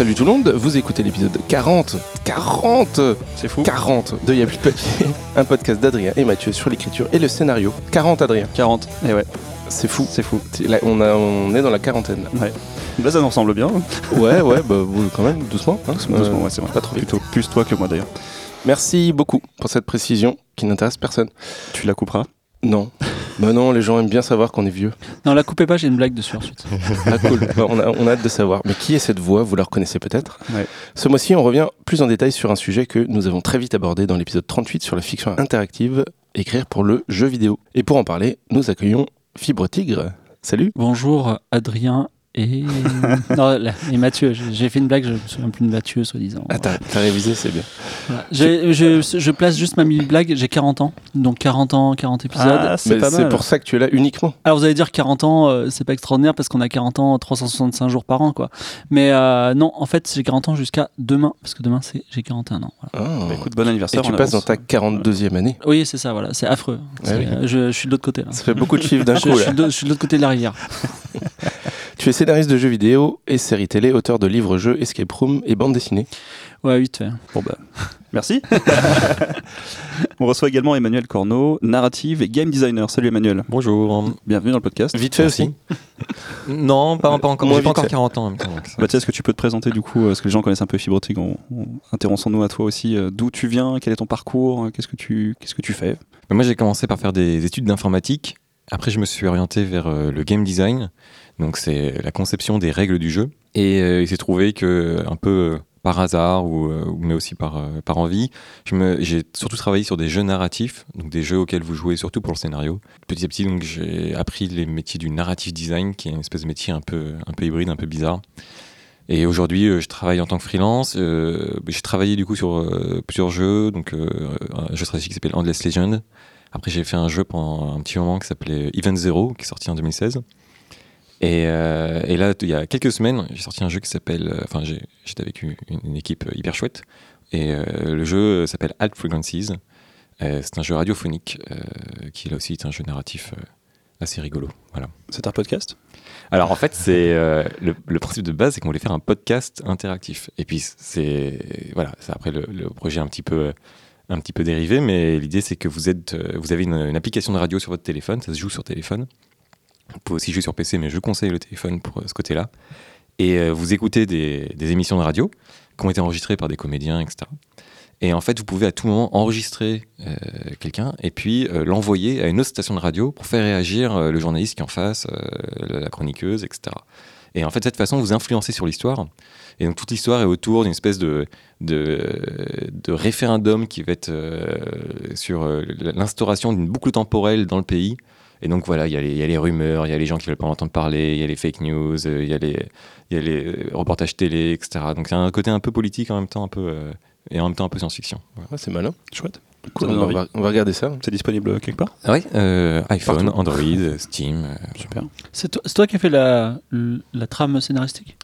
Salut tout le monde, vous écoutez l'épisode 40, 40, C'est fou. 40 de Y'a plus de papier, un podcast d'Adrien et Mathieu sur l'écriture et le scénario. 40 Adrien, 40. Et ouais, c'est fou. c'est fou. C'est- Là, on, a- on est dans la quarantaine. là. Ouais. Là, ça nous ressemble bien. Ouais, ouais, bah vous, quand même, doucement. hein. Doucement, Euh, ouais, c'est vrai. Pas trop vite. Plutôt plus toi que moi d'ailleurs. Merci beaucoup pour cette précision qui n'intéresse personne. Tu la couperas? Non. Bah non, les gens aiment bien savoir qu'on est vieux. Non, la coupez pas, j'ai une blague dessus ensuite. Ah cool, Bah, on, a, on a hâte de savoir. Mais qui est cette voix? Vous la reconnaissez peut-être? Ouais. Ce mois-ci, on revient plus en détail sur un sujet que nous avons très vite abordé dans l'épisode 38 sur la fiction interactive, écrire pour le jeu vidéo. Et pour en parler, nous accueillons Fibre Tigre. Salut Bonjour Adrien et. non, là, et Mathieu. J'ai fait une blague, je me souviens plus de Mathieu, soi-disant. Ah, t'as révisé, c'est bien. Voilà. Je, je place juste ma mini-blague, j'ai 40 ans. Donc 40 ans, 40 épisodes. Ah, c'est pour ça que tu es là uniquement. Alors vous allez dire 40 ans, euh, c'est pas extraordinaire parce qu'on a 40 ans 365 jours par an, quoi. Mais euh, non, en fait, j'ai 40 ans jusqu'à demain, parce que demain, c'est j'ai 41 ans. voilà. Ah. Bah, écoute, bon Et anniversaire. tu en passes dans ta 42e année. Oui, c'est ça, voilà, c'est affreux. C'est- oui. euh, je, je suis de l'autre côté, là. Ça fait beaucoup de chiffres d'un coup. je là. suis de, je suis de l'autre côté de la rivière. Tu es scénariste de jeux vidéo et séries télé, auteur de livres, jeux, escape room et bande dessinée. Ouais, vite fait. Bon bah, merci. On reçoit également Emmanuel Corneau, narrative et game designer. Salut Emmanuel. Bonjour. Bienvenue dans le podcast. Vite fait Merci. aussi. Non, pas, pas encore. J'ai pas encore fait. 40 ans en même temps. donc Bah, tiens, est-ce que tu peux te présenter du coup, euh, parce que les gens connaissent un peu on- intéressons-nous à toi aussi, euh, d'où tu viens, quel est ton parcours, euh, qu'est-ce que tu, qu'est-ce que tu fais? Mais Moi, j'ai commencé par faire des études d'informatique. Après, je me suis orienté vers le game design. Donc, c'est la conception des règles du jeu. Et euh, il s'est trouvé que, un peu euh, par hasard, ou, euh, mais aussi par, par envie, j'ai surtout travaillé sur des jeux narratifs, donc des jeux auxquels vous jouez surtout pour le scénario. Petit à petit, donc, j'ai appris les métiers du narrative design, qui est une espèce de métier un peu, un peu hybride, un peu bizarre. Et aujourd'hui, je travaille en tant que freelance. J'ai travaillé du coup sur plusieurs jeux, donc un jeu stratégique qui s'appelle Endless Legend. Après, j'ai fait un jeu pendant un petit moment qui s'appelait Event Zero, qui est sorti en 2016. Et, euh, et là, il y a quelques semaines, j'ai sorti un jeu qui s'appelle. euh, Enfin, j'ai- j'étais avec une, une équipe euh, hyper chouette. Et euh, le jeu s'appelle Alt Frequencies. Euh, c'est un jeu radiophonique euh, qui là aussi est un jeu narratif euh, assez rigolo. Voilà. C'est un podcast? Alors en fait, c'est euh, le, le principe de base, c'est qu'on voulait faire un podcast interactif. Et puis c'est voilà, c'est après le, le projet un petit peu un petit peu dérivé, mais l'idée c'est que vous êtes euh, vous avez une, une application de radio sur votre téléphone, ça se joue sur téléphone. Vous pouvez aussi jouer sur PC, mais je conseille le téléphone pour euh, ce côté-là. Et euh, vous écoutez des, émissions de radio qui ont été enregistrées par des comédiens, etc. Et en fait, vous pouvez à tout moment enregistrer euh, quelqu'un et puis l'envoyer à une autre station de radio pour faire réagir le journaliste qui est en face, la chroniqueuse, etc. Et en fait, de cette façon, vous influencez sur l'histoire. Et donc, toute l'histoire est autour d'une espèce de, référendum qui va être sur l'instauration d'une boucle temporelle dans le pays. Et donc, voilà, il y, a les- il y a les rumeurs, il y a les gens qui veulent pas en entendre parler, il y a les fake news, euh, il y a les, il y a les euh, reportages télé, etc. Donc, il y a un côté un peu politique en même temps, un peu, euh, et en même temps un peu science-fiction. Voilà. Ouais, c'est malin. Chouette. Cool, on, va, on va regarder ça. C'est disponible quelque part? Ah oui, euh, iPhone, Partout. Android, Steam. euh, Super. C'est toi, c'est toi qui as fait la, la trame scénaristique?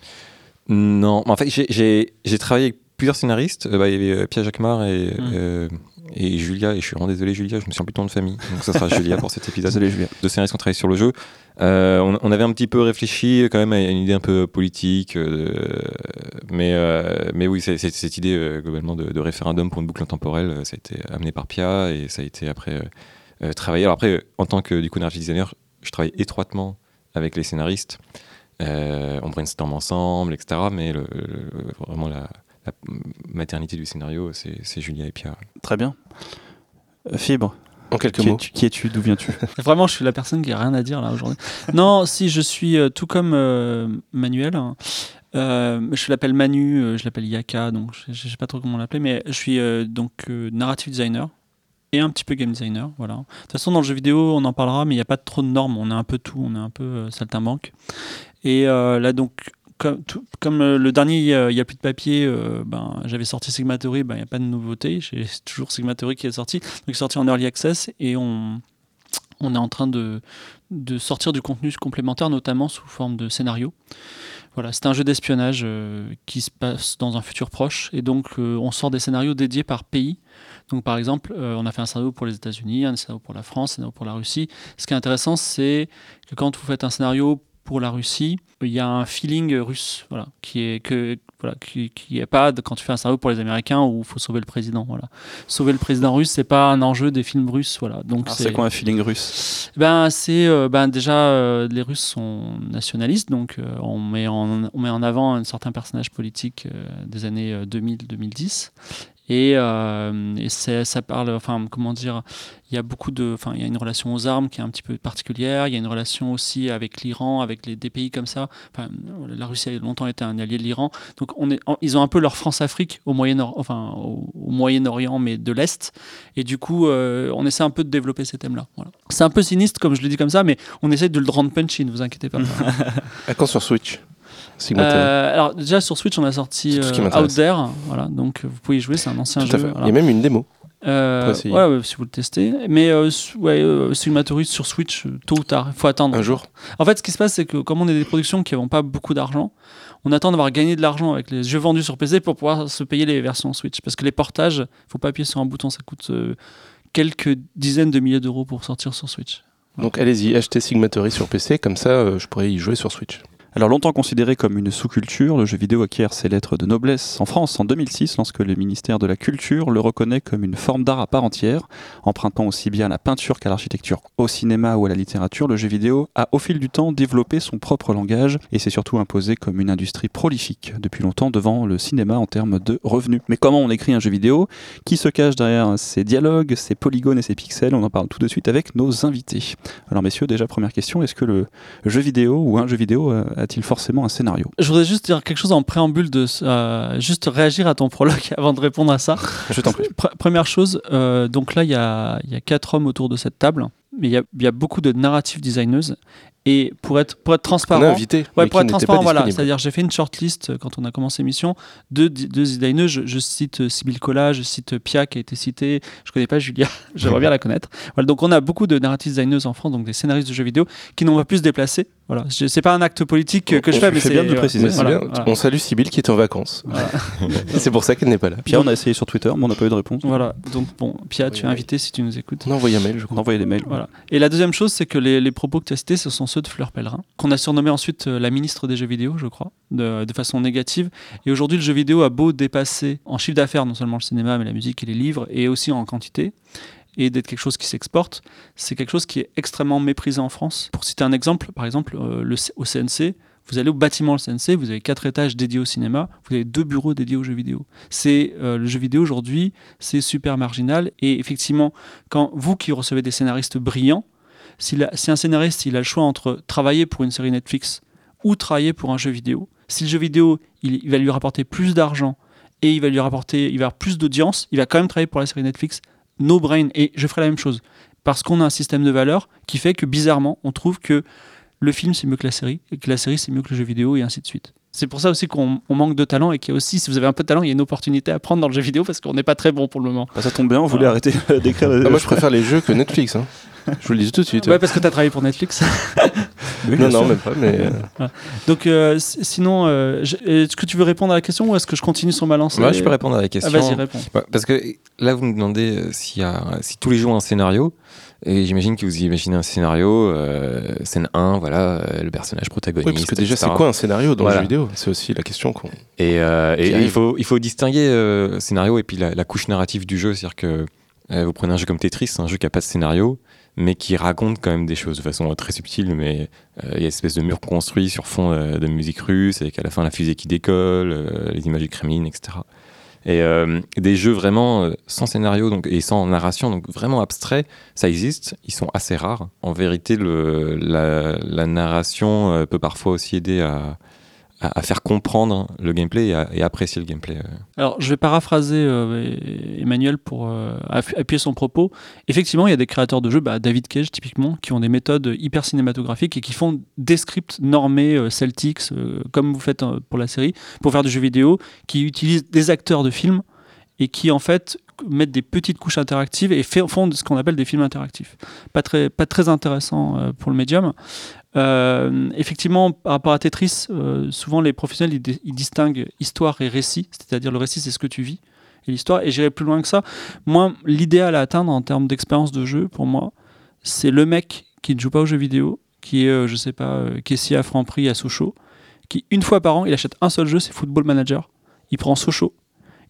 Non, en fait, j'ai- travaillé avec plusieurs scénaristes. Euh, bah, il y avait Pierre Jacquemart et, Mm. Et Julia. Et je suis vraiment désolé, Julia, je me souviens plus de ton de famille. Donc ça sera Julia pour cet épisode. Désolé Julien. Deux scénaristes qui ont travaillé sur le jeu. Euh, on, on avait un petit peu réfléchi quand même à une idée un peu politique. euh, mais, euh, mais oui, cette idée globalement de, de référendum pour une boucle temporelle, euh, ça a été amené par Pia et ça a été après travaillé. Alors après, en tant que du coup narrative designer, je travaille étroitement avec les scénaristes. On brainstorm ensemble, etc. Mais le- le- vraiment la, la maternité du scénario, c'est Julia et Pia. Très bien. Fibre, En quelques qui mots. es-tu, qui es-tu? D'où viens-tu? Vraiment, je suis la personne qui a rien à dire là aujourd'hui. non, si je suis euh, tout comme euh, Manuel. hein, euh, je l'appelle Manu, euh, je l'appelle Yaka, donc je, je sais pas trop comment l'appeler, mais je suis euh, donc euh, narrative designer et un petit peu game designer. Voilà. De toute façon, dans le jeu vidéo, on en parlera, mais il n'y a pas trop de normes. On est un peu tout, on est un peu euh, saltimbanque. Et euh, là, donc, comme, euh, le dernier, il n'y a plus de papier, euh, ben, j'avais sorti Sigma Theory, ben, il n'y a pas de nouveauté. J'ai toujours Sigma Theory qui est sorti. Donc, il est sorti en early access et on, est en train de, sortir du contenu complémentaire, notamment sous forme de scénario. Voilà, c'est un jeu d'espionnage euh, qui se passe dans un futur proche et donc on sort des scénarios dédiés par pays. Donc par exemple, on a fait un scénario pour les États-Unis, un scénario pour la France, un scénario pour la Russie. Ce qui est intéressant, c'est que quand vous faites un scénario pour la Russie, il y a un feeling russe, voilà, qui est que voilà, qui, qui est pas de- quand tu fais un scénario pour les Américains où il faut sauver le président, voilà. Sauver le président russe, c'est pas un enjeu des films russes, voilà. Donc C'est quoi un feeling russe? Ben, c'est euh, ben, déjà euh, les Russes sont nationalistes, donc euh, on, met en, on met en avant un certain personnage politique des années 2000-2010. Et, euh, et ça parle, enfin, comment dire, il y a beaucoup de, enfin, il y a une relation aux armes qui est un petit peu particulière. Il y a une relation aussi avec l'Iran, avec les, des pays comme ça. Enfin, la Russie a longtemps été un allié de l'Iran. Donc, on est, en- ils ont un peu leur France-Afrique au Moyen, enfin, au, au Moyen-Orient, mais de l'est. Et du coup, euh, on essaie un peu de développer ces thèmes-là. Voilà. C'est un peu sinistre, comme je le dis comme ça, mais on essaie de le rendre punchy, ne vous inquiétez pas. À quand sur Switch. Euh, alors déjà sur Switch on a sorti euh. Out There, voilà, donc vous pouvez y jouer, c'est un ancien Tout jeu. voilà. Il y a même une démo. Euh, ouais, si vous le testez. Mais euh, ouais, euh, Sigmatory sur Switch, euh, tôt ou tard, il faut attendre. Un jour. En fait, ce qui se passe, c'est que comme on est des productions qui n'ont pas beaucoup d'argent, on attend d'avoir gagné de l'argent avec les jeux vendus sur PC pour pouvoir se payer les versions Switch. Parce que les portages, faut pas appuyer sur un bouton, ça coûte quelques dizaines de milliers d'euros pour sortir sur Switch. Donc allez-y, achetez Sigmatory sur PC, comme ça je pourrais y jouer sur Switch. Alors longtemps considéré comme une sous-culture, le jeu vidéo acquiert ses lettres de noblesse en France en 2006 lorsque le ministère de la Culture le reconnaît comme une forme d'art à part entière. Empruntant aussi bien à la peinture qu'à l'architecture, au cinéma ou à la littérature, le jeu vidéo a au fil du temps développé son propre langage et s'est surtout imposé comme une industrie prolifique depuis longtemps devant le cinéma en termes de revenus. Mais comment on écrit un jeu vidéo? Qui se cache derrière ces dialogues, ces polygones et ces pixels? On en parle tout de suite avec nos invités. Alors messieurs, déjà première question, est-ce que le jeu vidéo ou un jeu vidéo a-t-il forcément un scénario? Je voudrais juste dire quelque chose en préambule, de, euh, juste réagir à ton prologue avant de répondre à ça. Je t'en prie. Pr- première chose, euh, donc là, il y a, il y a quatre hommes autour de cette table, mais il y a, il y a beaucoup de narrative designers. Et pour être, pour être On a transparent, invité. Ouais, pour être transparent, voilà. C'est-à-dire, j'ai fait une shortlist euh, quand on a commencé l'émission de, de designers. Je, je cite euh, Sybille Collat, je cite euh, Pia qui a été citée. Je connais pas Julia, j'aimerais bien la connaître. Voilà, donc on a beaucoup de narrative designers en France, donc des scénaristes de jeux vidéo qui n'ont pas pu se déplacer. Voilà, c'est pas un acte politique que, que je On fais, mais c'est bien de le préciser. Mais c'est voilà, voilà. On salue Sybille qui est en vacances. Voilà. c'est pour ça qu'elle n'est pas là. Pierre, on a essayé sur Twitter, mais on n'a pas eu de réponse. Voilà, donc bon, Pia, tu es invité si tu nous écoutes. On a envoyé un mail, je On crois. a envoyé des mails. Voilà. Et la deuxième chose, c'est que les, propos que tu as cités, ce sont ceux de Fleur Pellerin, qu'on a surnommé ensuite euh, la ministre des jeux vidéo, je crois, de, façon négative. Et aujourd'hui, le jeu vidéo a beau dépasser en chiffre d'affaires non seulement le cinéma, mais la musique et les livres, et aussi en quantité, et d'être quelque chose qui s'exporte, c'est quelque chose qui est extrêmement méprisé en France. Pour citer un exemple, par exemple, euh, le, au CNC, vous allez au bâtiment le CNC, vous avez quatre étages dédiés au cinéma, vous avez deux bureaux dédiés aux jeux vidéo. C'est euh, le jeu vidéo aujourd'hui, c'est super marginal. Et effectivement, quand vous qui recevez des scénaristes brillants, si, la- un scénariste il a le choix entre travailler pour une série Netflix ou travailler pour un jeu vidéo, si le jeu vidéo il, il va lui rapporter plus d'argent et il va lui rapporter, il va avoir plus d'audience, il va quand même travailler pour la série Netflix. No brain. Et je ferai la même chose parce qu'on a un système de valeurs qui fait que bizarrement on trouve que le film c'est mieux que la série et que la série c'est mieux que le jeu vidéo et ainsi de suite. C'est pour ça aussi qu'on on manque de talent et qu'il y a aussi, si vous avez un peu de talent, il y a une opportunité à prendre dans le jeu vidéo parce qu'on n'est pas très bon pour le moment. Bah, ça tombe bien, on voulait Voilà. arrêter d'écrire. Ah, moi je préfère les jeux que Netflix. hein. Je vous le dis tout de suite. Ouais, parce que tu as travaillé pour Netflix. Oui, non, non, même pas. Mais euh, Donc, euh, sinon, euh, est-ce que tu veux répondre à la question ou est-ce que je continue sur ma lancée Moi, je peux répondre à la Ah, question. vas-y, réponds. Parce que là, vous me demandez euh, s'il y a, si tous les jeux ont un scénario. Et j'imagine que vous imaginez un scénario, euh, scène 1, voilà, euh, le personnage protagoniste. oui, parce que déjà c'est quoi un scénario dans Voilà. le jeu vidéo? C'est aussi la question qu'on. Et, euh, et il, faut, il faut distinguer scénario et puis la, la couche narrative du jeu. C'est-à-dire que vous prenez un jeu comme Tetris, c'est un jeu qui n'a pas de scénario, mais qui raconte quand même des choses de façon très subtile. Mais il y a une espèce de mur construit sur fond de musique russe, avec à la fin la fusée qui décolle, les images du Kremlin, etc. Et euh, des jeux vraiment euh, sans scénario donc, et sans narration, donc vraiment abstraits, ça existe, ils sont assez rares. En vérité, la narration euh, peut parfois aussi aider à, à, faire comprendre le gameplay et, apprécier le gameplay. euh. Alors, je vais paraphraser euh, Emmanuel pour euh, app- appuyer son propos. Effectivement, il y a des créateurs de jeux, bah, David Cage typiquement, qui ont des méthodes hyper cinématographiques et qui font des scripts normés euh, Celtics, comme vous faites pour la série, pour faire du jeu vidéo, qui utilisent des acteurs de films et qui en fait mettent des petites couches interactives et font ce qu'on appelle des films interactifs. Pas très, pas très intéressant pour le médium. Euh, effectivement, par rapport à Tetris, euh, souvent les professionnels ils, di- ils distinguent histoire et récit, c'est-à-dire le récit c'est ce que tu vis et l'histoire. Et j'irai plus loin que ça. Moi, l'idéal à atteindre en termes d'expérience de jeu, pour moi, c'est le mec qui ne joue pas aux jeux vidéo, qui est, euh, je sais pas, caissier à Franprix à Sochaux, qui une fois par an, il achète un seul jeu, c'est Football Manager. Il prend Sochaux,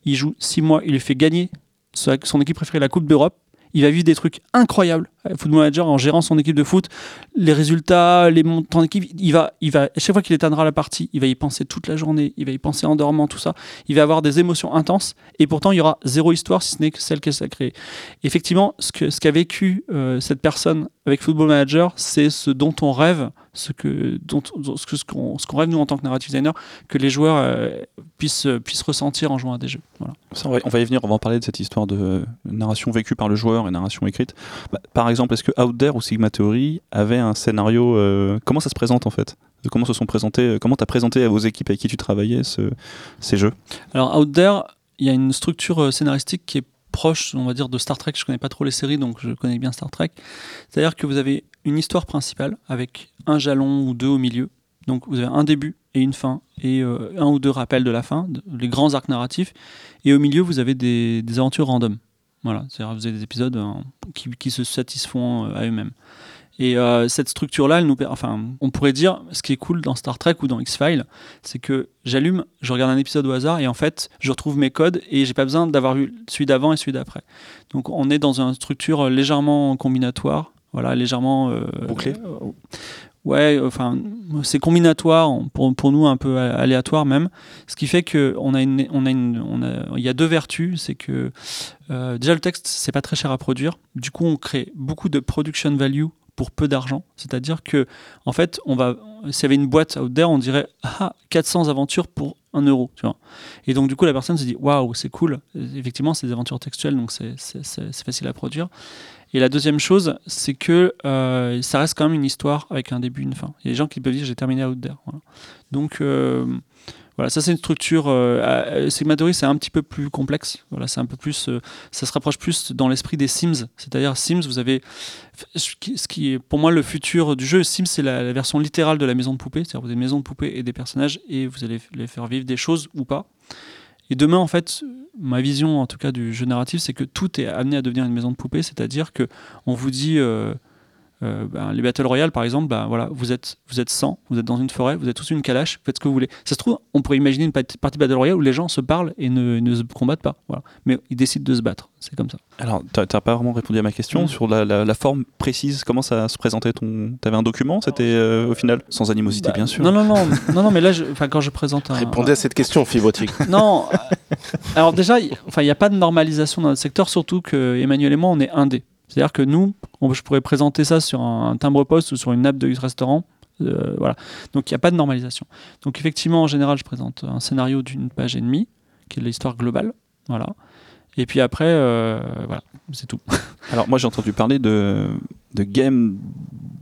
il joue six mois, il lui fait gagner son équipe préférée la Coupe d'Europe. Il va vivre des trucs incroyables. Euh, Football Manager en gérant son équipe de foot, les résultats, les montants d'équipe, il va, il va, chaque fois qu'il éteindra la partie, il va y penser toute la journée, il va y penser en dormant, tout ça. Il va avoir des émotions intenses et pourtant il y aura zéro histoire si ce n'est que celle qu'elle a créée. Effectivement, ce que ce qu'a vécu euh, cette personne avec Football Manager, c'est ce dont on rêve, ce que dont, ce qu'on ce rêve nous en tant que narrative designer, que les joueurs euh, puissent puissent ressentir en jouant à des jeux. Voilà. Ça, on, va, y venir, on va en parler de cette histoire de euh, narration vécue par le joueur et narration écrite. Bah, par exemple, est-ce que Out There ou Sigma Theory avait un scénario euh, Comment ça se présente en fait? Comment se sont présentés euh, Comment t'as présenté à vos équipes avec qui tu travaillais ce- ces jeux? Alors Out There, il y a une structure euh, scénaristique qui est proche, on va dire, de Star Trek. Je connais pas trop les séries, donc je connais bien Star Trek. C'est-à-dire que vous avez une histoire principale avec un jalon ou deux au milieu. Donc vous avez un début et une fin et un ou deux rappels de la fin, les grands arcs narratifs. Et au milieu, vous avez des, des aventures random. Voilà, c'est-à-dire vous avez des épisodes euh, qui, qui se satisfont euh, à eux-mêmes. Et euh, cette structure-là, elle nous, enfin, on pourrait dire, ce qui est cool dans Star Trek ou dans X-Files, c'est que j'allume, je regarde un épisode au hasard et en fait, je retrouve mes codes et j'ai pas besoin d'avoir eu celui d'avant et celui d'après. Donc, on est dans une structure légèrement combinatoire, voilà, légèrement euh, Bouclée euh, Ouais, enfin, c'est combinatoire, pour, pour nous un peu aléatoire même. Ce qui fait que on a une, on a une, on a, il y a deux vertus, c'est que euh, déjà le texte c'est pas très cher à produire. Du coup, on crée beaucoup de production value pour peu d'argent. C'est-à-dire que, en fait, on va, s'il y avait une boîte out there, on dirait ah 400 aventures pour 1 euro, tu vois. Et donc du coup, la personne se dit waouh, c'est cool. Effectivement, c'est des aventures textuelles, donc c'est facile à produire. Et la deuxième chose, c'est que euh, ça reste quand même une histoire avec un début, une fin. Il y a des gens qui peuvent dire j'ai terminé out there. Voilà. Donc euh, voilà, ça c'est une structure. Euh, Theory, c'est un petit peu plus complexe. Voilà, c'est un peu plus, euh, ça se rapproche plus dans l'esprit des Sims. C'est-à-dire Sims, vous avez ce qui, est pour moi le futur du jeu. Sims, c'est la, la, version littérale de la maison de poupée. C'est-à-dire vous avez une maison de poupée et des personnages et vous allez les faire vivre des choses ou pas. Et demain, en fait, ma vision, en tout cas, du jeu narratif, c'est que tout est amené à devenir une maison de poupée. C'est-à-dire que on vous dit, euh, euh, ben, les Battle Royale, par exemple, ben, voilà, vous êtes, vous êtes 100, vous êtes dans une forêt, vous êtes tous une calache, faites ce que vous voulez. Ça se trouve, on pourrait imaginer une partie Battle Royale où les gens se parlent et ne, ne se combattent pas. Voilà. Mais ils décident de se battre. C'est comme ça. Alors, tu n'as pas vraiment répondu à ma question mmh. sur la, la, la, forme précise. Comment ça se présentait ton. Tu avais un document C'était euh, au final? Sans animosité, bah, bien sûr. Non, non, non. non, non mais là, je, quand je présente un. Répondez à cette question, Fibrotique. non. alors, déjà, il n'y a pas de normalisation dans notre secteur, surtout que Emmanuel et moi, on est indé. C'est-à-dire que nous, je pourrais présenter ça sur un, un timbre-poste ou sur une app de restaurant. Euh, voilà. Donc il n'y a pas de normalisation. Donc effectivement, en général, je présente un scénario d'une page et demie, qui est l'histoire globale. Voilà. Et puis après, euh, voilà, c'est tout. Alors moi j'ai entendu parler de, de game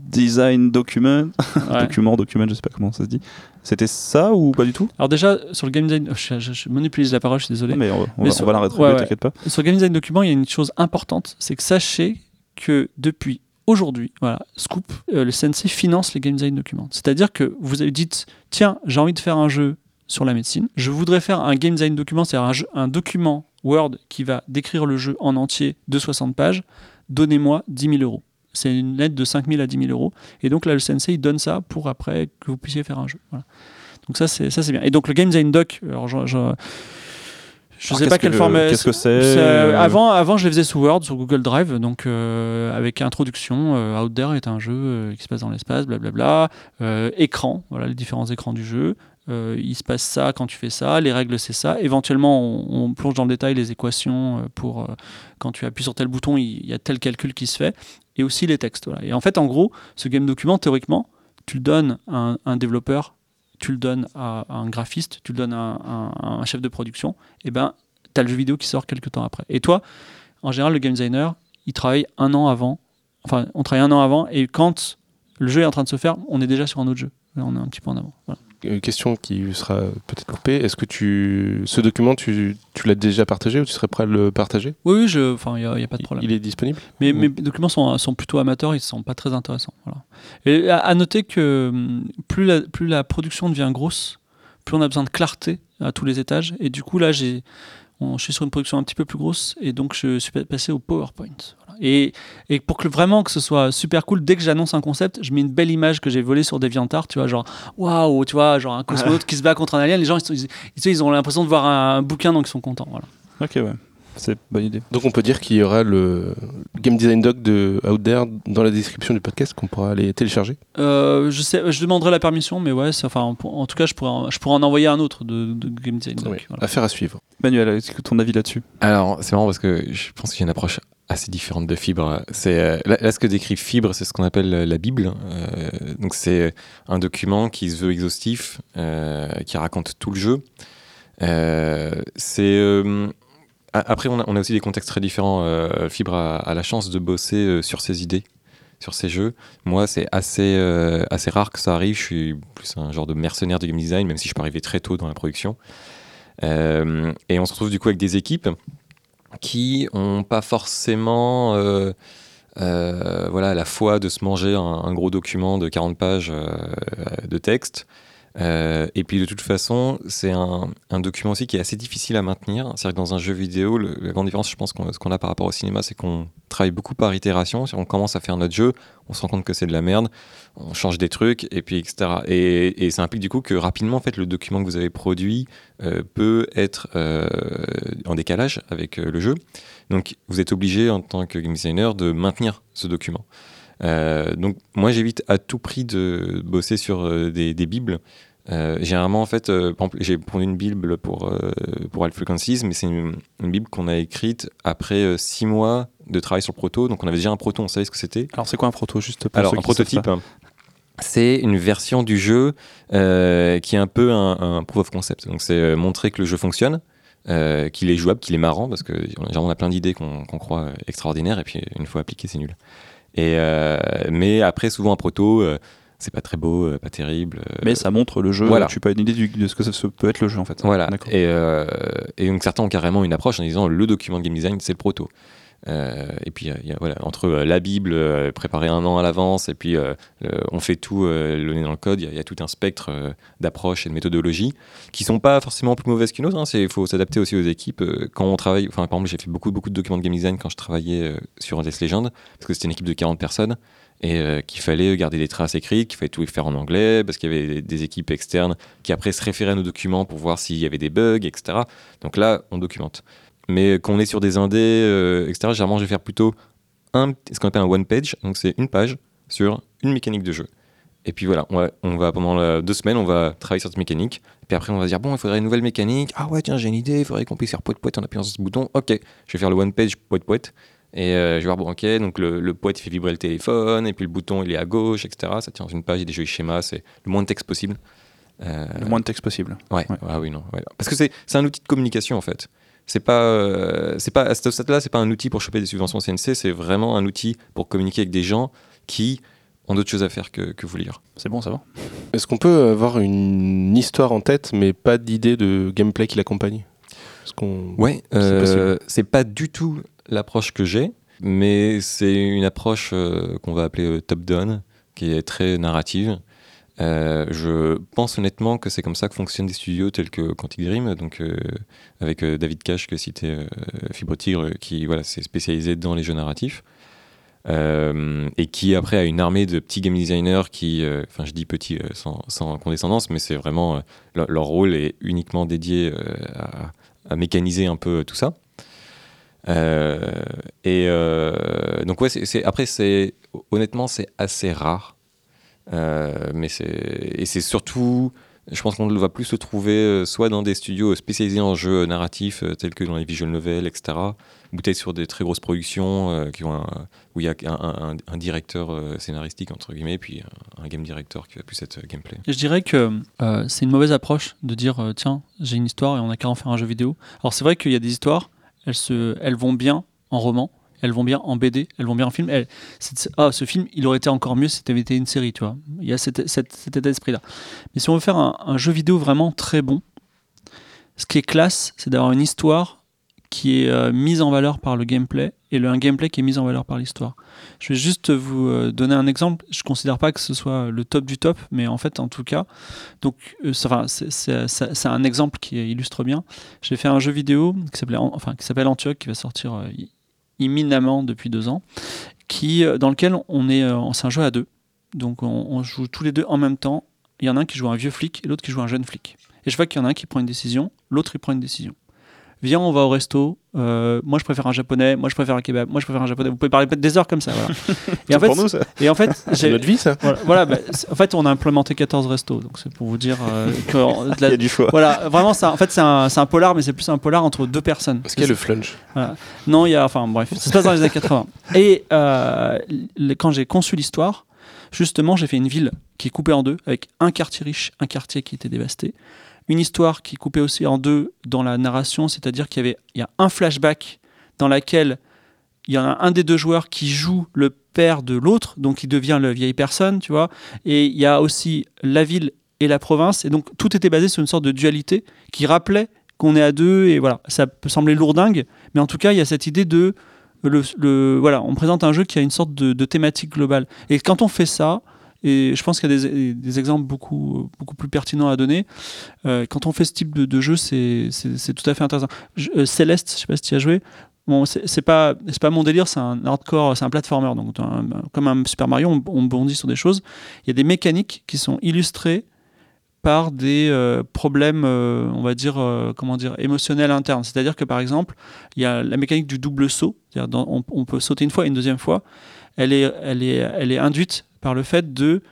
design document, ouais. document, document, je sais pas comment ça se dit. C'était ça ou pas du tout? Alors déjà sur le game design, je, je, je monopolise la parole, je suis désolé. Non, mais on, mais va, sur, on va, la retrouver, ouais, t'inquiète pas. Sur le game design document, il y a une chose importante, c'est que sachez que depuis aujourd'hui, voilà, Scoop, euh, le CNC finance les game design documents. C'est-à-dire que vous avez dit, tiens, j'ai envie de faire un jeu sur la médecine, je voudrais faire un game design document, c'est-à-dire un, un document Word qui va décrire le jeu en entier de 60 pages, donnez-moi 10 000 euros. C'est une lettre de 5 000 à 10 000 euros. Et donc là, le sensei il donne ça pour après que vous puissiez faire un jeu. Voilà. Donc ça, c'est, ça, c'est bien. Et donc le Game Design Doc, alors je, je, je sais pas quelle que, forme. Qu'est-ce que c'est, euh, avant, avant, je les faisais sous Word, sur Google Drive, donc euh, avec introduction. Euh, Out There est un jeu qui se passe dans l'espace, blablabla. écran, voilà les différents écrans du jeu. Euh, il se passe ça quand tu fais ça, les règles c'est ça. Éventuellement, on, on, plonge dans le détail les équations pour euh, quand tu appuies sur tel bouton, il, y a tel calcul qui se fait, et aussi les textes. Et en fait, en gros, ce game document, théoriquement, tu le donnes à un, développeur, tu le donnes à, un graphiste, tu le donnes à un, à un chef de production, et ben, tu as le jeu vidéo qui sort quelques temps après. Et toi, en général, le game designer, il travaille un an avant, enfin, on travaille un an avant, et quand le jeu est en train de se faire, on est déjà sur un autre jeu. Là, on est un petit peu en avant. Voilà une question qui sera peut-être coupée. Est-ce que tu, ce document, tu, tu l'as déjà partagé ou tu serais prêt à le partager? Oui, oui, je, enfin, il n'y a, a, pas de problème. Il est disponible? Mais mmh. mes documents sont, sont, plutôt amateurs, ils ne sont pas très intéressants. Voilà. Et à, à, noter que hum, plus la, plus la production devient grosse, plus on a besoin de clarté à tous les étages. Et du coup, là, j'ai, je suis sur une production un petit peu plus grosse et donc je suis passé au PowerPoint. Et, et pour que vraiment que ce soit super cool, dès que j'annonce un concept, je mets une belle image que j'ai volée sur DeviantArt, tu vois, genre waouh, tu vois, genre un cosmonaute qui se bat contre un alien. Les gens, ils, ils- ils ont l'impression de voir un bouquin, donc ils sont contents. Voilà. Ok, ouais. C'est une bonne idée. Donc on peut dire qu'il y aura le Game Design Doc de Out There dans la description du podcast qu'on pourra aller télécharger. Euh, je sais, je demanderai la permission, mais ouais, enfin, en, en tout cas, je pourrais, en, je pourrais en envoyer un autre de, de Game Design. Doc, Oui, voilà. Affaire à suivre. Manuel, est-ce que ton avis là-dessus? Alors, c'est marrant parce que je pense que j'ai une approche assez différente de Fibre. C'est euh, là, là, ce que décrit Fibre, c'est ce qu'on appelle euh, la Bible. Euh, donc, c'est un document qui se veut exhaustif, euh, qui raconte tout le jeu. Euh, c'est euh, a- après, on a, aussi des contextes très différents. Euh, Fibre a, la chance de bosser euh, sur ses idées, sur ses jeux. Moi, c'est assez, euh, assez rare que ça arrive. Je suis plus un genre de mercenaire de game design, même si je peux arriver très tôt dans la production. Et on se retrouve du coup avec des équipes qui ont pas forcément voilà, la foi de se manger un, gros document de 40 pages de texte. Euh, et puis de toute façon, c'est un, document aussi qui est assez difficile à maintenir. C'est-à-dire que dans un jeu vidéo, la grande différence, je pense, qu'on ce qu'on a par rapport au cinéma, c'est qu'on travaille beaucoup par itération. Si on commence à faire notre jeu, on se rend compte que c'est de la merde, on change des trucs, et puis etc. Et, ça implique du coup que rapidement, en fait, le document que vous avez produit euh, peut être euh, en décalage avec le jeu. Donc, vous êtes obligé en tant que game designer de maintenir ce document. Euh, donc, moi, j'évite à tout prix de bosser sur euh, des, des bibles. Euh, généralement, en fait, euh, j'ai pris une bible pour, pour Alt Frequencies, mais c'est une, une bible qu'on a écrite après six mois de travail sur le proto. Donc, on avait déjà un proto, on savait ce que c'était. Alors, c'est quoi un proto juste pour Alors, un prototype, c'est une version du jeu qui est un peu un, un proof of concept. Donc, c'est montrer que le jeu fonctionne, euh, qu'il est jouable, qu'il est marrant, parce que genre, on a plein d'idées qu'on croit extraordinaires, et puis une fois appliqué, c'est nul. Et, euh, mais après, souvent, un proto, euh, c'est pas très beau, euh, pas terrible. euh, Mais ça montre le jeu. voilà. Tu pas une idée du- de ce que ça peut être le jeu en fait. Voilà. Et, euh, et donc certains ont carrément une approche en disant le document de game design, c'est le proto. Euh, et puis a- voilà, entre euh, la Bible euh, préparée un an à l'avance et puis euh, on fait tout euh, le nez dans le code, il y a- tout un spectre euh, d'approches et de méthodologies qui sont pas forcément plus mauvaises qu'une autre. hein. Il faut s'adapter aussi aux équipes. Euh, Quand on travaille, enfin par exemple j'ai fait beaucoup beaucoup de documents de game design quand je travaillais euh, sur Death Legend parce que c'était une équipe de 40 personnes et euh, qu'il fallait garder des traces écrites, qu'il fallait tout faire en anglais, parce qu'il y avait des équipes externes qui après se référaient à nos documents pour voir s'il y avait des bugs, etc. Donc là, on documente. Mais quand on est sur des indés, euh, etc., généralement, je vais faire plutôt un, ce qu'on appelle un one page, donc c'est une page sur une mécanique de jeu. Et puis voilà, on va, on va pendant la- deux semaines, on va travailler sur cette mécanique. Et puis après, on va dire, bon, il faudrait une nouvelle mécanique. Ah ouais, tiens, j'ai une idée, il faudrait qu'on puisse faire poète poète en appuyant sur ce bouton. Ok, je vais faire le one page poète poète. Et euh, je vais voir, bon, ok, donc le, le poète il fait vibrer le téléphone, et puis le bouton il est à gauche, etc. Ça tient dans une page, il y a des jolis schémas, c'est le moins de texte possible. Euh, Le moins de texte possible. Ouais, Ouais. ah oui, non. ouais. Parce que c'est c'est un outil de communication en fait. C'est pas, euh, c'est pas à ce stade-là, c'est pas un outil pour choper des subventions CNC, c'est vraiment un outil pour communiquer avec des gens qui ont d'autres choses à faire que, que vous lire. C'est bon, ça va? Est-ce qu'on peut avoir une histoire en tête, mais pas d'idée de gameplay qui l'accompagne? Qu'on... Ouais, C'est euh, c'est pas du tout l'approche que j'ai, mais c'est une approche euh, qu'on va appeler euh, top-down, qui est très narrative. Euh, je pense honnêtement que c'est comme ça que fonctionnent des studios tels que Quantic Dream, donc euh, avec euh, David Cash que citait Fibre Tigre, qui voilà, s'est spécialisé dans les jeux narratifs. Et qui après a une armée de petits game designers qui, enfin je dis petits sans, condescendance, mais c'est vraiment leur, rôle est uniquement dédié à, mécaniser un peu tout ça. Et donc ouais, après c'est honnêtement c'est assez rare, mais c'est et c'est surtout, je pense qu'on va plus se trouver euh, soit dans des studios spécialisés en jeux narratifs euh, tels que dans les visual novels, etc. Ou peut-être sur des très grosses productions euh, qui ont où il y a un, directeur euh, scénaristique entre guillemets, puis un, game director qui va plus être euh, gameplay. Je dirais que euh, c'est une mauvaise approche de dire euh, tiens, j'ai une histoire et on a qu'à en faire un jeu vidéo. Alors c'est vrai qu'il y a des histoires, elles, se, elles vont bien en roman, elles vont bien en BD, elles vont bien en film. Ah, ce film, il aurait été encore mieux si c'était été une série, tu vois. Il y a cet, état d'esprit-là. Mais si on veut faire un, jeu vidéo vraiment très bon, ce qui est classe, c'est d'avoir une histoire qui est euh, mise en valeur par le gameplay et le, un gameplay qui est mis en valeur par l'histoire. Je vais juste vous euh, donner un exemple. Je considère pas que ce soit le top du top, mais en fait, en tout cas, donc, euh, c'est- un exemple qui illustre bien. J'ai fait un jeu vidéo qui s'appelait, enfin, s'appelle Antioch, qui va sortir euh, imminemment depuis deux ans, qui, euh, dans lequel on est, c'est un jeu à deux. Donc on, on joue tous les deux en même temps. Il y en a un qui joue un vieux flic et l'autre qui joue un jeune flic. Et je vois qu'il y en a un qui prend une décision, l'autre il prend une décision. Viens, on va au resto. Euh, moi, je préfère un japonais. Moi, je préfère un kebab. Moi, je préfère un japonais. Vous pouvez parler des heures comme ça. Voilà. et, en fait, pour nous, ça. et en fait, C'est notre vie, ça. voilà, voilà, bah, en fait, on a implémenté 14 restos. Donc, c'est pour vous dire euh, que la- Il y a du choix. voilà, vraiment, ça, en fait, c'est un, un polar, mais c'est plus un polar entre deux personnes. Parce qu'il y a le flunch. Non, il y a, enfin, bref, ça se passe dans les années 80. Et euh, quand j'ai conçu l'histoire, justement, j'ai fait une ville qui est coupée en deux, avec un quartier riche, un quartier qui était dévasté. Une histoire qui coupée aussi en deux dans la narration, c'est-à-dire qu'il y avait il y a un flashback dans laquelle il y en a un des deux joueurs qui joue le père de l'autre, donc il devient la vieille personne, tu vois. Et il y a aussi la ville et la province, et donc tout était basé sur une sorte de dualité qui rappelait qu'on est à deux, et voilà, ça peut sembler lourdingue, mais en tout cas, il y a cette idée de le, voilà, on présente un jeu qui a une sorte de thématique globale. Et quand on fait ça, et je pense qu'il y a des, exemples beaucoup, beaucoup plus pertinents à donner, euh, quand on fait ce type de, jeu, c'est tout à fait intéressant. Euh, Céleste, je sais pas si tu y as joué. Bon, c'est pas, pas mon délire, c'est un hardcore, c'est un platformer. Donc, comme un Super Mario, on, on bondit sur des choses. Il y a des mécaniques qui sont illustrées par des euh, problèmes, euh, on va dire, euh, comment dire, émotionnels internes. C'est-à-dire que par exemple, il y a la mécanique du double saut. On peut sauter une fois et une deuxième fois. Elle est, elle est, elle est induite par le fait de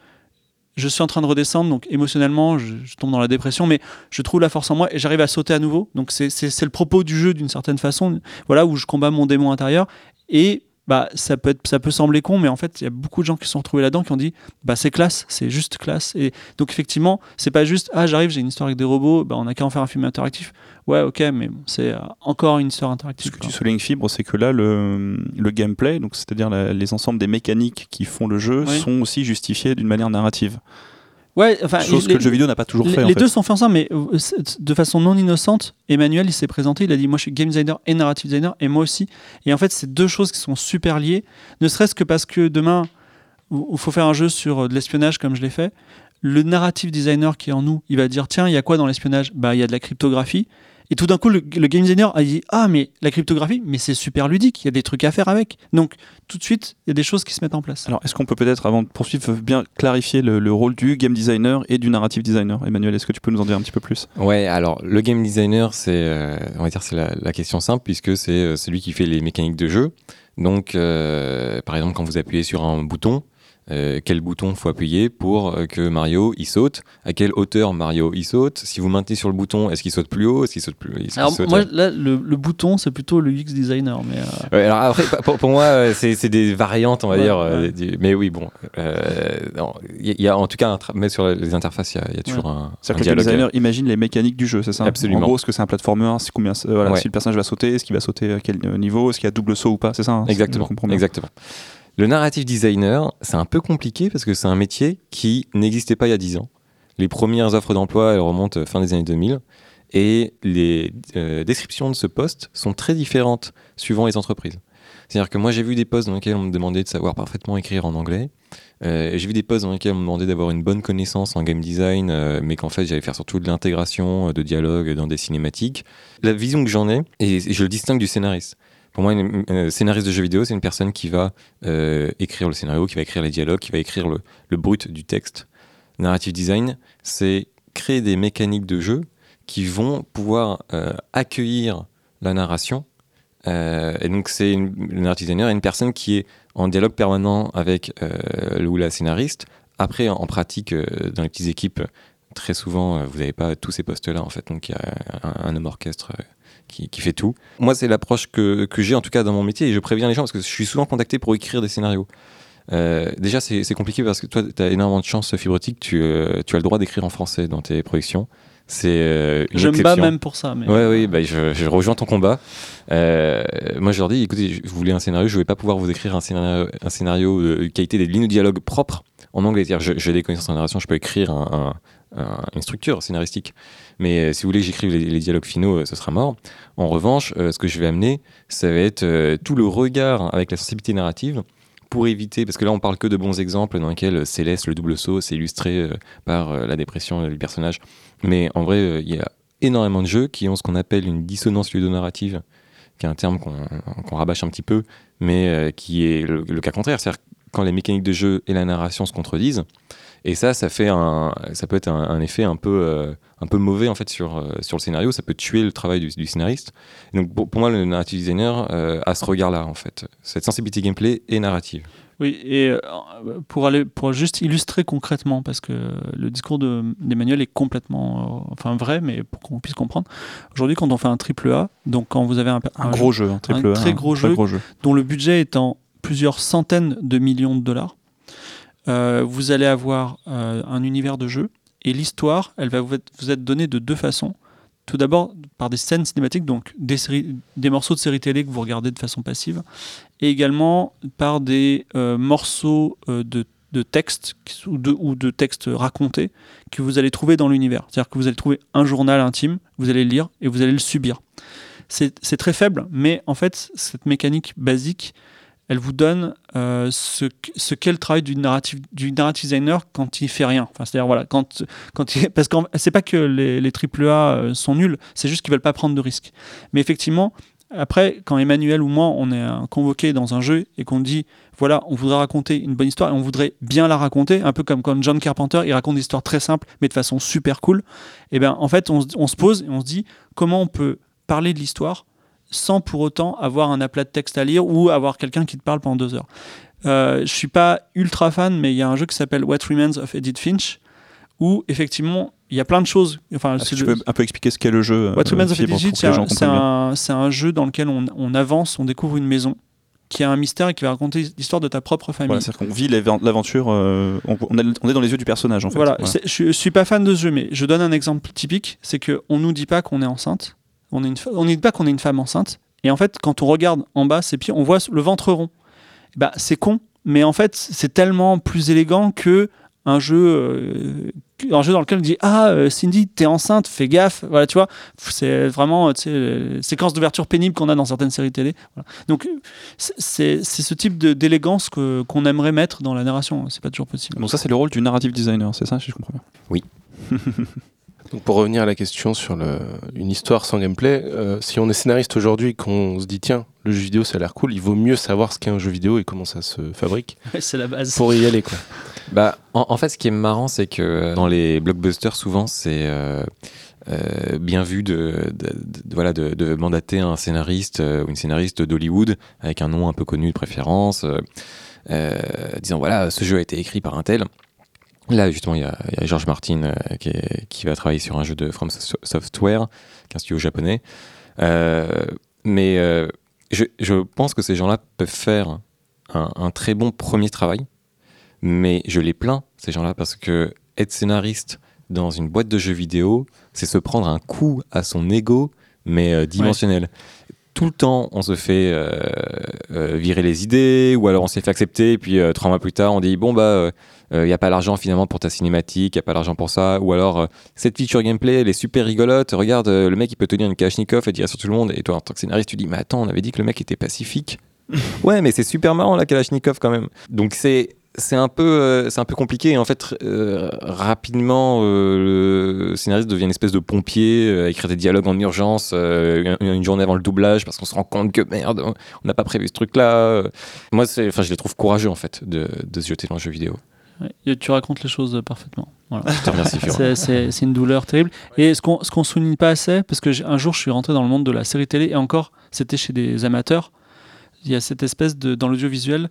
je suis en train de redescendre, donc émotionnellement, je, tombe dans la dépression, mais je trouve la force en moi et j'arrive à sauter à nouveau. Donc c'est le propos du jeu d'une certaine façon, voilà, où je combats mon démon intérieur. Et bah, ça, peut être, ça peut sembler con, mais en fait, il y a beaucoup de gens qui se sont retrouvés là-dedans qui ont dit bah, c'est classe, c'est juste classe. Et donc effectivement, c'est pas juste ah, j'arrive, j'ai une histoire avec des robots, bah, on a qu'à en faire un film interactif. Ouais, ok, mais c'est euh, encore une histoire Ce interactive. que quoi. tu soulignes, Fibre, c'est que là, le, le gameplay, donc c'est-à-dire les ensembles des mécaniques qui font le jeu, Oui. sont aussi justifiés d'une manière narrative. Ouais, enfin, Chose les- que le jeu vidéo n'a pas toujours les, fait. en les fait. deux sont faits ensemble, mais euh, de façon non innocente. Emmanuel, il s'est présenté, il a dit Moi, je suis game designer et narrative designer, et moi aussi. Et en fait, c'est deux choses qui sont super liées, ne serait-ce que parce que demain, il faut faire un jeu sur euh, de l'espionnage comme je l'ai fait. Le narrative designer qui est en nous, il va dire Tiens, il y a quoi dans l'espionnage? Bah, il y a de la cryptographie. Et tout d'un coup, le, le game designer a dit Ah, mais la cryptographie, mais c'est super ludique, il y a des trucs à faire avec. Donc, tout de suite, il y a des choses qui se mettent en place. Alors, est-ce qu'on peut peut-être, avant de poursuivre, bien clarifier le, le rôle du game designer et du narrative designer? Emmanuel, est-ce que tu peux nous en dire un petit peu plus? Ouais, alors le game designer, c'est, euh, on va dire, c'est la, la question simple puisque c'est euh, celui qui fait les mécaniques de jeu. Donc, euh, par exemple, quand vous appuyez sur un bouton, euh, quel bouton faut appuyer pour euh, que Mario il saute? À quelle hauteur Mario il saute? Si vous maintenez sur le bouton, est-ce qu'il saute plus haut? Est-ce qu'il saute plus Alors, saute- moi, là, le, le bouton, c'est plutôt le UX designer. Mais, euh, Ouais, alors après, pour, pour moi, c'est c'est des variantes, on va Ouais, dire. ouais. du- mais oui, bon, euh, il y, a- y en tout cas, mais sur les interfaces, il y a, y toujours un, un C'est-à-dire que le designer imagine les mécaniques du jeu, c'est ça? Absolument. En gros, est-ce que c'est un platformer c'est combien, euh, voilà, Ouais. Si le personnage va sauter, est-ce qu'il va sauter à quel niveau? Est-ce qu'il y a double saut ou pas? C'est ça hein, Exactement. Exactement. Le narrative designer, c'est un peu compliqué parce que c'est un métier qui n'existait pas il y a 10 ans. Les premières offres d'emploi, elles remontent fin des années 2000. Et les euh, descriptions de ce poste sont très différentes suivant les entreprises. C'est-à-dire que moi, j'ai vu des postes dans lesquels on me demandait de savoir parfaitement écrire en anglais. Euh, j'ai vu des postes dans lesquels on me demandait d'avoir une bonne connaissance en game design, euh, mais qu'en fait, j'allais faire surtout de l'intégration, de dialogue dans des cinématiques. La vision que j'en ai, et je le distingue du scénariste. Pour moi, un euh, scénariste de jeu vidéo, c'est une personne qui va euh, écrire le scénario, qui va écrire les dialogues, qui va écrire le, brut du texte. Narrative design, c'est créer des mécaniques de jeu qui vont pouvoir euh, accueillir la narration. Et donc, c'est une, le narrative designer est une personne qui est en dialogue permanent avec le ou la scénariste. Après, en, pratique, dans les petites équipes, très souvent, vous n'avez pas tous ces postes-là, en fait. Donc, il y a un, homme orchestre qui, qui fait tout. Moi, c'est l'approche que, que j'ai, en tout cas, dans mon métier. Et je préviens les gens parce que je suis souvent contacté pour écrire des scénarios. Euh, déjà, c'est compliqué parce que toi, tu as énormément de chance, Fibrotique. Tu, euh, tu as le droit d'écrire en français dans tes productions. C'est euh, une je me bats même pour ça. Mais... Ouais, oui, bah, je, je rejoins ton combat. Euh, moi, je leur dis, écoutez, je- vous voulez un scénario, je vais pas pouvoir vous écrire un scénario, un scénario de qualité des lignes de dialogue propres en anglais. J'ai des connaissances en narration, je peux écrire un- un- un- une structure scénaristique. Mais euh, si vous voulez que j'écrive les, dialogues finaux, euh, ce sera mort. En revanche, euh, ce que je vais amener, ça va être tout le regard avec la sensibilité narrative pour éviter, parce que là on parle que de bons exemples dans lesquels Céleste, le double saut, c'est illustré par la dépression du personnage. Mais en vrai, il y a énormément de jeux qui ont ce qu'on appelle une dissonance ludonarrative. qui est un terme qu'on qu'on rabâche un petit peu, mais qui est le cas contraire. C'est-à-dire quand les mécaniques de jeu et la narration se contredisent. Et ça, ça fait un, ça peut être un, un effet un peu, euh, un peu mauvais en fait sur, euh, sur le scénario. Ça peut tuer le travail du, du scénariste. Et donc pour, pour moi, le narrative designer euh, a ce regard-là en fait, cette sensibilité gameplay et narrative. Oui, et euh, pour, aller, pour juste illustrer concrètement, parce que le discours de- d'Emmanuel est complètement euh, enfin vrai, mais pour qu'on puisse comprendre. Aujourd'hui, quand on fait un triple A, donc quand vous avez un, Un, un gros jeu, un triple un A, très gros jeu. gros jeu. dont le budget est en plusieurs centaines de millions de dollars, euh, vous allez avoir euh, un univers de jeu et l'histoire, elle va vous être, donnée de deux façons. Tout d'abord par des scènes cinématiques, donc des, morceaux de séries télé que vous regardez de façon passive, et également par des euh, morceaux de, de texte qui- ou de, ou de textes racontés que vous allez trouver dans l'univers. C'est-à-dire que vous allez trouver un journal intime, vous allez le lire et vous allez le subir. C'est très faible, mais en fait, cette mécanique basique, elle vous donne euh, ce, ce qu'est le travail du narrative, du narrative designer quand il fait rien. Enfin, c'est-à-dire, voilà, quand, quand parce que c'est pas que les, les AAA euh, sont nuls, c'est juste qu'ils veulent pas prendre de risques. Mais effectivement, après, quand Emmanuel ou moi, on est euh, convoqué dans un jeu et qu'on dit, voilà, on voudrait raconter une bonne histoire et on voudrait bien la raconter, un peu comme quand John Carpenter, il raconte des histoires très simples, mais de façon super cool, et bien, en fait, on, on se pose et on se dit, comment on peut parler de l'histoire sans pour autant avoir un aplat de texte à lire ou avoir quelqu'un qui te parle pendant deux heures. Euh, je suis pas ultra fan, mais il y a un jeu qui s'appelle What Remains of Edith Finch, où effectivement il y a plein de choses. Enfin, Est-ce c'est que tu peux un peu expliquer ce qu'est le jeu What euh, Remains of Fibre, Edith Finch, c'est un, jeu dans lequel on, on avance, on découvre une maison qui a un mystère et qui va raconter l'histoire de ta propre famille. Voilà, c'est-à-dire qu'on vit l'aventure, euh, on, on est, dans les yeux du personnage en fait. Voilà, c'est- je, suis pas fan de ce jeu, mais je donne un exemple typique, c'est que on nous dit pas qu'on est enceinte, on est une, fa- on nous dit pas qu'on est une femme enceinte, et en fait, quand on regarde en bas ses pieds, on voit le ventre rond. Bah, c'est con, mais en fait, c'est tellement plus élégant que un jeu, euh, un jeu dans lequel on dit ah euh, Cindy, t'es enceinte, fais gaffe, voilà, tu vois, c'est vraiment, tu sais, les séquences d'ouverture pénible qu'on a dans certaines séries télé. Voilà. Donc, c'est- ce type de- d'élégance que- qu'on aimerait mettre dans la narration. C'est pas toujours possible. Donc ça c'est le rôle du narrative designer, c'est ça si je comprends bien? Donc pour revenir à la question sur le- une histoire sans gameplay, euh, si on est scénariste aujourd'hui et qu'on se dit tiens, le jeu vidéo ça a l'air cool, il vaut mieux savoir ce qu'est un jeu vidéo et comment ça se fabrique c'est la base. pour y aller quoi. Bah, en, en fait, ce qui est marrant, c'est que dans les blockbusters, souvent, c'est euh, euh, bien vu de, de- de- voilà, de, de mandater un scénariste euh, ou une scénariste d'Hollywood avec un nom un peu connu de préférence, euh, euh, disant voilà, ce jeu a été écrit par un tel. Là, justement, il y a, il y a George Martin euh, qui, est- qui va travailler sur un jeu de From So- Software, qui est un studio japonais. Euh, mais euh, je, je pense que ces gens-là peuvent faire un, un très bon premier travail, mais je les plains, ces gens-là, parce que être scénariste dans une boîte de jeux vidéo, c'est se prendre un coup à son ego, mais dimensionnel. Tout le temps, on se fait euh, euh, virer les idées, ou alors on s'est fait accepter, et puis euh, trois mois plus tard, on dit bon bah, il n'y a pas l'argent finalement pour ta cinématique, il n'y a pas l'argent pour ça, ou alors euh, cette feature gameplay, elle est super rigolote, regarde, euh, le mec il peut tenir une Kalachnikov et tirer sur tout le monde, et toi en tant que scénariste, tu dis mais attends, on avait dit que le mec était pacifique. ouais, mais c'est super marrant la Kalachnikov quand même. Donc c'est c'est un peu euh, c'est un peu compliqué. Et en fait euh, rapidement euh, le scénariste devient une espèce de pompier euh, à écrire des dialogues en urgence euh, une, une journée avant le doublage parce qu'on se rend compte que merde on n'a pas prévu ce truc là moi c'est enfin je les trouve courageux en fait de, de se jeter dans le jeu vidéo Tu racontes les choses parfaitement. Voilà. C'est- une douleur terrible. Et ce qu'on ce qu'on souligne pas assez, parce que un jour je suis rentré dans le monde de la série télé, et encore, c'était chez des amateurs. Il y a cette espèce de. Dans l'audiovisuel,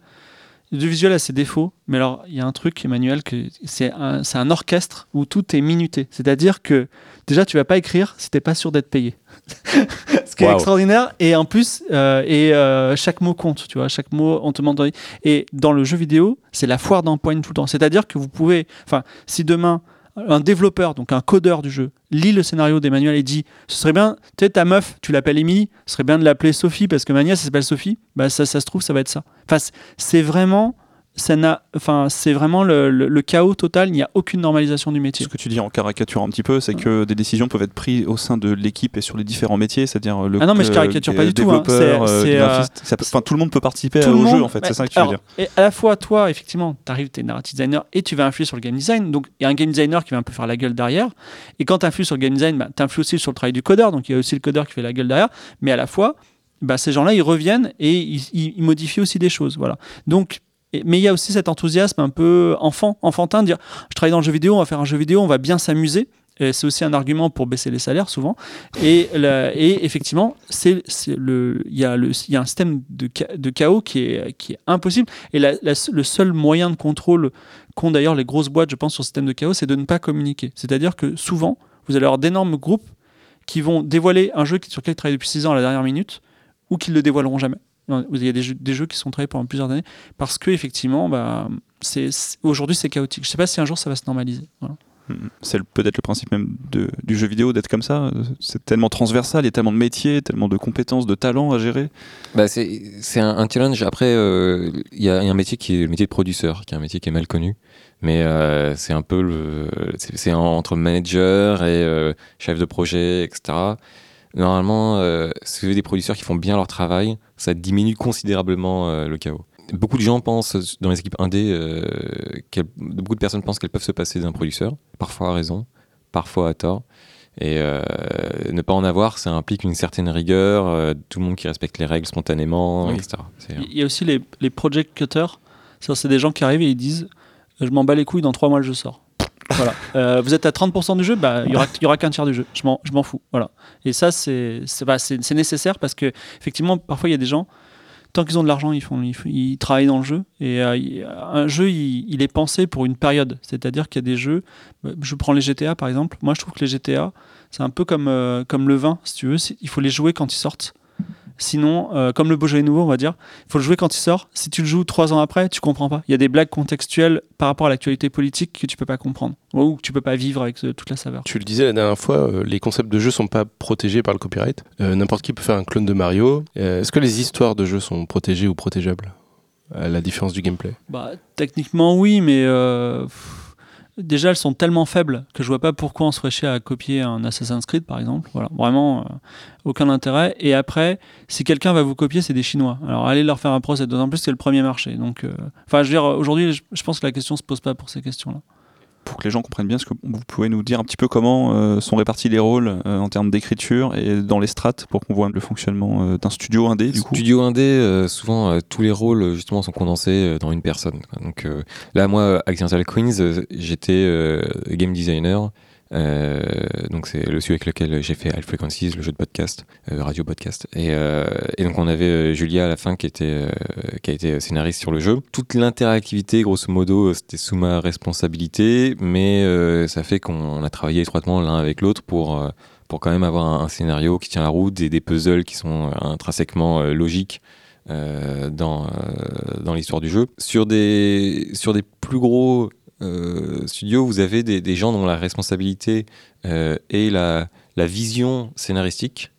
l'audiovisuel a ses défauts, mais alors il y a un truc, Emmanuel, que c'est un, un orchestre où tout est minuté. C'est-à-dire que déjà, tu vas pas écrire si t'es pas sûr d'être payé. Ce qui est extraordinaire. Et en plus, euh, et euh, chaque mot compte, tu vois. Chaque mot, on te demande. Et dans le jeu vidéo, c'est la foire d'empoigne tout le temps. C'est-à-dire que vous pouvez. Enfin, si demain, un développeur, donc un codeur du jeu, lit le scénario d'Emmanuel et dit Ce serait bien, tu sais, ta meuf, tu l'appelles Émilie, ce serait bien de l'appeler Sophie parce que ma nièce, elle s'appelle Sophie, bah ça, ça se trouve, ça va être ça. Enfin, c'est vraiment. Enfin, c'est vraiment le, le- le chaos total. Il n'y a aucune normalisation du métier. Ce que tu dis en caricature un petit peu, c'est que des décisions peuvent être prises au sein de l'équipe et sur les différents métiers, c'est-à-dire le Ah non, mais je caricature pas du tout, hein. euh, euh, enfin, tout le monde peut participer tout le au monde, jeu en fait, c'est ça que tu alors, veux dire. Et à la fois, toi, effectivement, tu arrives, tu es narrative designer et tu vas influer sur le game design. Donc, il y a un game designer qui va un peu faire la gueule derrière. Et quand tu influes sur le game design, bah, tu influes aussi sur le travail du codeur. Donc, il y a aussi le codeur qui fait la gueule derrière. Mais à la fois, bah, ces gens-là, ils reviennent et ils, ils- ils modifient aussi des choses. Voilà. Donc, mais il y a aussi cet enthousiasme un peu enfant, enfantin, de dire je travaille dans le jeu vidéo, on va faire un jeu vidéo, on va bien s'amuser. C'est aussi un argument pour baisser les salaires souvent. Et, effectivement, il y, a un système de, cha- de chaos qui est, impossible. Et le seul moyen de contrôle qu'ont d'ailleurs les grosses boîtes, je pense, sur ce système de chaos, c'est de ne pas communiquer. C'est-à-dire que souvent, vous allez avoir d'énormes groupes qui vont dévoiler un jeu sur lequel ils travaillent depuis 6 ans à la dernière minute ou qui ne le dévoileront jamais. Il y a des jeux, des jeux qui sont travaillés pendant plusieurs années parce que effectivement, bah, aujourd'hui c'est chaotique. Je ne sais pas si un jour ça va se normaliser. Voilà. Mhm. C'est peut-être le principe même de- du jeu vidéo d'être comme ça. C'est tellement transversal, il y a tellement de métiers, tellement de compétences, de talents à gérer. Bah, c'est c'est un, un challenge. Après, euh, il y, a il y a un métier qui est le métier de producteur, qui est un métier qui est mal connu. Mais euh, c'est un peu le. C'est entre manager et euh, chef de projet, etc. Normalement, euh, si vous avez des producteurs qui font bien leur travail, ça diminue considérablement euh, le chaos. Beaucoup de gens pensent, dans les équipes indé, euh, beaucoup de personnes pensent qu'elles peuvent se passer d'un producteur, parfois à raison, parfois à tort. Et euh, ne pas en avoir, ça implique une certaine rigueur, euh, tout le monde qui respecte les règles spontanément, Oui. etc. Il y a aussi les, les project cutters. C'est des gens qui arrivent et ils disent Je m'en bats les couilles, dans trois mois, je sors. Euh, vous êtes à 30% du jeu, bah, il y aura, aura qu'un tiers du jeu. Je m'en, fous. Voilà. Et ça, c'est, bah, nécessaire parce que, effectivement, parfois, il y a des gens, tant qu'ils ont de l'argent, ils, ils, travaillent dans le jeu. Et euh, un jeu, il, est pensé pour une période. C'est-à-dire qu'il y a des jeux. bah, Je prends les GTA, par exemple. Moi, je trouve que les GTA, c'est un peu comme, euh, comme le vin, si tu veux. Il faut les jouer quand ils sortent. Sinon, euh, comme le Beaujolais nouveau, on va dire, il faut le jouer quand il sort. Si tu le joues trois ans après, tu comprends pas. Il y a des blagues contextuelles par rapport à l'actualité politique que tu peux pas comprendre ou que tu peux pas vivre avec euh, toute la saveur. Tu le disais la dernière fois, euh, les concepts de jeu sont pas protégés par le copyright. Euh, N'importe qui peut faire un clone de Mario. Est-ce que les histoires de jeux sont protégées ou protégeables À la différence du gameplay? Bah, techniquement, oui, mais pff, déjà, elles sont tellement faibles que je vois pas pourquoi on se ferait chier à copier un Assassin's Creed, par exemple. Voilà, vraiment, euh, aucun intérêt. Et après, si quelqu'un va vous copier, c'est des Chinois. Alors, allez leur faire un procès, d'autant plus c'est le premier marché. Donc, euh, enfin, je veux dire, aujourd'hui, je, je pense que la question se pose pas pour ces questions-là. Pour que les gens comprennent bien, est-ce que vous pouvez nous dire un petit peu comment euh, sont répartis les rôles euh, en termes d'écriture et dans les strates pour qu'on voit le fonctionnement euh, d'un studio indé du coup Studio indé, souvent tous les rôles justement sont condensés dans une personne. Donc là, moi, Accidental Queens, j'étais game designer. Euh, donc c'est le celui avec lequel j'ai fait High Frequencies, le jeu de podcast, euh, radio podcast. Et, euh, et donc on avait Julia à la fin qui était qui a été scénariste sur le jeu. Toute l'interactivité, grosso modo, c'était sous ma responsabilité, mais ça fait qu'on a travaillé étroitement l'un avec l'autre pour pour quand même avoir un, scénario qui tient la route et des puzzles qui sont intrinsèquement logiques dans, dans l'histoire du jeu. Sur des, sur des plus gros euh, studios, vous avez des, des gens dont la responsabilité euh, est la, la vision scénaristique,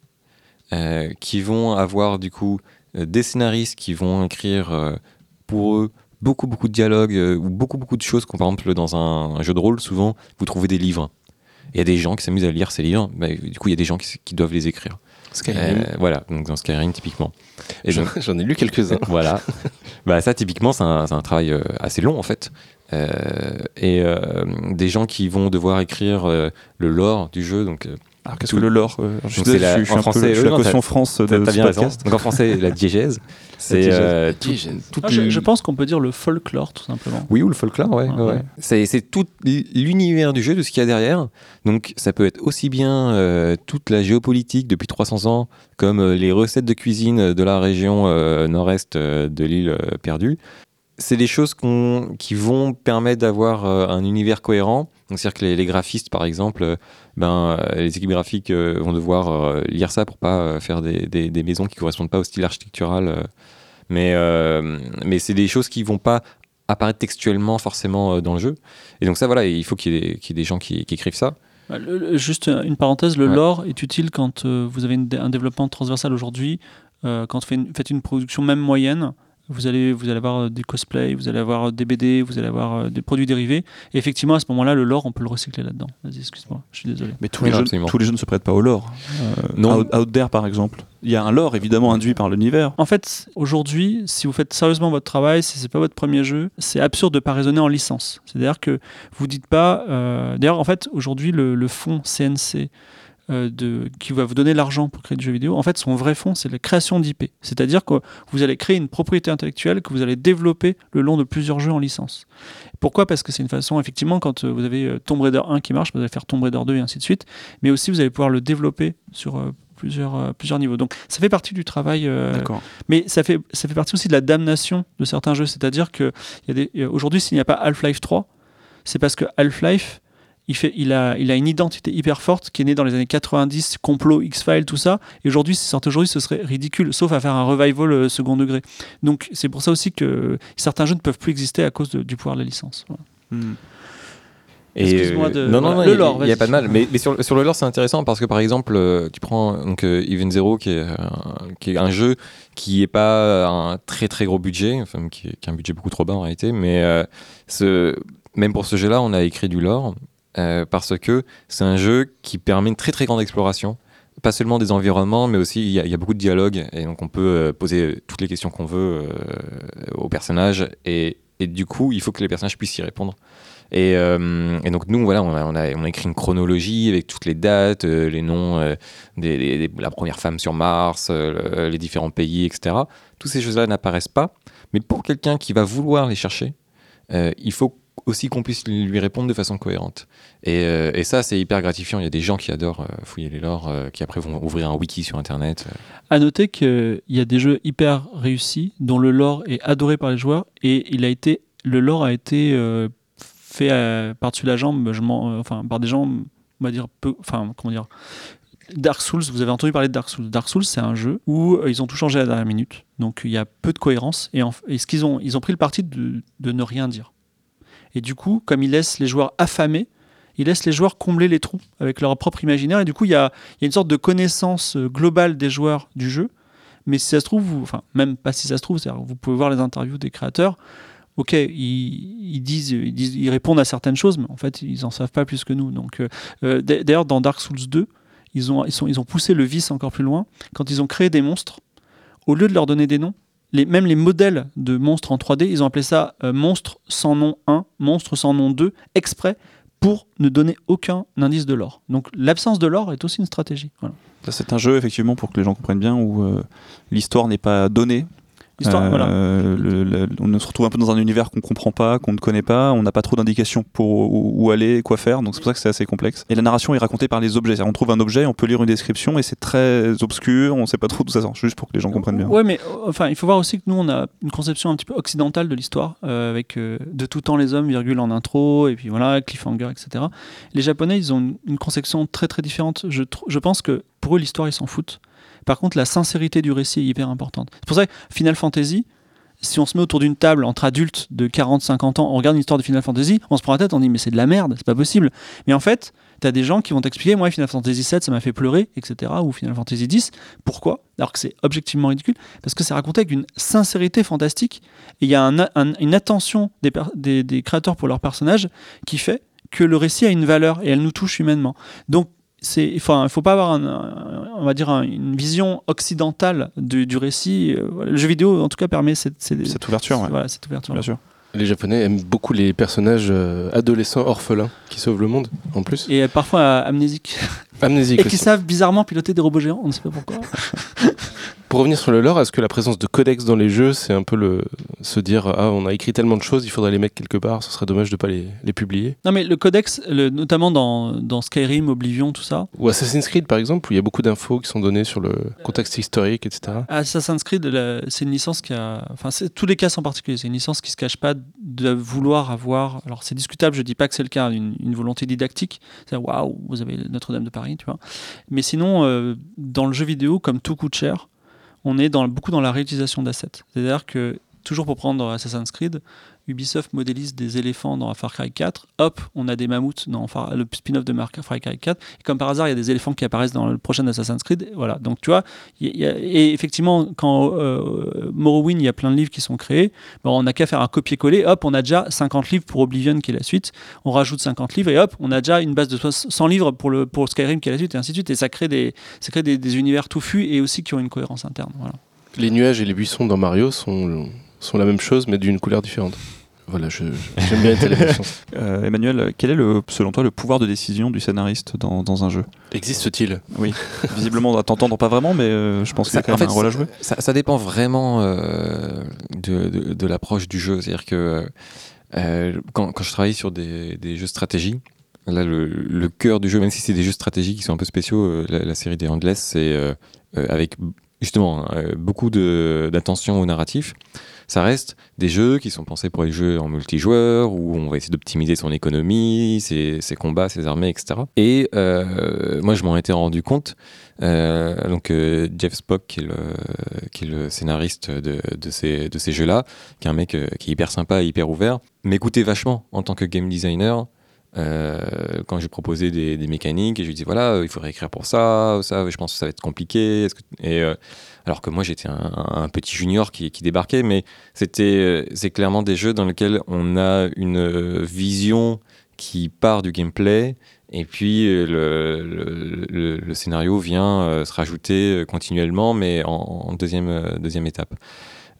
euh, qui vont avoir du coup des scénaristes qui vont écrire pour eux beaucoup beaucoup de dialogues ou beaucoup beaucoup de choses. Comme par exemple dans un, un jeu de rôle, souvent vous trouvez des livres. Il y a des gens qui s'amusent à lire ces livres, mais du coup il y a des gens qui, qui doivent les écrire. Skyrim. Euh, voilà, donc dans Skyrim typiquement. J'en ai lu quelques-uns. voilà. bah, ça, typiquement, c'est un, travail assez long, en fait. Euh, et euh, des gens qui vont devoir écrire euh, le lore du jeu. Donc, euh, Alors qu'est-ce tout- que le lore euh, Je suis, c'est la- je suis en un peu- français, je suis oui, la caution France de ce podcast. Donc, en français, la diégèse. C'est diégèse. euh, tout- toute Ah, je, pense qu'on peut dire le folklore, tout simplement. Oui, ou le folklore, ouais. C'est, c'est tout l'univers du jeu, de ce qu'il y a derrière. Donc, ça peut être aussi bien euh, toute la géopolitique depuis 300 ans, comme euh, les recettes de cuisine de la région euh, nord-est euh, de l'île euh, perdue. C'est des choses qui vont permettre d'avoir un univers cohérent. C'est-à-dire que les, les graphistes, par exemple, ben, les équipes graphiques vont devoir lire ça pour pas euh, faire des, des- des maisons qui correspondent pas au style architectural. mais mais c'est des choses qui vont pas apparaître textuellement forcément euh, dans le jeu. Et donc ça, voilà, il faut qu'il y ait des, qu'il y ait des gens qui, qui écrivent ça. Juste une parenthèse, le Ouais. lore est utile quand euh, vous avez une un développement transversal aujourd'hui. euh, quand vous faites une, faites une production même moyenne, vous allez, vous allez avoir euh, des cosplays, vous allez avoir euh, des BD, vous allez avoir euh, des produits dérivés. Et effectivement, à ce moment-là, le lore, on peut le recycler là-dedans. Vas-y, excuse-moi, je suis désolé. Mais tous, les jeux, tous les jeux ne se prêtent pas au lore. Euh, Non. Out, Out There, par exemple. Il y a un lore évidemment induit par l'univers. En fait, aujourd'hui, si vous faites sérieusement votre travail, si c'est pas votre premier jeu, c'est absurde de pas raisonner en licence. C'est-à-dire que vous dites pas. euh, D'ailleurs, en fait, aujourd'hui, le, le fonds CNC euh, de, qui va vous donner l'argent pour créer du jeu vidéo, en fait, son vrai fond, c'est la création d'IP. C'est-à-dire que vous allez créer une propriété intellectuelle que vous allez développer le long de plusieurs jeux en licence. Pourquoi? Parce que c'est une façon, effectivement, quand euh, vous avez euh, Tomb Raider 1 qui marche, vous allez faire Tomb Raider 2 et ainsi de suite, mais aussi vous allez pouvoir le développer sur euh, plusieurs, euh, plusieurs niveaux. Donc ça fait partie du travail. euh, D'accord. mais ça fait, ça fait partie aussi de la damnation de certains jeux. C'est-à-dire que il y a des- il y a- aujourd'hui, s'il n'y a pas Half-Life 3, c'est parce que Half-Life, il, fait, il, a, il a une identité hyper forte qui est née dans les années 90, complot, X-Files, tout ça. Et aujourd'hui, si sortait aujourd'hui, ce serait ridicule, sauf à faire un revival euh, second degré. Donc c'est pour ça aussi que certains jeux ne peuvent plus exister à cause de- du pouvoir de la licence. Voilà. Hmm. Et, Excuse-moi euh, de- Non, non, voilà, non, il- lore, il n'y a pas de mal. Mais, mais sur, sur le lore, c'est intéressant parce que par exemple, euh, tu prends donc, euh, Even Zero, qui est, un, qui est un jeu qui n'est pas un très très gros budget, enfin, qui, est, qui a un budget beaucoup trop bas en réalité, mais ce, même pour ce jeu-là, on a écrit du lore euh, parce que c'est un jeu qui permet une très très grande exploration. Pas seulement des environnements, mais aussi il y, a- beaucoup de dialogues et donc on peut euh, poser toutes les questions qu'on veut euh, aux personnages et, du coup il faut que les personnages puissent y répondre. Et, donc nous, voilà, on a, écrit une chronologie avec toutes les dates, les noms des, la première femme sur Mars, le- les différents pays, etc. Toutes ces choses-là n'apparaissent pas. Mais pour quelqu'un qui va vouloir les chercher, il faut aussi qu'on puisse lui répondre de façon cohérente. Et, euh, et ça, c'est hyper gratifiant. Il y a des gens qui adorent euh, fouiller les lores, euh, qui après vont ouvrir un wiki sur Internet. À noter qu'il y a des jeux hyper réussis dont le lore est adoré par les joueurs et il a été, le lore a été fait par-dessus la jambe, je enfin par des gens, on va dire peu, enfin comment dire. Dark Souls, vous avez entendu parler de Dark Souls. Dark Souls, c'est un jeu où ils ont tout changé à la dernière minute, donc il y a peu de cohérence et, ce qu'ils ont, ils ont pris le parti de ne rien dire. Et du coup, comme ils laissent les joueurs affamés, ils laissent les joueurs combler les trous avec leur propre imaginaire et du coup, il y a, il une sorte de connaissance euh, globale des joueurs du jeu. Mais si ça se trouve, enfin, même pas si ça se trouve, vous pouvez voir les interviews des créateurs. Ok, ils, disent, ils répondent à certaines choses, mais en fait, ils en savent pas plus que nous. Donc, euh, euh, d'ailleurs, dans Dark Souls 2, ils ont, ils, sont, ils ont poussé le vice encore plus loin. Quand ils ont créé des monstres, au lieu de leur donner des noms, les, même les modèles de monstres en 3D, ils ont appelé ça euh, monstre sans nom 1, monstre sans nom 2, exprès pour ne donner aucun indice de l'or. Donc l'absence de l'or est aussi une stratégie. C'est un jeu, effectivement, pour que les gens comprennent bien, où euh, l'histoire n'est pas donnée. Euh, voilà. le- le- on se retrouve un peu dans un univers qu'on comprend pas, qu'on ne connaît pas, on n'a pas trop d'indications pour où, où aller, quoi faire, donc c'est pour ça que c'est assez complexe. Et la narration est racontée par les objets. On trouve un objet, on peut lire une description et c'est très obscur, on sait pas trop d'où ça sort, juste pour que les gens comprennent bien. Ouais, mais euh, enfin, il faut voir aussi que nous, on a une conception un petit peu occidentale de l'histoire, euh, avec de tout temps les hommes, virgule en intro, et puis voilà, cliffhanger, etc. Les Japonais, ils ont une, une conception très très différente. Je, je pense que pour eux, l'histoire, ils s'en foutent. Par contre, la sincérité du récit est hyper importante. C'est pour ça que Final Fantasy, si on se met autour d'une table entre adultes de 40-50 ans, on regarde une histoire de Final Fantasy, on se prend la tête, on dit mais c'est de la merde, c'est pas possible. Mais en fait, t'as des gens qui vont t'expliquer, moi Final Fantasy 7 ça m'a fait pleurer, etc. Ou Final Fantasy 10, pourquoi? Alors que c'est objectivement ridicule, parce que c'est raconté avec une sincérité fantastique, et il y a un- un- une attention des- des créateurs pour leurs personnages qui fait que le récit a une valeur et elle nous touche humainement. Donc c'est, enfin, il faut pas avoir, un- un- on va dire, un- une vision occidentale du, du récit. Euh, Le jeu vidéo, en tout cas, permet cette, cette- Cette ouverture, ouais. voilà, cette ouverture. bien sûr. Les Japonais aiment beaucoup les personnages euh, adolescents orphelins qui sauvent le monde, en plus. Et euh, parfois euh, amnésiques. Amnésique Et qui savent bizarrement piloter des robots géants, on ne sait pas pourquoi. Pour revenir sur le lore, est-ce que la présence de codex dans les jeux, c'est un peu le se dire ah on a écrit tellement de choses, il faudrait les mettre quelque part, ce serait dommage de pas les, les publier? Non, mais le codex, le- notamment dans, dans Skyrim, Oblivion, tout ça, Ou Assassin's Creed par exemple, où il y a beaucoup d'infos qui sont données sur le contexte historique, etc. Assassin's Creed, c'est une licence qui a. Enfin, c'est- tous les cas sont particuliers. C'est une licence qui se cache pas de vouloir avoir. Alors, c'est discutable, je dis pas que c'est le cas, une, une volonté didactique. C'est waouh, vous avez Notre-Dame de Paris, tu vois. Mais sinon, euh, dans le jeu vidéo, comme tout coûte cher, on est dans, beaucoup dans la réutilisation d'assets. C'est-à-dire que, toujours pour prendre Assassin's Creed, Ubisoft modélise des éléphants dans Far Cry 4. Hop, on a des mammouths dans le spin-off de Far Cry 4. Et comme par hasard, il y a des éléphants qui apparaissent dans le prochain Assassin's Creed. Voilà. Donc, tu vois, et effectivement, quand euh, Morrowind, il y a plein de livres qui sont créés, bon, on n'a qu'à faire un copier-coller. Hop, on a déjà 50 livres pour Oblivion, qui est la suite. On rajoute 50 livres et hop, on a déjà une base de 100 livres pour, le, pour Skyrim, qui est la suite, et ainsi de suite. Et ça crée des, ça crée des, des univers touffus et aussi qui ont une cohérence interne. Voilà. Les nuages et les buissons dans Mario sont, sont la même chose mais d'une couleur différente. Voilà, j'aime bien. Euh, Emmanuel, quel est le, selon toi le pouvoir de décision du scénariste dans, dans un jeu? Existe-t-il? Oui, visiblement à t'entendre pas vraiment, mais euh, je pense qu'il y a Ça- quand en même fait, un rôle à jouer. Ça, ça dépend vraiment euh, de, de- de l'approche du jeu. C'est-à-dire que euh, quand, quand je travaille sur des, des jeux stratégie, là, le, le cœur du jeu, même si c'est des jeux stratégiques qui sont un peu spéciaux, euh, la, la série des Endless, c'est euh, euh, avec justement euh, beaucoup de- d'attention au narratif. Ça reste des jeux qui sont pensés pour les jeux en multijoueur, où on va essayer d'optimiser son économie, ses, combats, ses armées, etc. Et euh, moi, je m'en étais rendu compte. Euh, donc, euh, Jeff Spock, qui est le, scénariste de, ces, jeux-là, qui est un mec qui est hyper sympa et hyper ouvert, m'écoutait vachement en tant que game designer. quand j'ai proposé des, mécaniques et je lui disais voilà il faudrait écrire pour ça ça je pense que ça va être compliqué et alors que moi j'étais un, petit junior qui, débarquait mais c'était euh, c'est clairement des jeux dans lesquels on a une euh, vision qui part du gameplay et puis euh, le, scénario vient se rajouter continuellement mais en, deuxième, deuxième étape.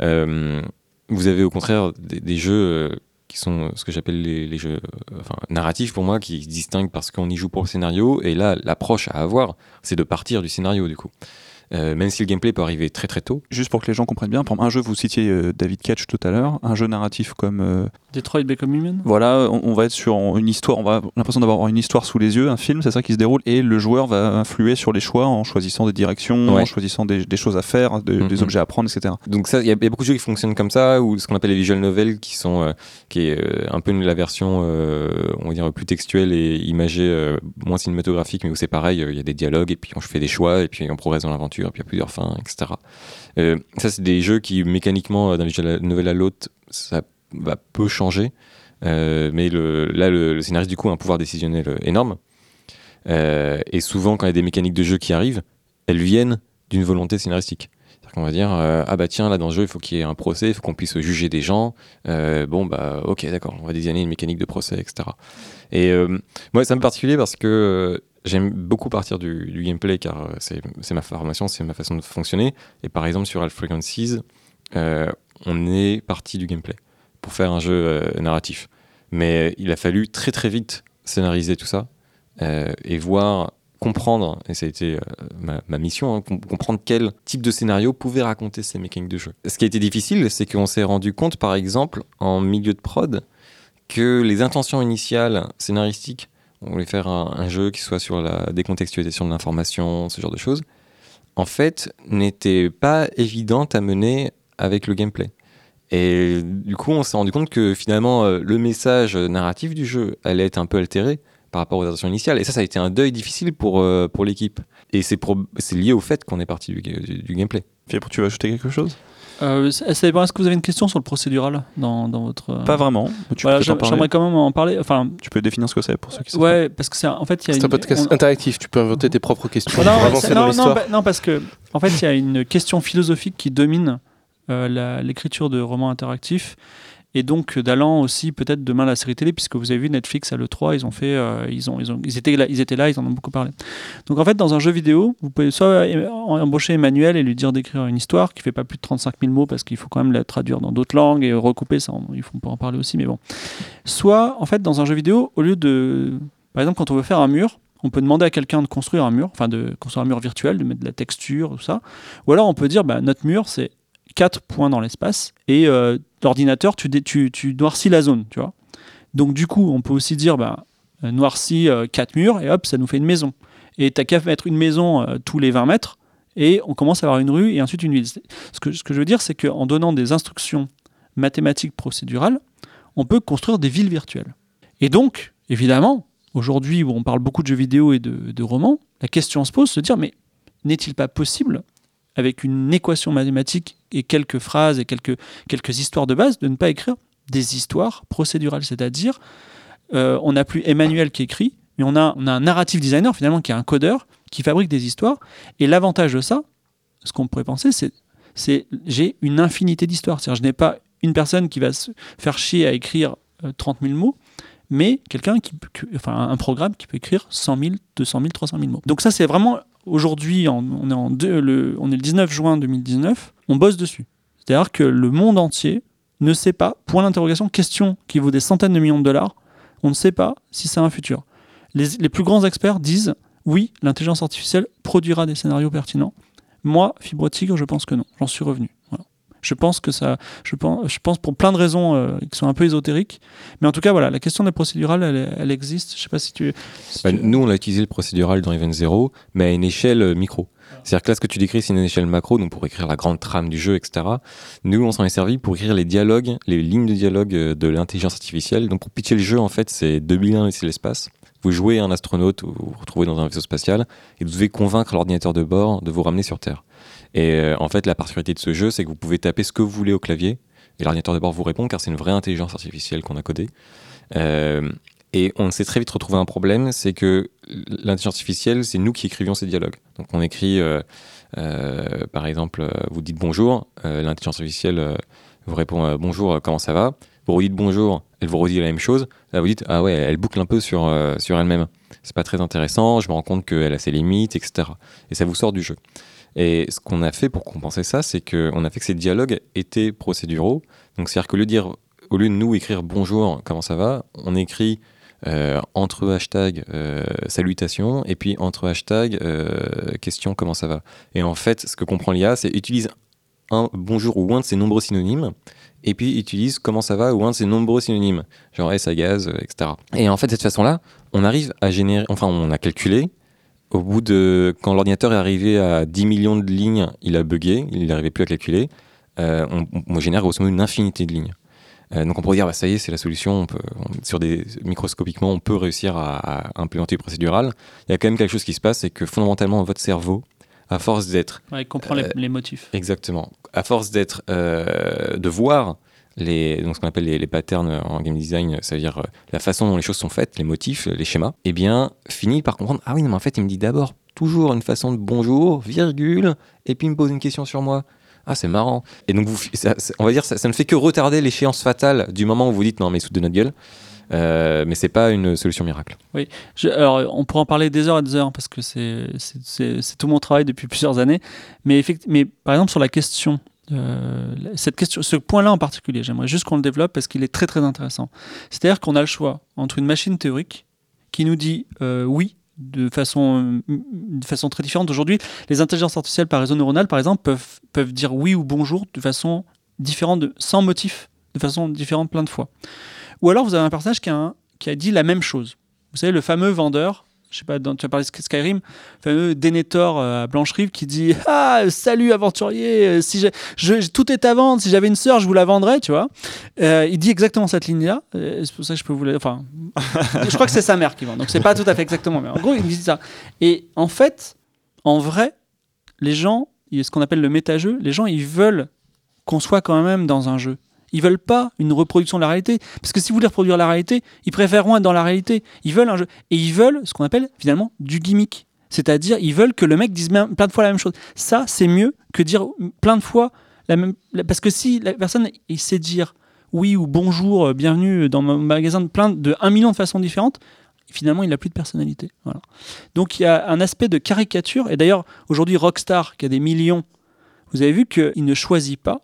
Vous avez au contraire des, jeux qui sont ce que j'appelle les, jeux narratifs pour moi qui se distinguent parce qu'on y joue pour le scénario et là l'approche à avoir c'est de partir du scénario du coup. Euh, même si le gameplay peut arriver très très tôt, Juste pour que les gens comprennent bien, exemple, un jeu, vous citiez euh, David Ketch tout à l'heure, un jeu narratif comme euh, Detroit Become Human? Voilà, on, on va être sur une histoire, on va l'impression d'avoir une histoire sous les yeux, un film, c'est ça qui se déroule, et le joueur va influer sur les choix en choisissant des directions, Ouais. en choisissant des, des choses à faire, de- des Mhm. objets à prendre, etc. Donc ça, il y, a il y a beaucoup de jeux qui fonctionnent comme ça, ou ce qu'on appelle les visual novels, qui sont, euh, qui est euh, un peu la version, euh, on va dire plus textuelle et imagée, euh, moins cinématographique, mais où c'est pareil, euh, il y a des dialogues et puis on fait des choix et puis on progresse dans l'aventure, et puis il y a plusieurs fins, etc. Euh, ça, c'est des jeux qui mécaniquement, euh, d'un novel à l'autre, ça va peu changer, Euh, mais le, là, le, scénariste du coup a un pouvoir décisionnel énorme. Et souvent, quand il y a des mécaniques de jeu qui arrivent, elles viennent d'une volonté scénaristique. C'est-à-dire qu'on va dire ah bah tiens là dans le jeu il faut qu'il y ait un procès, il faut qu'on puisse juger des gens. Bon bah ok d'accord, on va designer une mécanique de procès etc. Et moi c'est un peu particulier parce que j'aime beaucoup partir du, gameplay car euh, c'est ma formation, c'est ma façon de fonctionner. Et par exemple sur Alpha Frequencies, euh, on est parti du gameplay pour faire un jeu euh, narratif. Mais il a fallu très très vite scénariser tout ça et voir comprendre, et ça a été ma, mission, hein, com- comprendre quel type de scénario pouvait raconter ces mécaniques de jeu. Ce qui a été difficile, c'est qu'on s'est rendu compte, par exemple, en milieu de prod, que les intentions initiales scénaristiques, on voulait faire un, jeu qui soit sur la décontextualisation de l'information, ce genre de choses, en fait, n'étaient pas évidentes à mener avec le gameplay. Et du coup, on s'est rendu compte que finalement, euh, le message narratif du jeu allait être un peu altéré par rapport aux intentions initiales. Et ça, ça a été un deuil difficile pour, euh, pour l'équipe. Et c'est lié au fait qu'on est parti du gameplay. Fibre, tu veux ajouter quelque chose? Euh. Est-ce que vous avez une question sur le procédural dans, dans votre. euh, Pas vraiment. Voilà, j'aimerais quand même en parler. Enfin, tu peux définir ce que c'est pour ceux qui savent ouais, parce que c'est un- en fait il y a C'est une- un podcast on- interactif, tu peux inventer tes propres questions pour non, avancer c'est- dans non, bah, non, parce que en fait, il y a une question philosophique qui domine euh, la- l'écriture de romans interactifs. Et donc d'allant aussi peut-être demain la série télé, puisque vous avez vu Netflix à l'E3, ils ont fait, euh, ils, ont, ils, étaient là, ils en ont beaucoup parlé. Donc en fait, dans un jeu vidéo, vous pouvez soit euh, embaucher Emmanuel et lui dire d'écrire une histoire qui fait pas plus de 35 000 mots, parce qu'il faut quand même la traduire dans d'autres langues et recouper, ça, on, il faut, en parler aussi, mais bon. Soit, en fait, dans un jeu vidéo, au lieu de... Par exemple, quand on veut faire un mur, on peut demander à quelqu'un de construire un mur, enfin de construire un mur virtuel, de mettre de la texture, tout ça. Ou alors on peut dire, bah, notre mur, c'est quatre points dans l'espace, et euh, l'ordinateur, tu, tu, tu noircis la zone, tu vois. Donc du coup, on peut aussi dire, bah, euh, noircis euh, quatre murs, et hop, ça nous fait une maison. Et t'as qu'à mettre une maison euh, tous les 20 mètres, et on commence à avoir une rue, et ensuite une ville. Ce que, ce que je veux dire, c'est qu'en donnant des instructions mathématiques procédurales, on peut construire des villes virtuelles. Et donc, évidemment, aujourd'hui où on parle beaucoup de jeux vidéo et de, de romans, la question se pose, se dire, mais n'est-il pas possible, avec une équation mathématique et quelques phrases et quelques, histoires de base, de ne pas écrire des histoires procédurales C'est-à-dire, euh, on n'a plus Emmanuel qui écrit, mais on a, un narrative designer finalement qui est un codeur qui fabrique des histoires. Et l'avantage de ça, ce qu'on pourrait penser, c'est c'est j'ai une infinité d'histoires. C'est-à-dire, je n'ai pas une personne qui va se faire chier à écrire euh, 30 000 mots, mais quelqu'un qui, enfin, un programme qui peut écrire 100 000, 200 000, 300 000 mots. Donc ça, c'est vraiment aujourd'hui, on est en deux- le, on est le 19 juin 2019, on bosse dessus. C'est-à-dire que le monde entier ne sait pas, point d'interrogation, question qui vaut des centaines de millions de dollars, on ne sait pas si a un futur. Les, les plus grands experts disent oui, l'intelligence artificielle produira des scénarios pertinents. Moi, Fibre Tigre, je pense que non. J'en suis revenu. Je pense que ça, je pense, je pense pour plein de raisons euh, qui sont un peu ésotériques, mais en tout cas, voilà, la question des procédurales, elle, elle existe. Je sais pas si tu. si Bah, tu- nous, on a utilisé le procédural dans Event Zero, mais à une échelle euh, micro. C'est-à-dire que là, ce que tu décris, c'est une échelle macro, donc pour écrire la grande trame du jeu, etc. Nous, on s'en est servi pour écrire les dialogues, les lignes de dialogue euh, de l'intelligence artificielle. Donc, pour pitcher le jeu, en fait, c'est 2001 et c'est l'espace. Vous jouez un astronaute, vous vous retrouvez dans un vaisseau spatial, et vous devez convaincre l'ordinateur de bord de vous ramener sur Terre. Et euh, en fait, la particularité de ce jeu, c'est que vous pouvez taper ce que vous voulez au clavier, et l'ordinateur de bord vous répond, car c'est une vraie intelligence artificielle qu'on a codée. Euh, et on s'est très vite retrouvé un problème, c'est que l'intelligence artificielle, c'est nous qui écrivions ces dialogues. Donc on écrit, euh, par exemple, vous dites bonjour, l'intelligence artificielle vous répond bonjour, comment ça va? Vous redites bonjour, elle vous redit la même chose. Là vous dites ah ouais, elle boucle un peu sur, sur elle-même. C'est pas très intéressant, je me rends compte qu'elle a ses limites, etc. Et ça vous sort du jeu. Et ce qu'on a fait pour compenser ça, c'est qu'on a fait que ces dialogues étaient procéduraux. Donc c'est-à-dire qu'au lieu de dire, au lieu de nous écrire bonjour, comment ça va, on écrit euh, entre hashtag euh, salutations et puis entre hashtag euh, question comment ça va. Et en fait, ce que comprend l'IA, c'est utilise un bonjour ou un de ses nombreux synonymes et puis utilise comment ça va ou un de ses nombreux synonymes, genre S à gaz, etc. Et en fait, de cette façon-là, on arrive à générer, enfin, on a calculé. Au bout de, quand l'ordinateur est arrivé à 10 millions de lignes, il a bugué, il n'arrivait plus à calculer. Euh, on, on génère grosso modo une infinité de lignes. Euh, donc on pourrait dire, bah, ça y est, c'est la solution. On peut, on- sur des microscopiquement, on peut réussir à, à implémenter le procédural. Il y a quand même quelque chose qui se passe, c'est que fondamentalement, votre cerveau, à force d'être Ouais, il comprend les, Euh, les motifs. Exactement. À force d'être, de voir donc ce qu'on appelle les, patterns en game design, ça veut dire euh, la façon dont les choses sont faites, les motifs, les schémas, eh bien, finit par comprendre, ah oui, mais en fait, il me dit d'abord toujours une façon de bonjour, virgule, et puis il me pose une question sur moi. Ah, c'est marrant. Et donc, on va dire, ça, ne fait que retarder l'échéance fatale du moment où vous dites, non, mais sous de notre gueule. Euh, mais c'est pas une solution miracle. Je- alors, on pourra en parler des heures et des heures parce que c'est tout mon travail depuis plusieurs années. Mais, mais par exemple, sur la question, euh, cette question, ce point-là en particulier, j'aimerais juste qu'on le développe parce qu'il est très très intéressant. C'est-à-dire qu'on a le choix entre une machine théorique qui nous dit euh, oui de façon, euh, de façon très différente. Aujourd'hui, les intelligences artificielles par réseau neuronal, par exemple, peuvent, peuvent dire oui ou bonjour de façon différente, sans motif, de façon différente plein de fois. Ou alors, vous avez un personnage qui a, qui a dit la même chose. Vous savez, le fameux vendeur, je sais pas, dans- tu as parlé de Skyrim, le fameux Denethor euh, à Blanche-Rive qui dit Ah, salut aventurier, euh, si je, tout est à vendre, si j'avais une sœur, je vous la vendrais, tu vois. Euh, il dit exactement cette ligne-là, c'est pour ça que je peux vous la. Enfin, je crois que c'est sa mère qui vend, donc c'est pas tout à fait exactement, mais en gros, il dit ça. Et en fait, en vrai, les gens, ce qu'on appelle le méta-jeu, les gens, ils veulent qu'on soit quand même dans un jeu. Ils veulent pas une reproduction de la réalité. Parce que si vous voulez reproduire la réalité, ils préfèrent être dans la réalité. Ils veulent un jeu. Et ils veulent ce qu'on appelle finalement du gimmick. C'est-à-dire, ils veulent que le mec dise plein de fois la même chose. Ça, c'est mieux que dire plein de fois la même. Parce que si la personne, il sait dire oui ou bonjour, euh, bienvenue dans mon magasin de plein de 1 million de façons différentes, finalement, il n'a plus de personnalité. Voilà. Donc, il y a un aspect de caricature. Et d'ailleurs, aujourd'hui, Rockstar, qui a des millions, vous avez vu qu'il ne choisit pas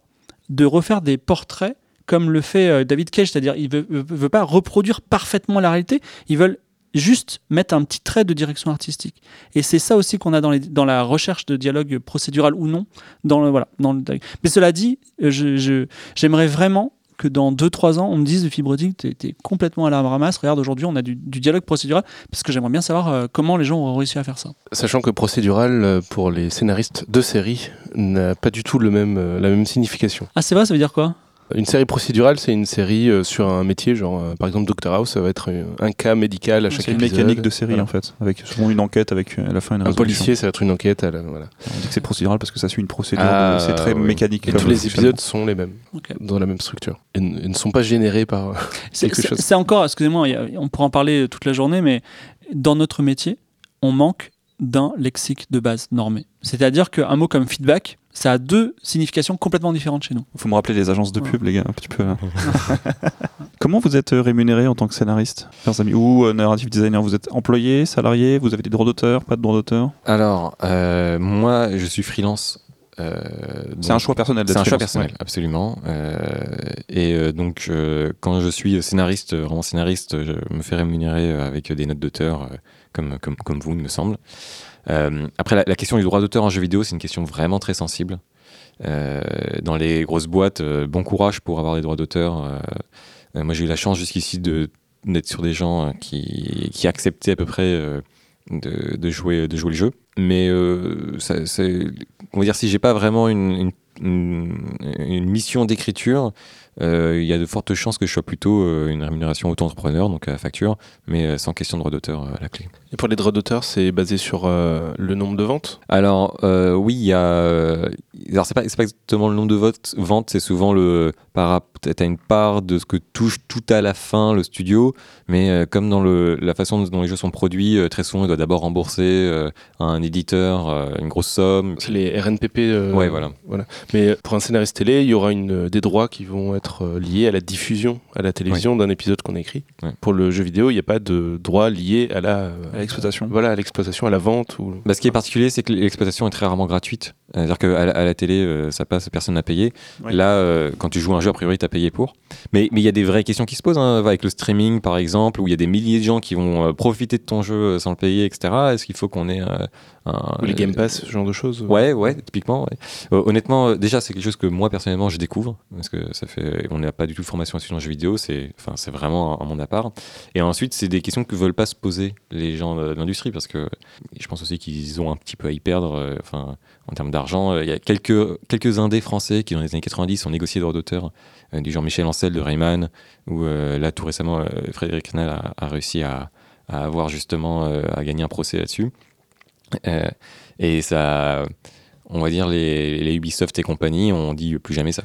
de refaire des portraits comme le fait euh, David Cage, c'est-à-dire il veut, veut, veut pas reproduire parfaitement la réalité, ils veulent juste mettre un petit trait de direction artistique. Et c'est ça aussi qu'on a dans, les, dans la recherche de dialogue procédural ou non. Dans le, voilà, dans le, mais cela dit, euh, j'aimerais vraiment que dans 2-3 ans, on me dise de t'es t'es complètement à la ramasse. Regarde, aujourd'hui, on a du, du dialogue procédural, parce que j'aimerais bien savoir euh, comment les gens ont réussi à faire ça. Sachant que procédural, pour les scénaristes de série, n'a pas du tout le même, euh, la même signification. Ah, c'est vrai, ça veut dire quoi? Une série procédurale, c'est une série euh, sur un métier, genre euh, par exemple Doctor House, ça va être euh, un cas médical à chaque C'est une épisode. mécanique de série Voilà. en fait, avec souvent une enquête avec à la fin une Un résolution. policier, ça va être une enquête. À la- voilà. On dit que c'est procédural parce que ça suit une procédure, Ah, c'est très oui. mécanique. Et tous les épisodes sont les mêmes, dans la même structure. Et, ne sont pas générés par. C'est- quelque chose. c'est encore, excusez-moi, on pourra en parler toute la journée, mais dans notre métier, on manque d'un lexique de base normé. C'est-à-dire qu'un mot comme feedback, ça a deux significations complètement différentes chez nous. Faut me rappeler les agences de Ouais. pub, les gars, un petit peu. là. Comment vous êtes euh, rémunéré en tant que scénariste, chers amis? Ou euh, narrative designer Vous êtes employé, salarié Vous avez des droits d'auteur Pas de droits d'auteur? Alors, euh, moi, je suis freelance Euh, C'est un choix personnel C'est un choix personnel, absolument. Euh, et euh, donc, euh, quand je suis scénariste, vraiment scénariste, je me fais rémunérer avec des notes d'auteur, euh, comme, vous, il me semble. Euh, après, la, question du droit d'auteur en jeu vidéo, c'est une question vraiment très sensible. Euh, dans les grosses boîtes, euh, bon courage pour avoir des droits d'auteur. Moi, j'ai eu la chance jusqu'ici d'être sur des gens qui, acceptaient à peu près de, jouer, le jeu. Mais ça- on va dire si j'ai pas vraiment une, mission d'écriture, il y a de fortes chances que je sois plutôt euh, une rémunération auto-entrepreneur, donc à facture, mais euh, sans question de droit d'auteur euh, à la clé. Et pour les droits d'auteur, c'est basé sur euh, le nombre de ventes? Alors euh, oui, il y a. euh, Alors c'est pas, pas exactement le nombre de votes, ventes, c'est souvent le. Par, t'as une part de ce que touche tout à la fin le studio, mais euh, comme dans le, la façon dont les jeux sont produits, euh, très souvent il doit d'abord rembourser euh, à un éditeur euh, une grosse somme. C'est les RNPP. euh, Ouais, voilà. Mais pour un scénariste télé, il y aura une, des droits qui vont être euh, liés à la diffusion à la télévision d'un épisode qu'on écrit. Ouais. Pour le jeu vidéo, il n'y a pas de droits liés à la À l'exploitation. Voilà, à l'exploitation, à la vente. Ou... Bah, ce qui est particulier, c'est que l'exploitation est très rarement gratuite. C'est-à-dire qu'à la, à la télé, euh, ça passe, personne n'a payé. Ouais. Là, euh, quand tu joues un jeu, a priori, tu as payé pour. Mais mais il y a des vraies questions qui se posent, hein, avec le streaming, par exemple, où il y a des milliers de gens qui vont euh, profiter de ton jeu euh, sans le payer, etc. Est-ce qu'il faut qu'on ait euh. Ou les Game Pass, ce genre de choses. Ouais, ouais, typiquement. ouais. Euh, honnêtement, euh, déjà, c'est quelque chose que moi, personnellement, je découvre. Parce que ça fait. On n'a pas du tout de formation là-dessus dans le jeu vidéo. C'est vraiment un, un monde à part. Et ensuite, c'est des questions que veulent pas se poser les gens de l'industrie. Parce que je pense aussi qu'ils ont un petit peu à y perdre. euh, Enfin, en termes d'argent. Il y a quelques, quelques indés français qui, dans les années 90, ont négocié des droits d'auteur. du genre Michel Ancel de Rayman. Ou là, tout récemment, Frédéric Knell a, a réussi à, à avoir justement. à gagner un procès là-dessus. Euh, et ça on va dire les, les Ubisoft et compagnie, on dit plus jamais ça.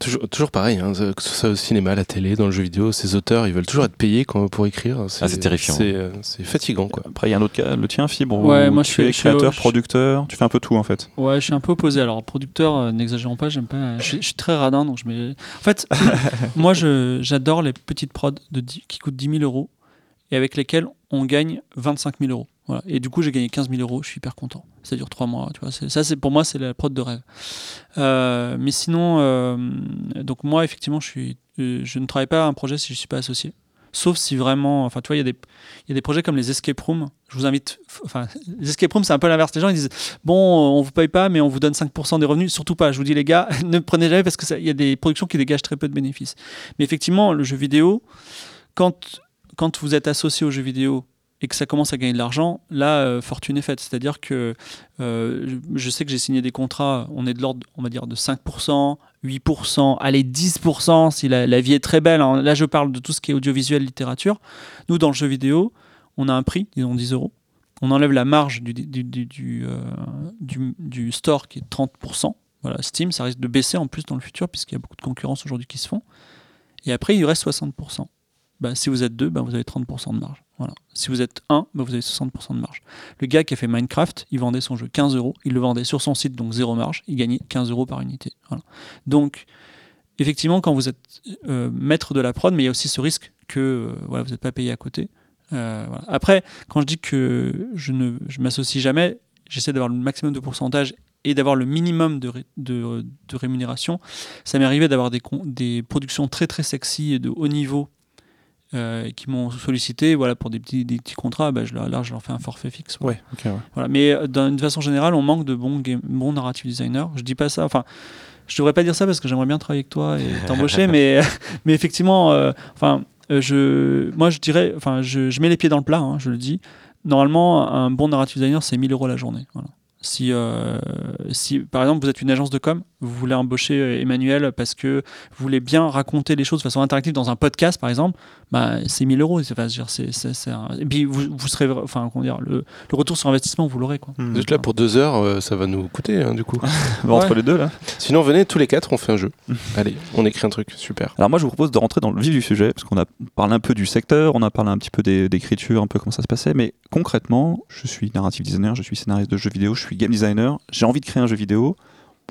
Toujours, toujours pareil, hein, que ce soit au cinéma, à la télé, dans le jeu vidéo, ces auteurs, ils veulent toujours être payés quand, pour écrire. Ah, c'est terrifiant. C'est euh, c'est fatigant, quoi. Après, il y a un autre cas, le tien, Fibre. Ouais, où moi, je tu suis- es je suis créateur, je- producteur, tu fais un peu tout en fait. Ouais, je suis un peu opposé. Alors, producteur, euh, n'exagérons pas, j'aime pas. Je, suis- je suis très radin, donc je mets. En fait, moi, je- j'adore les petites prods de 10 qui coûtent 10 000 euros et avec lesquelles on gagne 25 000 euros. Et du coup, j'ai gagné 15 000 euros, je suis hyper content. Ça dure 3 mois, tu vois. Ça, c'est pour moi, c'est la prod de rêve. Euh, mais sinon, euh, donc moi, effectivement, euh, je ne travaille pas à un projet si je ne suis pas associé. Sauf si vraiment, enfin, tu vois, il y, a des- projets comme les escape rooms. Je vous invite, enfin, les escape rooms, c'est un peu l'inverse. Les gens, ils disent, bon, on vous paye pas, mais on vous donne 5% des revenus. Surtout pas. Je vous dis, les gars, ne prenez jamais parce qu'il y a des productions qui dégagent très peu de bénéfices. Mais effectivement, le jeu vidéo, quand vous êtes associé au jeu vidéo et que ça commence à gagner de l'argent, là, euh, fortune est faite. C'est-à-dire que euh, je sais que j'ai signé des contrats, on est de l'ordre, on va dire, de 5%, 8%, allez, 10% si la, vie est très belle. hein. Là, je parle de tout ce qui est audiovisuel, littérature. Nous, dans le jeu vidéo, on a un prix, disons 10 euros. On enlève la marge du, du, du, euh, store qui est 30%. Voilà, Steam, ça risque de baisser en plus dans le futur puisqu'il y a beaucoup de concurrence aujourd'hui qui se font. Et après, il reste 60%. Bah, si vous êtes deux, bah, vous avez 30% de marge. Voilà. Si vous êtes un, bah, vous avez 60% de marge. Le gars qui a fait Minecraft, il vendait son jeu 15 euros. Il le vendait sur son site, donc zéro marge. Il gagnait 15 euros par unité. Donc, effectivement, quand vous êtes euh, maître de la prod, mais il y a aussi ce risque que euh, voilà, vous n'êtes pas payé à côté. Euh. Après, quand je dis que je ne m'associe jamais, j'essaie d'avoir le maximum de pourcentage et d'avoir le minimum de, de, de rémunération. Ça m'est arrivé d'avoir des, des productions très très sexy et de haut niveau euh, qui m'ont sollicité voilà, pour des petits, des petits contrats. Bah, je, là, je leur fais un forfait fixe. voilà. Ouais, ok, ouais. Voilà. Mais euh, d'une façon générale, on manque de bons, game- bons narrative designers. Je dis pas ça. Enfin, je devrais pas dire ça parce que j'aimerais bien travailler avec toi et t'embaucher, mais, mais effectivement, euh, enfin, euh, je, moi, je dirais, enfin, je, je mets les pieds dans le plat, hein, je le dis. Normalement, un bon narrative designer, c'est 1000 euros la journée. Voilà. Si, euh, si, par exemple, vous êtes une agence de com, vous voulez embaucher euh, Emmanuel parce que vous voulez bien raconter les choses de façon interactive dans un podcast, par exemple, bah, c'est 1000 euros. Enfin, dire, un- Et puis, vous, vous serez, enfin, comment dire, le, le retour sur investissement, vous l'aurez. quoi. Vous êtes là pour deux heures, euh, ça va nous coûter, hein, du coup. Bon, Entre Ouais. les deux là. Sinon, venez tous les quatre, on fait un jeu. Allez, on écrit un truc, super. Alors moi, je vous propose de rentrer dans le vif du sujet, parce qu'on a parlé un peu du secteur, on a parlé un petit peu des- d'écriture, un peu comment ça se passait, mais concrètement, je suis narrative designer, je suis scénariste de jeux vidéo, je suis game designer, j'ai envie de créer un jeu vidéo.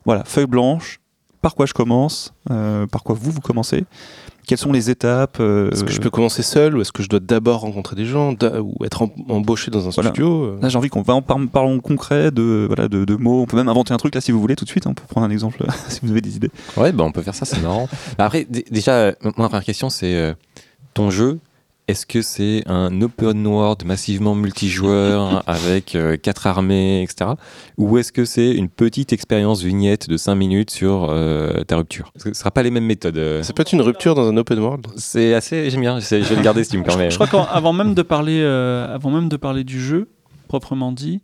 Voilà, feuille blanche, par quoi je commence, euh, par quoi vous vous commencez, quelles sont les étapes. euh, Est-ce que je peux commencer seul ou est-ce que je dois d'abord rencontrer des gens ou être em- embauché dans un Voilà. studio euh Là, j'ai envie qu'on va en par parlons concret de, voilà, de, de mots. On peut même inventer un truc là si vous voulez tout de suite. hein. On peut prendre un exemple si vous avez des idées. Ouais, bah, on peut faire ça, c'est marrant. Après, déjà, ma première question, c'est euh, ton jeu. Est-ce que c'est un open world massivement multijoueur avec euh, quatre armées, etc. Ou est-ce que c'est une petite expérience vignette de 5 minutes sur euh, ta rupture? Ce ne sera pas les mêmes méthodes. Ça peut être une rupture dans un open world? C'est assez, j'aime bien, je vais le garder si tu me permets. Je crois qu'avant même de parler, euh, avant même de parler du jeu proprement dit,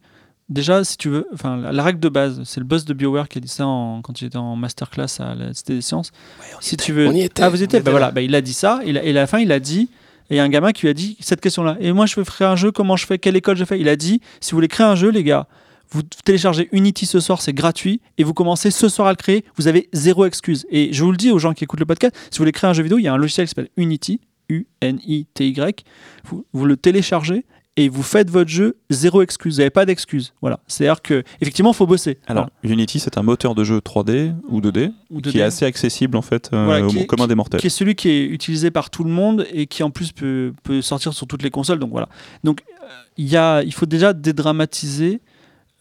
déjà si tu veux, enfin la, la règle de base, c'est le boss de Bioware qui a dit ça en- quand il était en masterclass à la Cité des Sciences. si tu veux, On y était, ah vous étiez, bah là. voilà, bah, il a dit ça et, la- et à la fin il a dit. Et un gamin qui lui a dit cette question-là. Et moi, je veux créer un jeu, comment je fais Quelle école je fais? Il a dit si vous voulez créer un jeu, les gars, vous téléchargez Unity ce soir, c'est gratuit, et vous commencez ce soir à le créer, vous avez zéro excuse. Et je vous le dis aux gens qui écoutent le podcast, si vous voulez créer un jeu vidéo, il y a un logiciel qui s'appelle Unity, U-N-I-T-Y, vous, vous le téléchargez et vous faites votre jeu, zéro excuse, vous n'avez pas d'excuse. Voilà. C'est-à-dire que effectivement, il faut bosser. Alors, Unity, c'est un moteur de jeu 3D ou 2D Ou qui 2D. est assez accessible en fait euh, Voilà, au est- commun des mortels. qui est celui qui est utilisé par tout le monde et qui en plus peut, peut sortir sur toutes les consoles. Donc voilà. Donc euh, y a, il faut déjà dédramatiser.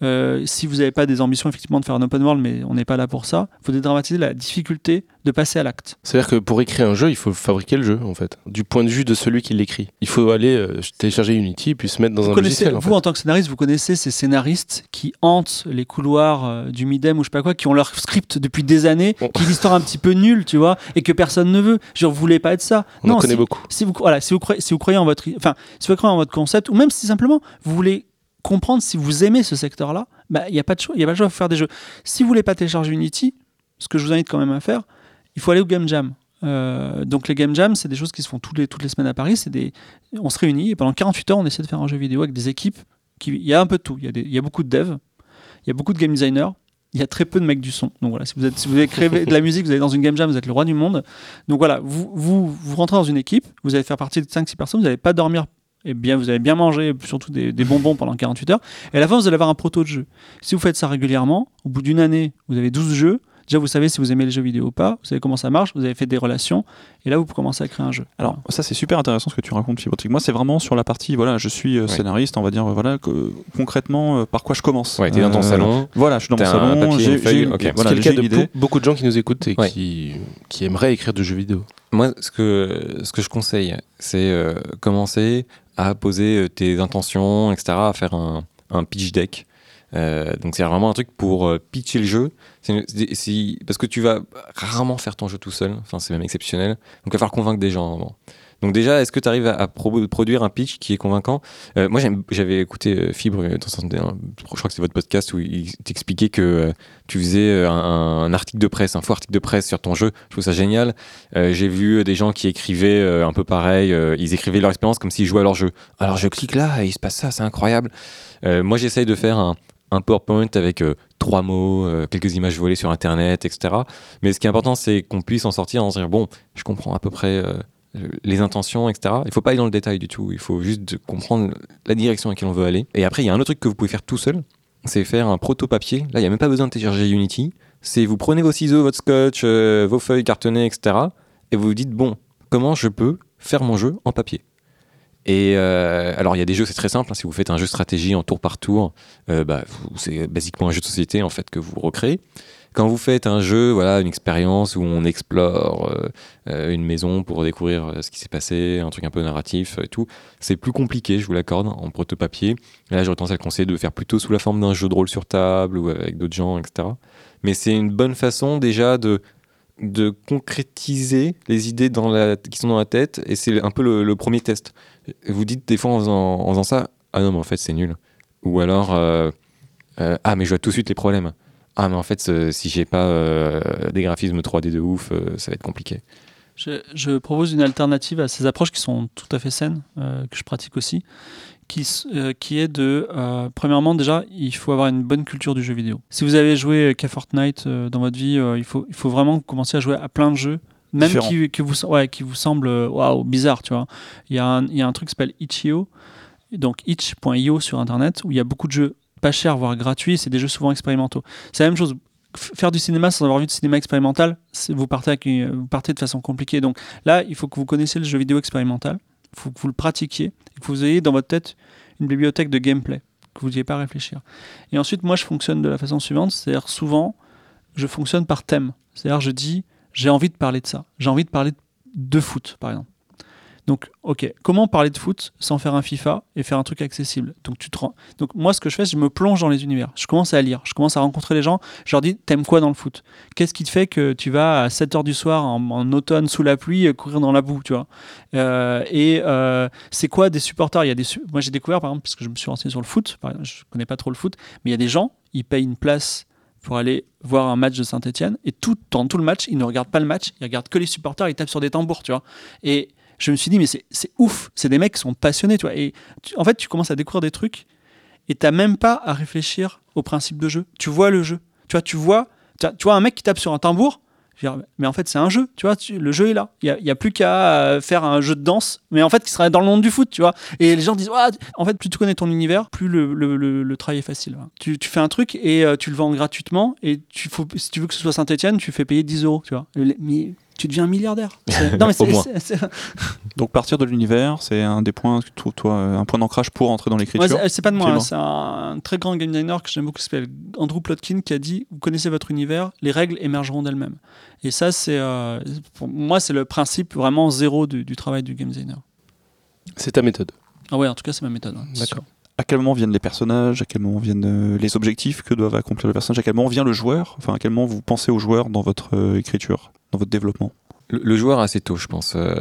Euh, si vous n'avez pas des ambitions effectivement de faire un open world, mais on n'est pas là pour ça, il faut dédramatiser la difficulté de passer à l'acte. C'est-à-dire que pour écrire un jeu, il faut fabriquer le jeu, en fait, du point de vue de celui qui l'écrit. Il faut aller euh, télécharger Unity puis se mettre dans Vous un logiciel. En vous, fait. en tant que scénariste, vous connaissez ces scénaristes qui hantent les couloirs euh, du Midem ou je sais pas quoi, qui ont leur script depuis des années, Bon. qui l'histoire un petit peu nulle, tu vois, et que personne ne veut. Dire, vous voulez pas être ça. On en non, connaît si, beaucoup. si vous, voilà, si vous croyez, si vous croyez en votre, enfin, si vous croyez en votre concept, ou même si simplement vous voulez comprendre si vous aimez ce secteur-là, bah, il n'y a pas de choix, il a pas de choix, faire des jeux. Si vous voulez pas télécharger Unity, ce que je vous invite quand même à faire, il faut aller au Game Jam. Euh, donc les Game Jam, c'est des choses qui se font toutes les, toutes les semaines à Paris. C'est des, on se réunit et pendant 48 heures, on essaie de faire un jeu vidéo avec des équipes. Qui, il y a un peu de tout. Il y a, des- il y a beaucoup de devs, il y a beaucoup de game designers, il y a très peu de mecs du son. Donc voilà, si vous, êtes, si vous avez de la musique, vous allez dans une game jam, vous êtes le roi du monde. Donc voilà, vous, vous, vous rentrez dans une équipe, vous allez faire partie de 5-6 personnes, vous n'allez pas dormir. Et bien, vous allez bien manger, surtout des, des bonbons pendant 48 heures. Et à la fin, vous allez avoir un proto de jeu. Si vous faites ça régulièrement, au bout d'une année, vous avez 12 jeux. Déjà, vous savez si vous aimez les jeux vidéo ou pas. Vous savez comment ça marche. Vous avez fait des relations. Et là, vous commencez à créer un jeu. Alors ça c'est super intéressant ce que tu racontes Fibrotique. Moi c'est vraiment sur la partie voilà je suis euh, Ouais. scénariste on va dire voilà que, concrètement euh, par quoi je commence. Ouais, t'es dans ton Euh, salon. Voilà je suis dans mon salon. j'ai- une feuille, j'ai- ok. Ce voilà, le cas de idée. beaucoup de gens qui nous écoutent et Ouais. qui, qui aimeraient écrire de jeux vidéo. Moi, ce que, ce que je conseille, c'est euh, commencer à poser euh, tes intentions, etc., à faire un, pitch deck. Euh, donc c'est vraiment un truc pour euh, pitcher le jeu. C'est- parce que tu vas rarement faire ton jeu tout seul, enfin c'est même exceptionnel. Donc il va falloir convaincre des gens. Donc déjà, est-ce que tu arrives à, à pro- produire un pitch qui est convaincant? Euh, Moi j'avais écouté euh, Fibre, euh, dans je crois que c'est votre podcast où il t'expliquait que tu faisais un, article de presse, un faux article de presse sur ton jeu. Je trouve ça génial. J'ai vu des gens qui écrivaient un peu pareil, ils écrivaient leur expérience comme s'ils jouaient à leur jeu. Alors je clique là et il se passe ça, c'est incroyable. Moi j'essaye de faire un, PowerPoint avec trois mots, quelques images volées sur Internet, etc. Mais ce qui est important, c'est qu'on puisse en sortir en se dire, bon, je comprends à peu près les intentions, etc. Il faut pas aller dans le détail du tout, il faut juste comprendre la direction à laquelle on veut aller. Et après, il y a un autre truc que vous pouvez faire tout seul, c'est faire un proto-papier. Là, il n'y a même pas besoin de télécharger Unity. C'est vous prenez vos ciseaux, votre scotch, euh, vos feuilles cartonnées, etc. Et vous vous dites, bon, comment je peux faire mon jeu en papier? Et euh, alors il y a des jeux, c'est très simple. hein, si vous faites un jeu stratégie en tour par tour, euh, bah, c'est basiquement un jeu de société en fait que vous recréez. Quand vous faites un jeu, voilà, une expérience où on explore euh, euh, une maison pour découvrir euh, ce qui s'est passé, un truc un peu narratif et tout, c'est plus compliqué, je vous l'accorde, en proto-papier. Là, j'aurais tendance à le conseiller de faire plutôt sous la forme d'un jeu de rôle sur table ou avec d'autres gens, etc. Mais c'est une bonne façon déjà de concrétiser les idées qui sont dans la tête et c'est un peu le, premier test. Vous dites des fois en faisant, ça, ah non mais en fait c'est nul. Ou alors, ah mais je vois tout de suite les problèmes. Ah mais en fait ce- si j'ai pas euh, des graphismes 3D de ouf, euh, ça va être compliqué. Je, je propose une alternative à ces approches qui sont tout à fait saines, euh, que je pratique aussi, qui, euh, qui est de, euh, premièrement déjà, il faut avoir une bonne culture du jeu vidéo. Si vous avez joué qu'à Fortnite euh, dans votre vie, euh, il, faut, il faut vraiment commencer à jouer à plein de jeux, même qui, vous, ouais, qui vous semblent euh, waouh, bizarre, tu vois. Il y, a un, il y a un truc qui s'appelle itch.io, donc itch.io sur Internet, où il y a beaucoup de jeux pas chers, voire gratuits, c'est des jeux souvent expérimentaux. C'est la même chose. faire du cinéma sans avoir vu de cinéma expérimental, vous partez, vous partez de façon compliquée. Donc là, il faut que vous connaissiez le jeu vidéo expérimental, il faut que vous le pratiquiez, et que vous ayez dans votre tête une bibliothèque de gameplay, que vous n'ayez pas réfléchir. Et ensuite, moi, je fonctionne de la façon suivante, c'est-à-dire souvent, je fonctionne par thème. C'est-à-dire, je dis, j'ai envie de parler de ça, j'ai envie de parler de foot, par exemple. Donc, ok, comment parler de foot sans faire un FIFA et faire un truc accessible? Donc, tu moi, ce que je fais, je me plonge dans les univers. Je commence à lire, je commence à rencontrer les gens. Je leur dis, t'aimes quoi dans le foot? Qu'est-ce qui te fait que tu vas à 7h du soir en, automne sous la pluie courir dans la boue, tu vois? Euh, Et euh, c'est quoi des supporters? Il y a des Moi, j'ai découvert, par exemple, parce que je me suis renseigné sur le foot, par exemple, je connais pas trop le foot, mais il y a des gens, ils payent une place pour aller voir un match de Saint-Etienne et tout, dans tout le match, ils ne regardent pas le match, ils regardent que les supporters, ils tapent sur des tambours, tu vois? Et je me suis dit, mais c'est ouf, c'est des mecs qui sont passionnés, tu vois. Et en fait, tu commences à découvrir des trucs et t'as même pas à réfléchir au principe de jeu. Tu vois le jeu. Tu vois, tu vois, tu vois, un mec qui tape sur un tambour. Mais en fait, c'est un jeu, tu vois, le jeu est là. Il n'y a, plus qu'à euh, faire un jeu de danse, mais en fait, qui serait dans le monde du foot, tu vois. Et les gens disent, Ouah, en fait, plus tu connais ton univers, plus le, le- le- travail est facile. Tu, tu fais un truc et euh, tu le vends gratuitement, et tu faut, si tu veux que ce soit Saint-Etienne, tu fais payer 10 euros, tu vois. Tu deviens milliardaire. Non, mais Au moins. Donc partir de l'univers, c'est un des points, que tu trouves, toi, euh, un point d'ancrage pour entrer dans l'écriture. Ouais, c'est- pas de moi, hein, c'est un très grand game designer que j'aime beaucoup qui s'appelle Andrew Plotkin qui a dit Vous connaissez votre univers, les règles émergeront d'elles-mêmes. Et ça, c'est euh, pour moi, c'est le principe vraiment zéro du, du travail du game designer. C'est ta méthode. Ah ouais, en tout cas, c'est ma méthode. hein. D'accord. À quel moment viennent les personnages À quel moment viennent euh, les objectifs que doivent accomplir le personnage À quel moment vient le joueur Enfin, à quel moment vous pensez au joueur dans votre euh, écriture, dans votre développement? Le, joueur assez tôt, je pense. Euh,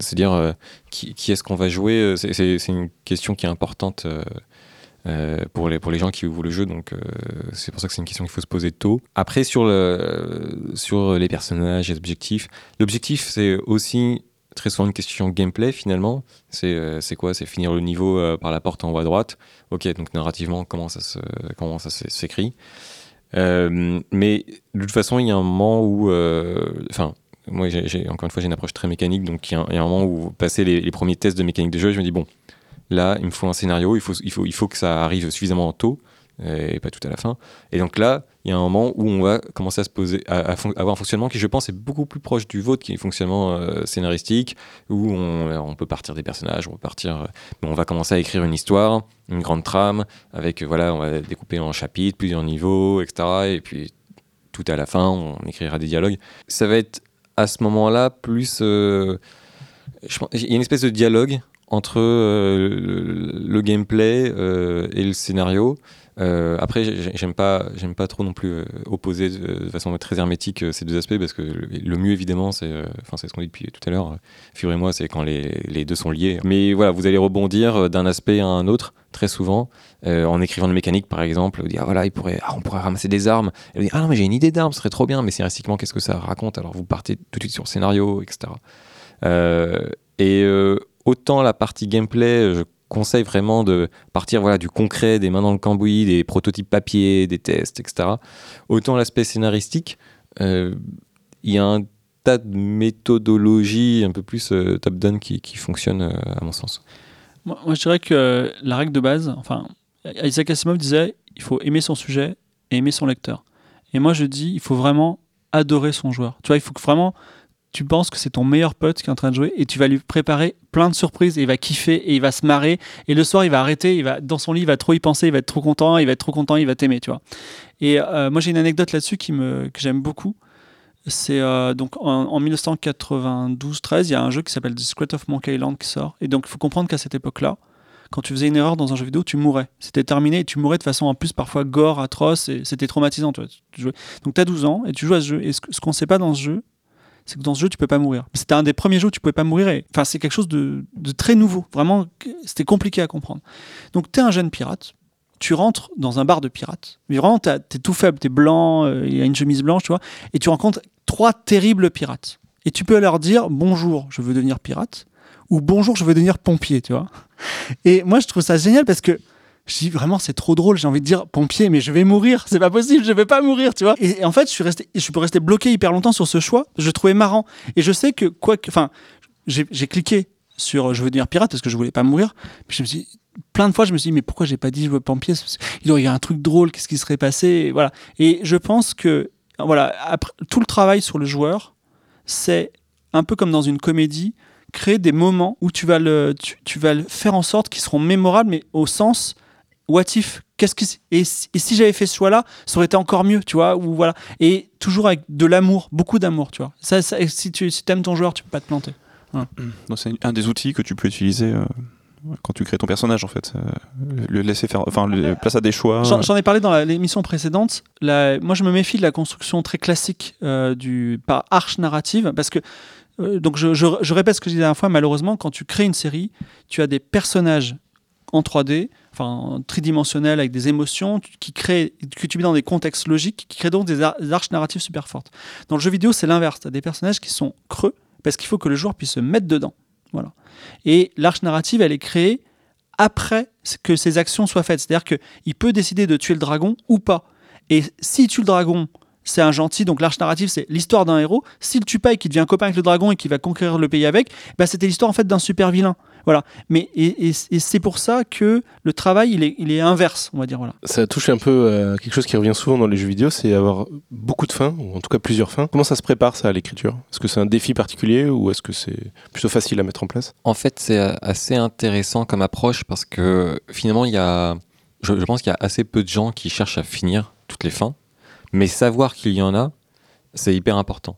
C'est-à-dire, qui, est-ce qu'on va jouer C'est une question qui est importante pour, les, pour les gens qui ouvrent le jeu. Donc, c'est pour ça que c'est une question qu'il faut se poser tôt. Après, sur, le, sur les personnages et les objectifs, l'objectif, c'est aussi très souvent une question gameplay finalement. C'est euh, quoi? C'est finir le niveau euh, par la porte en haut à droite. Ok, donc narrativement, comment ça comment ça s'é- s'écrit Euh, mais de toute façon, il y a un moment où, euh, enfin, moi, j'ai- encore une fois, j'ai une approche très mécanique, donc il y, a un- moment où, passer les, les premiers tests de mécanique de jeu, je me dis bon, là, il me faut un scénario, il faut, il faut, il faut que ça arrive suffisamment tôt et pas tout à la fin. Et donc là, il y a un moment où on va commencer à se poser, à, avoir un fonctionnement qui, je pense, est beaucoup plus proche du vôtre, qui est un fonctionnement euh, scénaristique, où on, peut partir des personnages, on euh, on va commencer à écrire une histoire, une grande trame, avec voilà, on va découper en chapitres, plusieurs niveaux, etc. Et puis tout à la fin, on écrira des dialogues. Ça va être à ce moment-là plus, euh, il y a une espèce de dialogue entre le, gameplay et le scénario. Euh, après, j'ai- j'aime pas, j'aime pas trop non plus euh, opposer de, de façon très hermétique euh, ces deux aspects parce que le, mieux évidemment, c'est, enfin c'est ce qu'on dit depuis tout à l'heure. Fibre et moi, c'est quand les, les deux sont liés. Mais voilà, vous allez rebondir d'un aspect à un autre très souvent en écrivant une mécanique par exemple. Vous dire ah, voilà, il pourrait, ah, on pourrait ramasser des armes. Et vous dire ah non mais j'ai une idée d'arme, ce serait trop bien. Mais scénaristiquement, qu'est-ce que ça raconte? Alors vous partez tout de suite sur le scénario, etc. Et autant la partie gameplay, je conseille vraiment de partir voilà, du concret, des mains dans le cambouis, des prototypes papier, des tests, etc. Autant l'aspect scénaristique, euh, il y a un tas de méthodologies un peu plus euh, top-down qui, qui fonctionnent euh, à mon sens. Moi, moi, je dirais que la règle de base, enfin, Isaac Asimov disait il faut aimer son sujet et aimer son lecteur. Et moi, je dis il faut vraiment adorer son joueur. Tu vois, il faut que vraiment tu penses que c'est ton meilleur pote qui est en train de jouer et tu vas lui préparer plein de surprises et il va kiffer et il va se marrer et le soir il va arrêter, il va dans son lit, il va trop y penser, il va être trop content, il va être trop content, il va t'aimer, tu vois. Et euh, moi j'ai une anecdote là-dessus qui me que j'aime beaucoup. C'est euh, donc en, en 1992-13, il y a un jeu qui s'appelle The Secret of Monkey Island qui sort et donc il faut comprendre qu'à cette époque-là, quand tu faisais une erreur dans un jeu vidéo, tu mourais. C'était terminé et tu mourais de façon en plus parfois gore, atroce et c'était traumatisant. Tu vois. Donc tu as 12 ans et tu joues à ce jeu. Et ce, qu'on sait pas dans ce jeu, c'est que dans ce jeu, tu peux pas mourir. C'était un des premiers jeux où tu pouvais pas mourir. et- Enfin, c'est quelque chose de, très nouveau. Vraiment, c'était compliqué à comprendre. Donc tu es un jeune pirate. Tu rentres dans un bar de pirates. Mais vraiment, t'es tout faible, t'es blanc, euh, il y a une chemise blanche, tu vois. Et tu rencontres trois terribles pirates. Et tu peux leur dire bonjour, je veux devenir pirate. Ou bonjour, je veux devenir pompier, tu vois. Et moi, je trouve ça génial parce que je dis vraiment, c'est trop drôle. J'ai envie de dire pompier, mais je vais mourir. C'est pas possible, je vais pas mourir, tu vois. Et, en fait, je suis resté, je peux rester bloqué hyper longtemps sur ce choix. Je trouvais marrant. Et je sais que quoi enfin, j'ai cliqué sur je veux devenir pirate parce que je voulais pas mourir. Je me suis plein de fois, je me suis dit, mais pourquoi j'ai pas dit jouer pompier Il y a un truc drôle, qu'est-ce qui serait passé et Voilà. Et je pense que, voilà, après, tout le travail sur le joueur, c'est un peu comme dans une comédie, créer des moments où tu vas le, tu, vas le faire en sorte qu'ils seront mémorables, mais au sens what if qu'est-ce que et, si j'avais fait ce choix là ça aurait été encore mieux tu vois ou voilà. Et toujours avec de l'amour beaucoup d'amour tu vois. Ça, si tu si aimes ton joueur tu peux pas te planter. C'est un des outils que tu peux utiliser euh, quand tu crées ton personnage en fait. Euh, le laisser faire enfin le, place à des choix. J'en ai parlé dans l'émission précédente. Moi je me méfie de la construction très classique euh, du par arche narrative parce que euh, donc je, répète ce que je disais la dernière fois, malheureusement, quand tu crées une série, tu as des personnages en 3D, enfin tridimensionnels avec des émotions, qui créent, que tu mets dans des contextes logiques, qui créent donc des, arches narratives super fortes. Dans le jeu vidéo, c'est l'inverse. Tu as des personnages qui sont creux, parce qu'il faut que le joueur puisse se mettre dedans. Voilà. Et l'arche narrative, elle est créée après que ces actions soient faites. C'est-à-dire qu'il peut décider de tuer le dragon ou pas. Et s'il tue le dragon c'est un gentil, donc l'arche narrative, c'est l'histoire d'un héros. S'il tue pas et qu'il devient copain avec le dragon et qu'il va conquérir le pays avec, bah, c'était l'histoire en fait d'un super vilain. Voilà. Mais et, c'est pour ça que le travail, il est, il est inverse, on va dire. Voilà. Ça touche un peu à quelque chose qui revient souvent dans les jeux vidéo, c'est avoir beaucoup de fins, ou en tout cas plusieurs fins. Comment ça se prépare ça à l'écriture? Est-ce que c'est un défi particulier ou est-ce que c'est plutôt facile à mettre en place? En fait, c'est assez intéressant comme approche parce que finalement, il y a, je pense qu'il y a assez peu de gens qui cherchent à finir toutes les fins. Mais savoir qu'il y en a, c'est hyper important.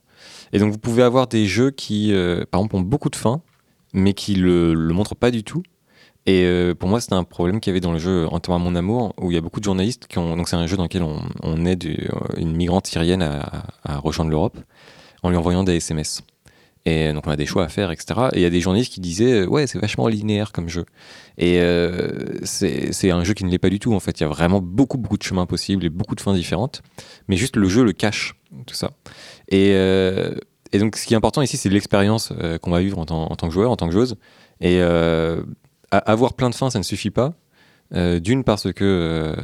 Et donc vous pouvez avoir des jeux qui, euh, par exemple, ont beaucoup de fins, mais qui le, le montrent pas du tout. Et euh, pour moi, c'était un problème qu'il y avait dans le jeu En mon amour, où il y a beaucoup de journalistes qui ont. Donc c'est un jeu dans lequel on, on aide euh, une migrante syrienne à, à rejoindre l'Europe en lui envoyant des SMS. Et donc on a des choix à faire, etc. Et il y a des journalistes qui disaient ouais c'est vachement linéaire comme jeu. Et euh, c'est un jeu qui ne l'est pas du tout en fait. Il y a vraiment beaucoup beaucoup de chemins possibles et beaucoup de fins différentes. Mais juste le jeu le cache tout ça. Et, euh, et donc ce qui est important ici c'est l'expérience euh, qu'on va vivre en, tant que joueur, en tant que joueuse. Et avoir plein de fins ça ne suffit pas. D'une parce que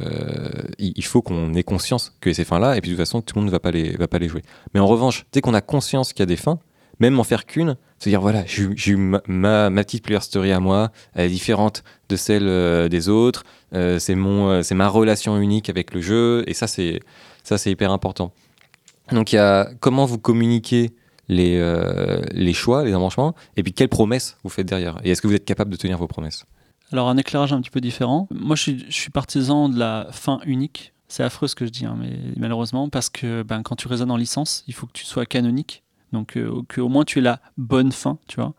il faut qu'on ait conscience que ces fins là et puis de toute façon tout le monde ne va pas les jouer. Mais en revanche dès qu'on a conscience qu'il y a des fins même en faire qu'une, c'est-à-dire voilà, j'ai eu ma, petite player story à moi, elle est différente de celle euh, des autres, euh, c'est mon, euh, ma relation unique avec le jeu, et ça c'est, ça c'est hyper important. Donc il y a comment vous communiquez les, les choix, les embranchements, et puis quelles promesses vous faites derrière, et est-ce que vous êtes capable de tenir vos promesses? Alors un éclairage un petit peu différent. Moi je suis, partisan de la fin unique. C'est affreux ce que je dis, hein, mais malheureusement, parce que ben, quand tu raisonnes en licence, il faut que tu sois canonique. Donc, euh, au moins tu aies la bonne fin, tu vois.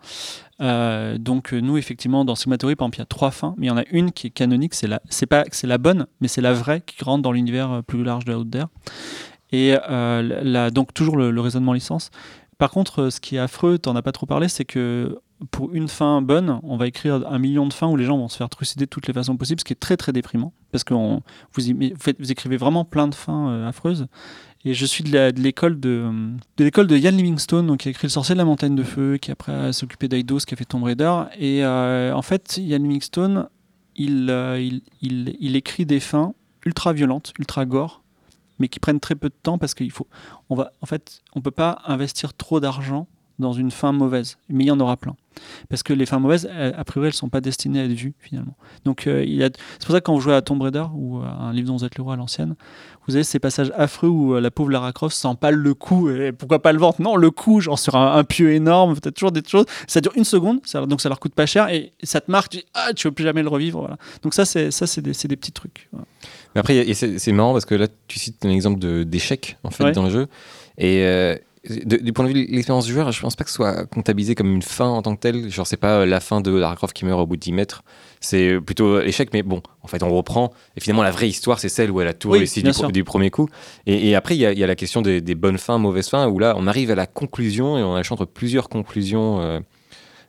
Euh, donc, euh, nous, effectivement, dans Sigmatory, par exemple, il y a trois fins, mais il y en a une qui est canonique, c'est la, c'est pas, c'est la bonne, mais c'est la vraie qui rentre dans l'univers plus large de Out Et donc, toujours le, raisonnement licence. Par contre, ce qui est affreux, tu n'en as pas trop parlé, c'est que pour une fin bonne, on va écrire un million de fins où les gens vont se faire trucider de toutes les façons possibles, ce qui est très très déprimant, parce que vous, écrivez vraiment plein de fins affreuses, et je suis de l'école de, Ian Livingstone, donc qui a écrit Le sorcier de la montagne de feu, qui après s'est occupé d'Aidos, qui a fait Tomb Raider. Et euh, en fait, Ian Livingstone, euh, il, il, écrit des fins ultra violentes, ultra gore, mais qui prennent très peu de temps parce qu'il faut, on va, en fait, on peut pas investir trop d'argent dans une fin mauvaise, mais il y en aura plein. Parce que les fins mauvaises, a priori, elles ne sont pas destinées à être vues finalement. Donc, euh, c'est pour ça que quand vous jouez à Tomb Raider ou à un livre dont vous êtes le roi à l'ancienne, vous avez ces passages affreux où euh, la pauvre Lara Croft pas le coup, et pourquoi pas le ventre Non, le coup, genre sur un, pieu énorme, peut-être toujours des choses. Ça dure une seconde, donc ça leur coûte pas cher, et ça te marque, tu, ah, tu veux plus jamais le revivre. Voilà. Donc ça, c'est ça, c'est des, des, petits trucs. Mais après, c'est marrant parce que là, tu cites un exemple d'échec en fait dans le jeu, et euh, du point de vue de l'expérience du joueur, je pense pas que ce soit comptabilisé comme une fin en tant que telle. Genre, c'est pas la fin de Lara Croft qui meurt au bout de 10 mètres. C'est plutôt l'échec, mais bon, en fait, on reprend. Et finalement, la vraie histoire, c'est celle où elle a tout réussi du, premier coup. Et, après, il y, y, a la question des, bonnes fins, mauvaises fins, où là, on arrive à la conclusion et on a entre plusieurs conclusions euh,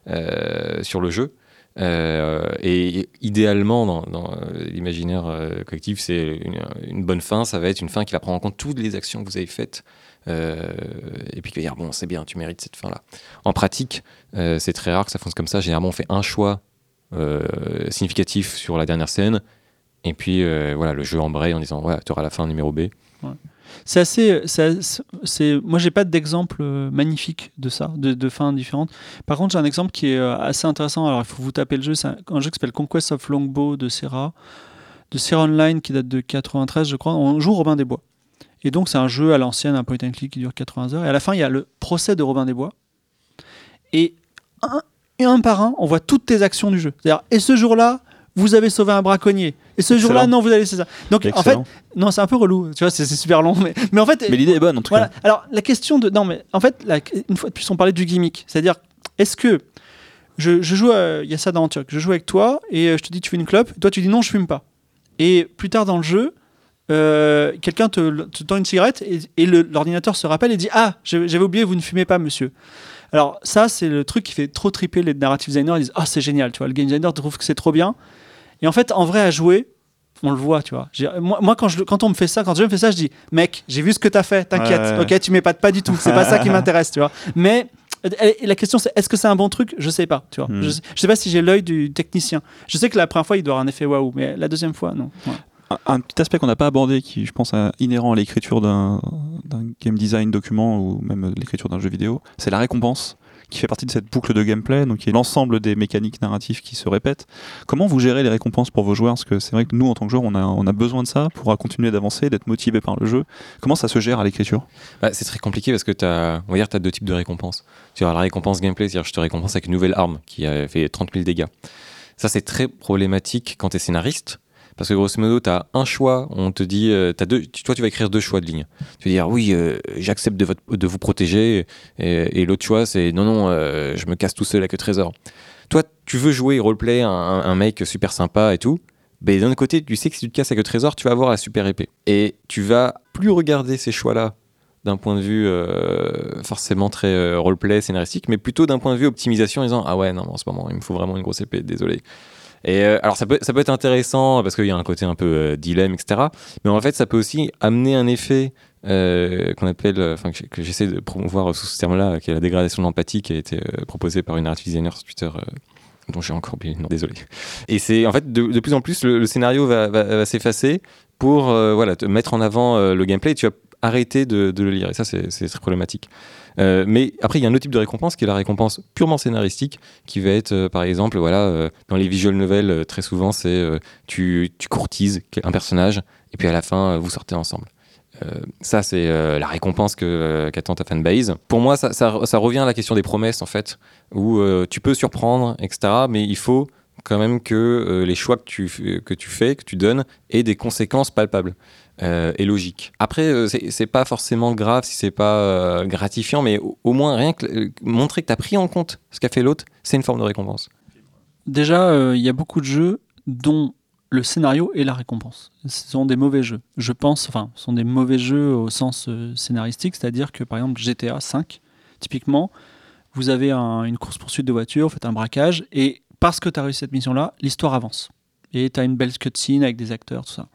euh, sur le jeu. Euh, et idéalement, dans, l'imaginaire collectif, c'est une, bonne fin. Ça va être une fin qui va prendre en compte toutes les actions que vous avez faites. Euh, et puis dire bon c'est bien tu mérites cette fin là en pratique euh, c'est très rare que ça fonctionne comme ça. Généralement on fait un choix euh, significatif sur la dernière scène. Et puis voilà le jeu embraye en disant voilà tu auras la fin numéro B C'est assez. c'est- moi, j'ai pas d'exemple euh, magnifique de ça, de, de fins différentes. Par contre, j'ai un exemple qui est euh, assez intéressant. Alors, il faut vous taper le jeu. C'est un, un jeu qui s'appelle Conquest of Longbow de Serra, de Serra Online, qui date de 93, je crois. On joue Robin des Bois. Et donc, c'est un jeu à l'ancienne, un point and click qui dure 80 heures. Et à la fin, il y a le procès de Robin des Bois. Et un, et un par un, on voit toutes tes actions du jeu. C'est-à-dire, et ce jour-là, vous avez sauvé un braconnier. Et ce jour-là, non, vous avez laissé ça. Donc, en fait, non, c'est un peu relou. Tu vois, c'est c'est super long. Mais, mais en fait, mais l'idée est bonne en tout voilà. cas. Alors, la question de. Non, mais en fait, la- une fois de plus, on parlait du gimmick. C'est-à-dire, est-ce que. Je, je joue. à- Il y a ça dans Antioch. Je joue avec toi et euh, je te dis, tu fais une clope. Toi, tu dis non, je fume pas. Et plus tard dans le jeu, euh, quelqu'un te, te tend une cigarette et, l'ordinateur se rappelle et dit Ah, j'avais oublié, vous ne fumez pas, monsieur. Alors, ça, c'est le truc qui fait trop triper les narrative designers. Ils disent Ah, c'est génial, tu vois. Le game designer trouve que c'est trop bien. Et en fait, en vrai, à jouer, on le voit, tu vois. Moi, moi, quand, je, quand on me fait ça, quand je me fais ça, je dis Mec, j'ai vu ce que t'as fait, t'inquiète. Ouais, ouais. Ok, tu m'épates pas du tout. C'est pas ça qui m'intéresse, tu vois. Mais. La question c'est est-ce que c'est un bon truc? Je sais pas, tu vois. Hmm. Je, sais, je sais pas si j'ai l'œil du technicien. Je sais que la première fois il doit avoir un effet waouh, mais la deuxième fois non. Un, un petit aspect qu'on n'a pas abordé, qui je pense est inhérent à l'écriture d'un game design document ou même l'écriture d'un jeu vidéo, c'est la récompense qui fait partie de cette boucle de gameplay, donc qui est l'ensemble des mécaniques narratives qui se répètent. Comment vous gérez les récompenses pour vos joueurs? Parce que c'est vrai que nous, en tant que joueurs, on a, besoin de ça pour continuer d'avancer, d'être motivé par le jeu. Comment ça se gère à l'écriture? Bah, c'est très compliqué parce que tu as, on va dire, as deux types de récompenses. Tu as la récompense gameplay, c'est-à-dire je te récompense avec une nouvelle arme qui a fait 30 000 dégâts. Ça, c'est très problématique quand tu es scénariste. Parce que grosso modo, tu as un choix, on te dit, euh, deux, toi tu vas écrire deux choix de ligne. Tu vas dire oui, euh, j'accepte de, vous protéger, et, l'autre choix c'est non, non, euh, je me casse tout seul avec le trésor. Toi, tu veux jouer roleplay un, un, mec super sympa et tout, mais d'un côté, tu sais que si tu te casses avec le trésor, tu vas avoir la super épée. Et tu vas plus regarder ces choix-là d'un point de vue euh, forcément très euh, roleplay, scénaristique, mais plutôt d'un point de vue optimisation en disant Ah ouais, non, en ce moment, il me faut vraiment une grosse épée, désolé. Et euh, alors, ça peut, être intéressant parce qu'il y a un côté un peu euh, dilemme, etc. Mais en fait, ça peut aussi amener un effet euh, qu'on appelle, enfin, que, j'essaie de promouvoir sous ce terme-là, qui est la dégradation de l'empathie, qui a été proposée par une narrative designer sur Twitter. dont j'ai encore oublié nom, désolé. Et c'est en fait de, plus en plus le, scénario va, s'effacer pour voilà, te mettre en avant le gameplay et tu vas arrêter de, le lire. Et ça, c'est très problématique. Euh, mais après, il y a un autre type de récompense qui est la récompense purement scénaristique, qui va être, euh, par exemple, voilà, euh, dans les visual novels, très souvent, c'est tu, tu courtises un personnage et puis à la fin, vous sortez ensemble. Ça, c'est la récompense qu'attend ta fanbase. Pour moi, ça, revient à la question des promesses, en fait, où tu peux surprendre, etc. Mais il faut quand même que les choix que tu, que tu fais, que tu donnes, aient des conséquences palpables euh, et logiques. Après, euh, c'est, pas forcément grave si c'est pas euh, gratifiant, mais au, moins rien que euh, montrer que tu as pris en compte ce qu'a fait l'autre, c'est une forme de récompense. Déjà, il y a beaucoup de jeux dont le scénario est la récompense. Ce sont des mauvais jeux. Je pense, enfin, ce sont des mauvais jeux au sens scénaristique, c'est-à-dire que par exemple GTA 5, typiquement, vous avez un- une course-poursuite de voiture, vous faites un braquage, et parce que tu as réussi cette mission-là, l'histoire avance. Et tu as une belle cutscene avec des acteurs, tout ça.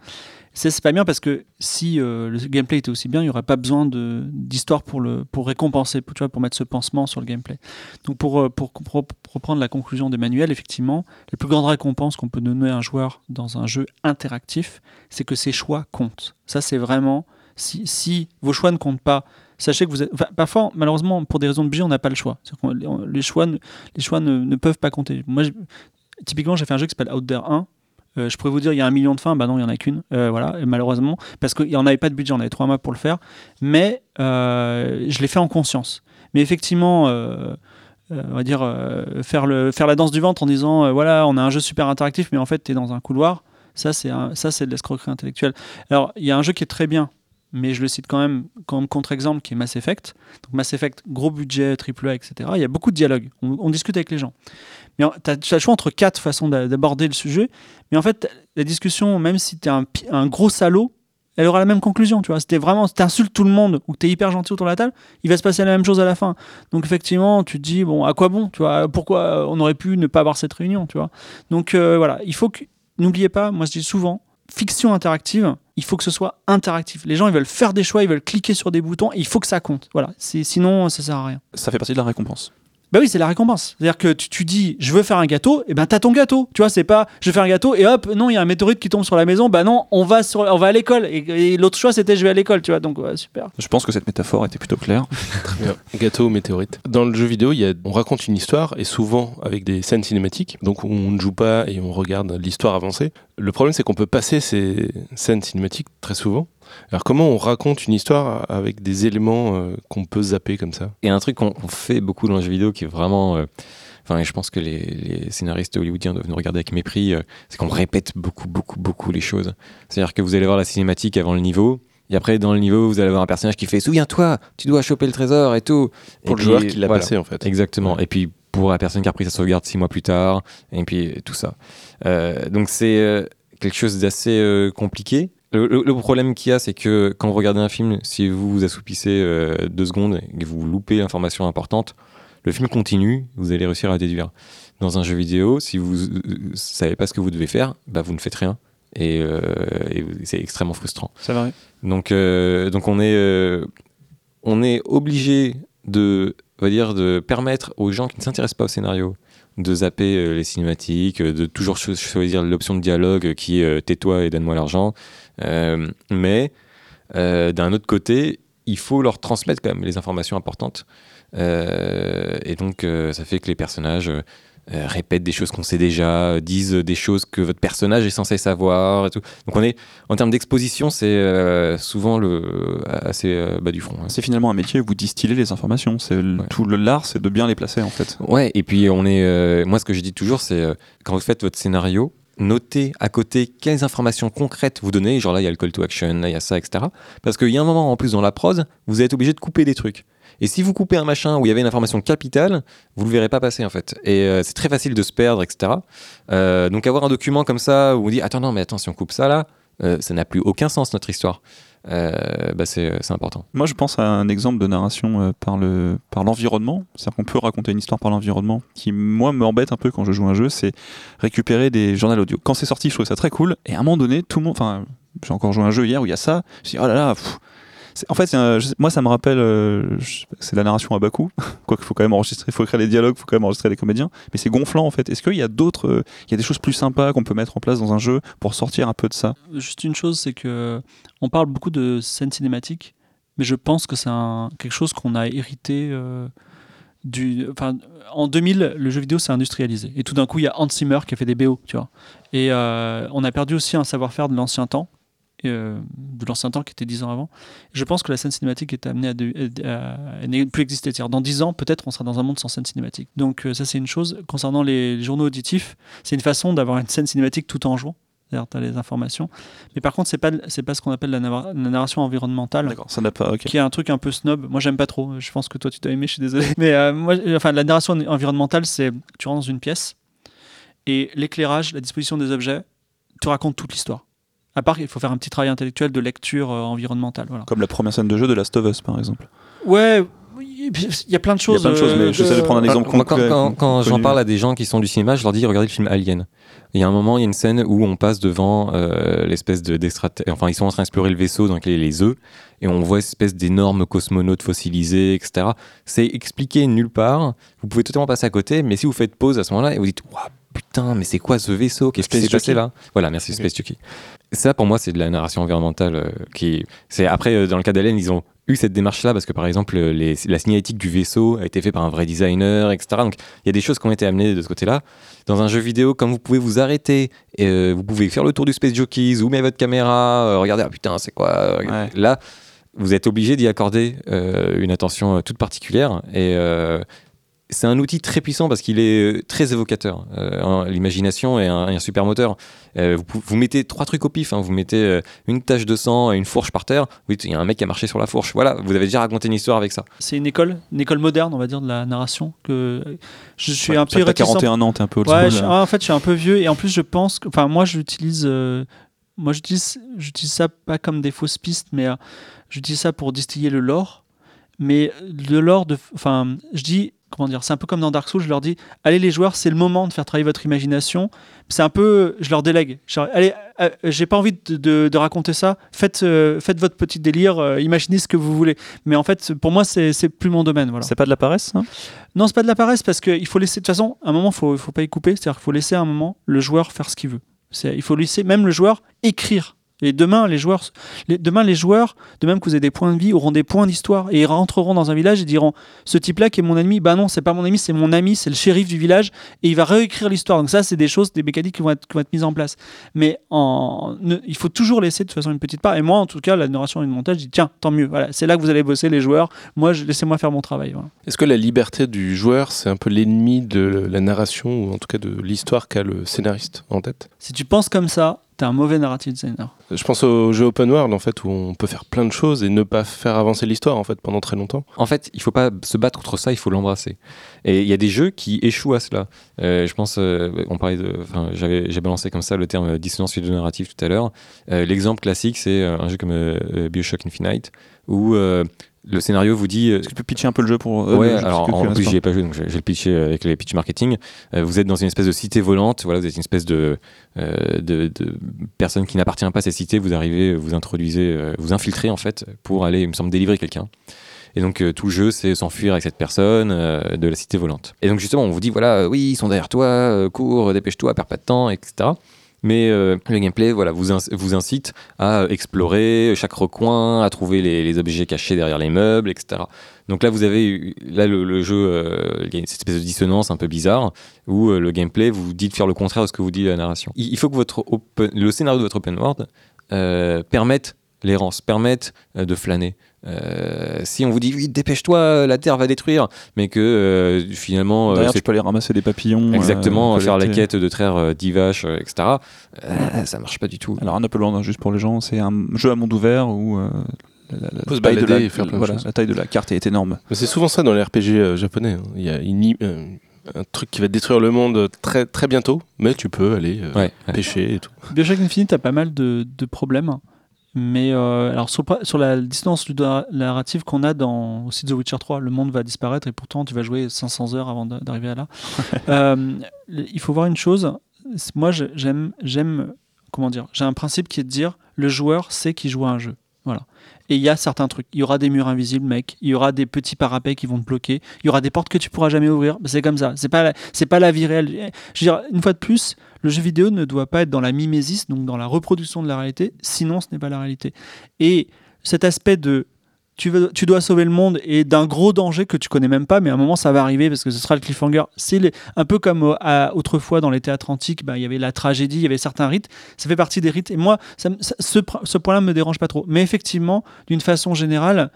C'est c'est pas bien parce que si euh, le gameplay était aussi bien, il n'y aurait pas besoin d'histoire pour, le, pour récompenser, pour, tu vois, pour mettre ce pansement sur le gameplay. Donc pour, euh, pour, reprendre la conclusion d'Emmanuel, effectivement, la plus grande récompense qu'on peut donner à un joueur dans un jeu interactif, c'est que ses choix comptent. Ça, c'est vraiment, si, si vos choix ne comptent pas, sachez que vous êtes... parfois, malheureusement, pour des raisons de budget, on n'a pas le choix. Les choix, ne, les choix ne, peuvent pas compter. Moi, typiquement, j'ai fait un jeu qui s'appelle Out There 1. Euh, je pourrais vous dire, il y a un million de fins, bah non, il n'y en a qu'une, Euh, voilà, malheureusement, parce qu'il n'y en avait pas de budget, on avait trois mois pour le faire, mais euh, je l'ai fait en conscience. Mais effectivement, on va dire, faire, le, faire la danse du ventre en disant, voilà, on a un jeu super interactif, mais en fait, tu es dans un couloir, ça, c'est de l'escroquerie intellectuelle. Alors, il y a un jeu qui est très bien, mais je le cite quand même comme contre-exemple, qui est Mass Effect. Donc, Mass Effect, gros budget, AAA, etc. Il y a beaucoup de dialogue, on, on discute avec les gens. Mais tu as, le choix entre quatre façons d'a- d'aborder le sujet, mais en fait, la discussion, même si tu es un, gros salaud, elle aura la même conclusion, tu vois. C'était vraiment, si t'insultes tout le monde ou que t'es hyper gentil autour de la table, il va se passer la même chose à la fin. Donc effectivement, tu te dis bon, à quoi bon, tu vois? Pourquoi on aurait pu ne pas avoir cette réunion, tu vois? Donc euh, voilà, il faut que n'oubliez pas, moi je dis souvent, fiction interactive, il faut que ce soit interactif. Les gens ils veulent faire des choix, ils veulent cliquer sur des boutons, et il faut que ça compte. Voilà, sinon ça sert à rien. Ça fait partie de la récompense. Bah oui, c'est la récompense. C'est-à-dire que tu, tu dis, je veux faire un gâteau, et ben t'as ton gâteau. Tu vois, c'est pas, je fais un gâteau et hop, non, il y a un météorite qui tombe sur la maison. Bah non, on va sur, on va à l'école. Et, et l'autre choix, c'était je vais à l'école. Tu vois, donc ouais, super. Je pense que cette métaphore était plutôt claire. Très bien. Gâteau ou météorite. Dans le jeu vidéo, il y a, on raconte une histoire et souvent avec des scènes cinématiques. Donc on ne joue pas et on regarde l'histoire avancer. Le problème, c'est qu'on peut passer ces scènes cinématiques très souvent. Alors comment on raconte une histoire avec des éléments euh, qu'on peut zapper comme ça? Et un truc qu'on fait beaucoup dans le jeu vidéo qui est vraiment. euh, Enfin, je pense que les, les scénaristes hollywoodiens doivent nous regarder avec mépris. euh, c'est qu'on répète beaucoup, beaucoup, beaucoup les choses. C'est-à-dire que vous allez voir la cinématique avant le niveau. Et après, dans le niveau, vous allez avoir un personnage qui fait Souviens-toi, tu dois choper le trésor et tout. Pour Et le puis, joueur qui l'a voilà. passé en fait. Exactement. Et puis pour la personne qui a repris sa sauvegarde six mois plus tard, et puis tout ça. Euh, donc c'est euh, quelque chose d'assez euh, compliqué. Le, le- le problème qu'il y a, c'est que quand vous regardez un film, si vous vous assoupissez euh, deux secondes et que vous loupez l'information importante, le film continue, vous allez réussir à déduire. Dans un jeu vidéo, si vous ne savez pas ce que vous devez faire, bah, vous ne faites rien. Et, euh, et c'est extrêmement frustrant. Ça va. Donc, euh, donc on est, euh, on est obligé de, on va dire, de permettre aux gens qui ne s'intéressent pas au scénario de zapper euh, les cinématiques, euh, de toujours cho- choisir l'option de dialogue qui est euh, tais-toi et donne-moi l'argent. Euh, mais euh, d'un autre côté, il faut leur transmettre quand même les informations importantes. Euh, et donc, ça fait que les personnages répètent des choses qu'on sait déjà, disent des choses que votre personnage est censé savoir et tout. Donc, on est en termes d'exposition, c'est euh, souvent le, assez euh, bas du front. hein. C'est finalement un métier où vous distillez les informations. C'est le- Ouais. tout l'art, c'est de bien les placer en fait. Ouais, et puis on est. euh, moi, ce que je dis toujours, c'est quand vous faites votre scénario, notez à côté quelles informations concrètes vous donnez. Genre là, il y a le call to action, là, il y a ça, etc. Parce qu'il y a un moment en plus dans la prose, vous êtes obligé de couper des trucs. Et si vous coupez un machin où il y avait une information capitale, vous le verrez pas passer en fait. Et euh, c'est très facile de se perdre, etc. Euh, donc avoir un document comme ça où on dit attends non mais attends si on coupe ça là, euh, ça n'a plus aucun sens notre histoire. Euh, bah, c'est c'est important. Moi, je pense à un exemple de narration euh, par le par l'environnement. C'est-à-dire qu'on peut raconter une histoire par l'environnement qui, moi, m'embête un peu quand je joue à un jeu, c'est récupérer des journaux audio. Quand c'est sorti, je trouvais ça très cool. Et à un moment donné, tout le monde. Enfin, j'ai encore joué à un jeu hier où il y a ça. Je me suis dit, oh là là. pff. En fait, un- je moi, ça me rappelle. euh, c'est la narration à bas coût. Quoique, il faut quand même enregistrer, il faut écrire les dialogues, il faut quand même enregistrer les comédiens. Mais c'est gonflant, en fait. Est-ce qu'il y a d'autres. euh, il y a des choses plus sympas qu'on peut mettre en place dans un jeu pour sortir un peu de ça? Juste une chose, c'est que on parle beaucoup de scènes cinématiques, mais je pense que c'est quelque chose qu'on a hérité euh, du. En 2000, le jeu vidéo s'est industrialisé. Et tout d'un coup, il y a Hans Zimmer qui a fait des BO, tu vois. Et euh, on a perdu aussi un savoir-faire de l'ancien temps. euh, de l'ancien temps qui était 10 ans avant. Je pense que la scène cinématique est amenée à, de- plus exister. Dans 10 ans, peut-être, on sera dans un monde sans scène cinématique. Donc, ça, c'est une chose. Concernant les, les journaux auditifs, c'est une façon d'avoir une scène cinématique tout en jouant. C'est-à-dire, tu as les informations. Mais par contre, c'est pas, c'est pas ce qu'on appelle la, narra- la narration environnementale D'accord, ça n'a pas. Qui est un truc un peu snob. Moi, j'aime pas trop. Je pense que toi, tu t'as aimé, je suis désolé. Mais euh, moi, euh, enfin, la narration en- environnementale, c'est tu rentres dans une pièce et l'éclairage, la disposition des objets, te raconte toute l'histoire. À part qu'il faut faire un petit travail intellectuel de lecture euh, environnementale. Voilà. Comme la première scène de jeu de Last of Us, par exemple. Ouais, il y a plein de Il y a choses. plein de choses, euh, mais j'essaie de prendre un exemple quand, concret, quand- j'en parle à des gens qui sont du cinéma, je leur dis regardez le film Alien. Il y a un moment, il y a une scène où on passe devant euh, l'espèce de d'extraterrestre. Enfin, ils sont en train d'explorer le vaisseau dans lequel il y a les œufs, et on voit une espèce d'énormes cosmonautes fossilisés, etc. C'est expliqué nulle part. Vous pouvez totalement passer à côté, mais si vous faites pause à ce moment-là et vous dites Waouh, putain, mais c'est quoi ce vaisseau? Qu'est-ce qui s'est passé là? Voilà, merci. Space Jockey. Ça, pour moi, c'est de la narration environnementale euh, qui. C'est après euh, dans le cas d'Alien, ils ont eu cette démarche-là parce que par exemple, euh, les- la signalétique du vaisseau a été faite par un vrai designer, etc. Donc il y a des choses qui ont été amenées de ce côté-là. Dans un jeu vidéo, comme vous pouvez vous arrêter, et, euh, vous pouvez faire le tour du Space Jockey, zoomer votre caméra, regarder, ah putain, c'est quoi Ouais. Là, vous êtes obligé d'y accorder une attention toute particulière. Et c'est un outil très puissant parce qu'il est euh, très évocateur. Euh, L'imagination est un, un super moteur. Euh, vous, mettez trois trucs au pif. hein. Vous mettez une tache de sang et une fourche par terre. Oui, il y a un mec qui a marché sur la fourche. Voilà, vous avez déjà raconté une histoire avec ça. C'est une école, une école moderne, on va dire, de la narration. Que je suis Ouais, un peu réticent. 41 ans, t'es un peu old Ouais, school, je- là. ah, en fait, je suis un peu vieux et en plus, je pense que, enfin, moi, j'utilise, euh, moi, j'utilise, j'utilise ça pas comme des fausses pistes, mais euh, j'utilise ça pour distiller le lore. Mais le lore de, enfin, je dis comment dire, c'est un peu comme dans Dark Souls, je leur dis, allez les joueurs, c'est le moment de faire travailler votre imagination. C'est un peu, je leur délègue. Je leur- allez, euh, j'ai pas envie de, de- de raconter ça. Faites, euh, faites votre petit délire, euh, imaginez ce que vous voulez. Mais en fait, pour moi, c'est c'est plus mon domaine. Voilà. C'est pas de la paresse, ça Non, c'est pas de la paresse parce qu'il faut laisser. De toute façon, à un moment, faut, faut pas y couper. C'est-à-dire qu'il faut laisser à un moment le joueur faire ce qu'il veut. C'est- Il faut laisser même le joueur écrire. Et demain, les joueurs, les, demain, les joueurs, de même que vous avez des points de vie, auront des points d'histoire et ils rentreront dans un village et diront ce type-là qui est mon ennemi, bah non, c'est pas mon ami, c'est mon ami, c'est le shérif du village et il va réécrire l'histoire. Donc ça, c'est des choses, des mécaniques qui vont être, qui vont être mises en place. Mais en, ne- il faut toujours laisser de toute façon une petite part. Et moi, en tout cas, la narration et le montage, je dis tiens, tant mieux. Voilà, c'est là que vous allez bosser les joueurs. Moi, laissez-moi faire mon travail. voilà. Est-ce que la liberté du joueur, c'est un peu l'ennemi de la narration, ou en tout cas de l'histoire qu'a le scénariste en tête? Si tu penses comme ça, t'es un mauvais narrative designer. Je pense au jeu open world, en fait, où on peut faire plein de choses et ne pas faire avancer l'histoire, en fait, pendant très longtemps. En fait, il faut pas se battre contre ça, il faut l'embrasser. Et il y a des jeux qui échouent à cela. Euh, je pense, euh, on parlait de, j'avais, j'ai balancé comme ça le terme euh, dissonance narrative tout à l'heure. Euh, l'exemple classique, c'est un jeu comme Bioshock Infinite, où euh, le scénario vous dit, euh, Est-ce que tu peux pitcher un peu le jeu pour. euh, ouais, jeu, alors en plus j'y ai pas joué, donc vais le pitcher avec les pitch marketing. Euh, vous êtes dans une espèce de cité volante, voilà, vous êtes une espèce de, euh, de, de personne qui n'appartient pas à cette cité, vous arrivez, vous introduisez, euh, vous infiltrez en fait pour aller, il me semble, délivrer quelqu'un. Et donc euh, tout le jeu, c'est s'enfuir avec cette personne euh, de la cité volante. Et donc justement, on vous dit, voilà, euh, oui, ils sont derrière toi, euh, cours, dépêche-toi, perds pas de temps, etc. Mais euh, le gameplay voilà, vous, vous incite à explorer chaque recoin, à trouver les, objets cachés derrière les meubles, etc. Donc là, vous avez là le, jeu, euh, il y a cette espèce de dissonance un peu bizarre où euh, le gameplay vous dit de faire le contraire de ce que vous dit la narration. Il, faut que votre open- le scénario de votre open world euh, permette l'errance, permette de flâner. Euh, si on vous dit oui, dépêche-toi, la Terre va détruire, mais que euh, finalement euh, c'est tu peux aller ramasser des papillons. exactement euh, faire la quête de traire euh, d'Ivache, euh, etc. euh, ça marche pas du tout. Alors, un Apple Land, juste pour les gens, c'est un jeu à monde ouvert où. euh, la, la taille de la, voilà, la taille de la carte est énorme. Mais c'est souvent ça dans les RPG euh, japonais. hein. Il y a une euh, un truc qui va détruire le monde très, très bientôt, mais tu peux aller euh, Ouais, ouais. pêcher et tout. Bioshock Infinite a pas mal de, de problèmes. Mais euh, alors sur, sur la distance du narrative qu'on a dans aussi The Witcher 3, le monde va disparaître et pourtant tu vas jouer 500 heures avant d'a- d'arriver à là. Euh, il faut voir une chose. Moi, j'aime, j'aime, comment dire, j'ai un principe qui est de dire le joueur sait qu'il joue à un jeu. Et il y a certains trucs. Il y aura des murs invisibles, mec. Il y aura des petits parapets qui vont te bloquer. Il y aura des portes que tu pourras jamais ouvrir. C'est comme ça. C'est pas, c'est pas la vie réelle. Je veux dire, une fois de plus, le jeu vidéo ne doit pas être dans la mimésis, donc dans la reproduction de la réalité, sinon ce n'est pas la réalité. Et cet aspect de tu, tu dois sauver le monde et d'un gros danger que tu connais même pas, mais à un moment ça va arriver parce que ce sera le cliffhanger. C'est un peu comme euh, à- autrefois dans les théâtres antiques, bah, il y avait la tragédie, il y avait certains rites, ça fait partie des rites. Et moi, ça ce, point-là me dérange pas trop. Mais effectivement, d'une façon générale,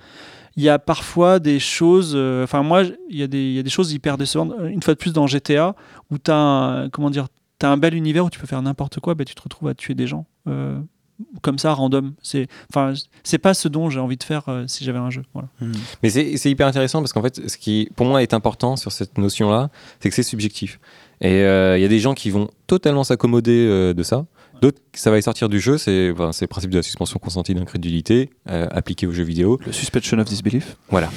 il y a parfois des choses. euh, Enfin, moi, il y, a des- choses hyper décevantes. Une fois de plus, dans GTA, où tu as un, comment dire, as un bel univers où tu peux faire n'importe quoi, bah, tu te retrouves à tuer des gens. euh, comme ça, random. C'est enfin, c'est pas ce dont j'ai envie de faire euh, si j'avais un jeu. Voilà. Mais c'est c'est hyper intéressant parce qu'en fait, ce qui pour moi est important sur cette notion-là, c'est que c'est subjectif. Et euh, il y a des gens qui vont totalement s'accommoder euh, de ça. D'autres, ça va les sortir du jeu. C'est enfin, le principe de la suspension consentie d'incrédulité euh, appliqué aux jeux vidéo. Le suspension of disbelief. Voilà.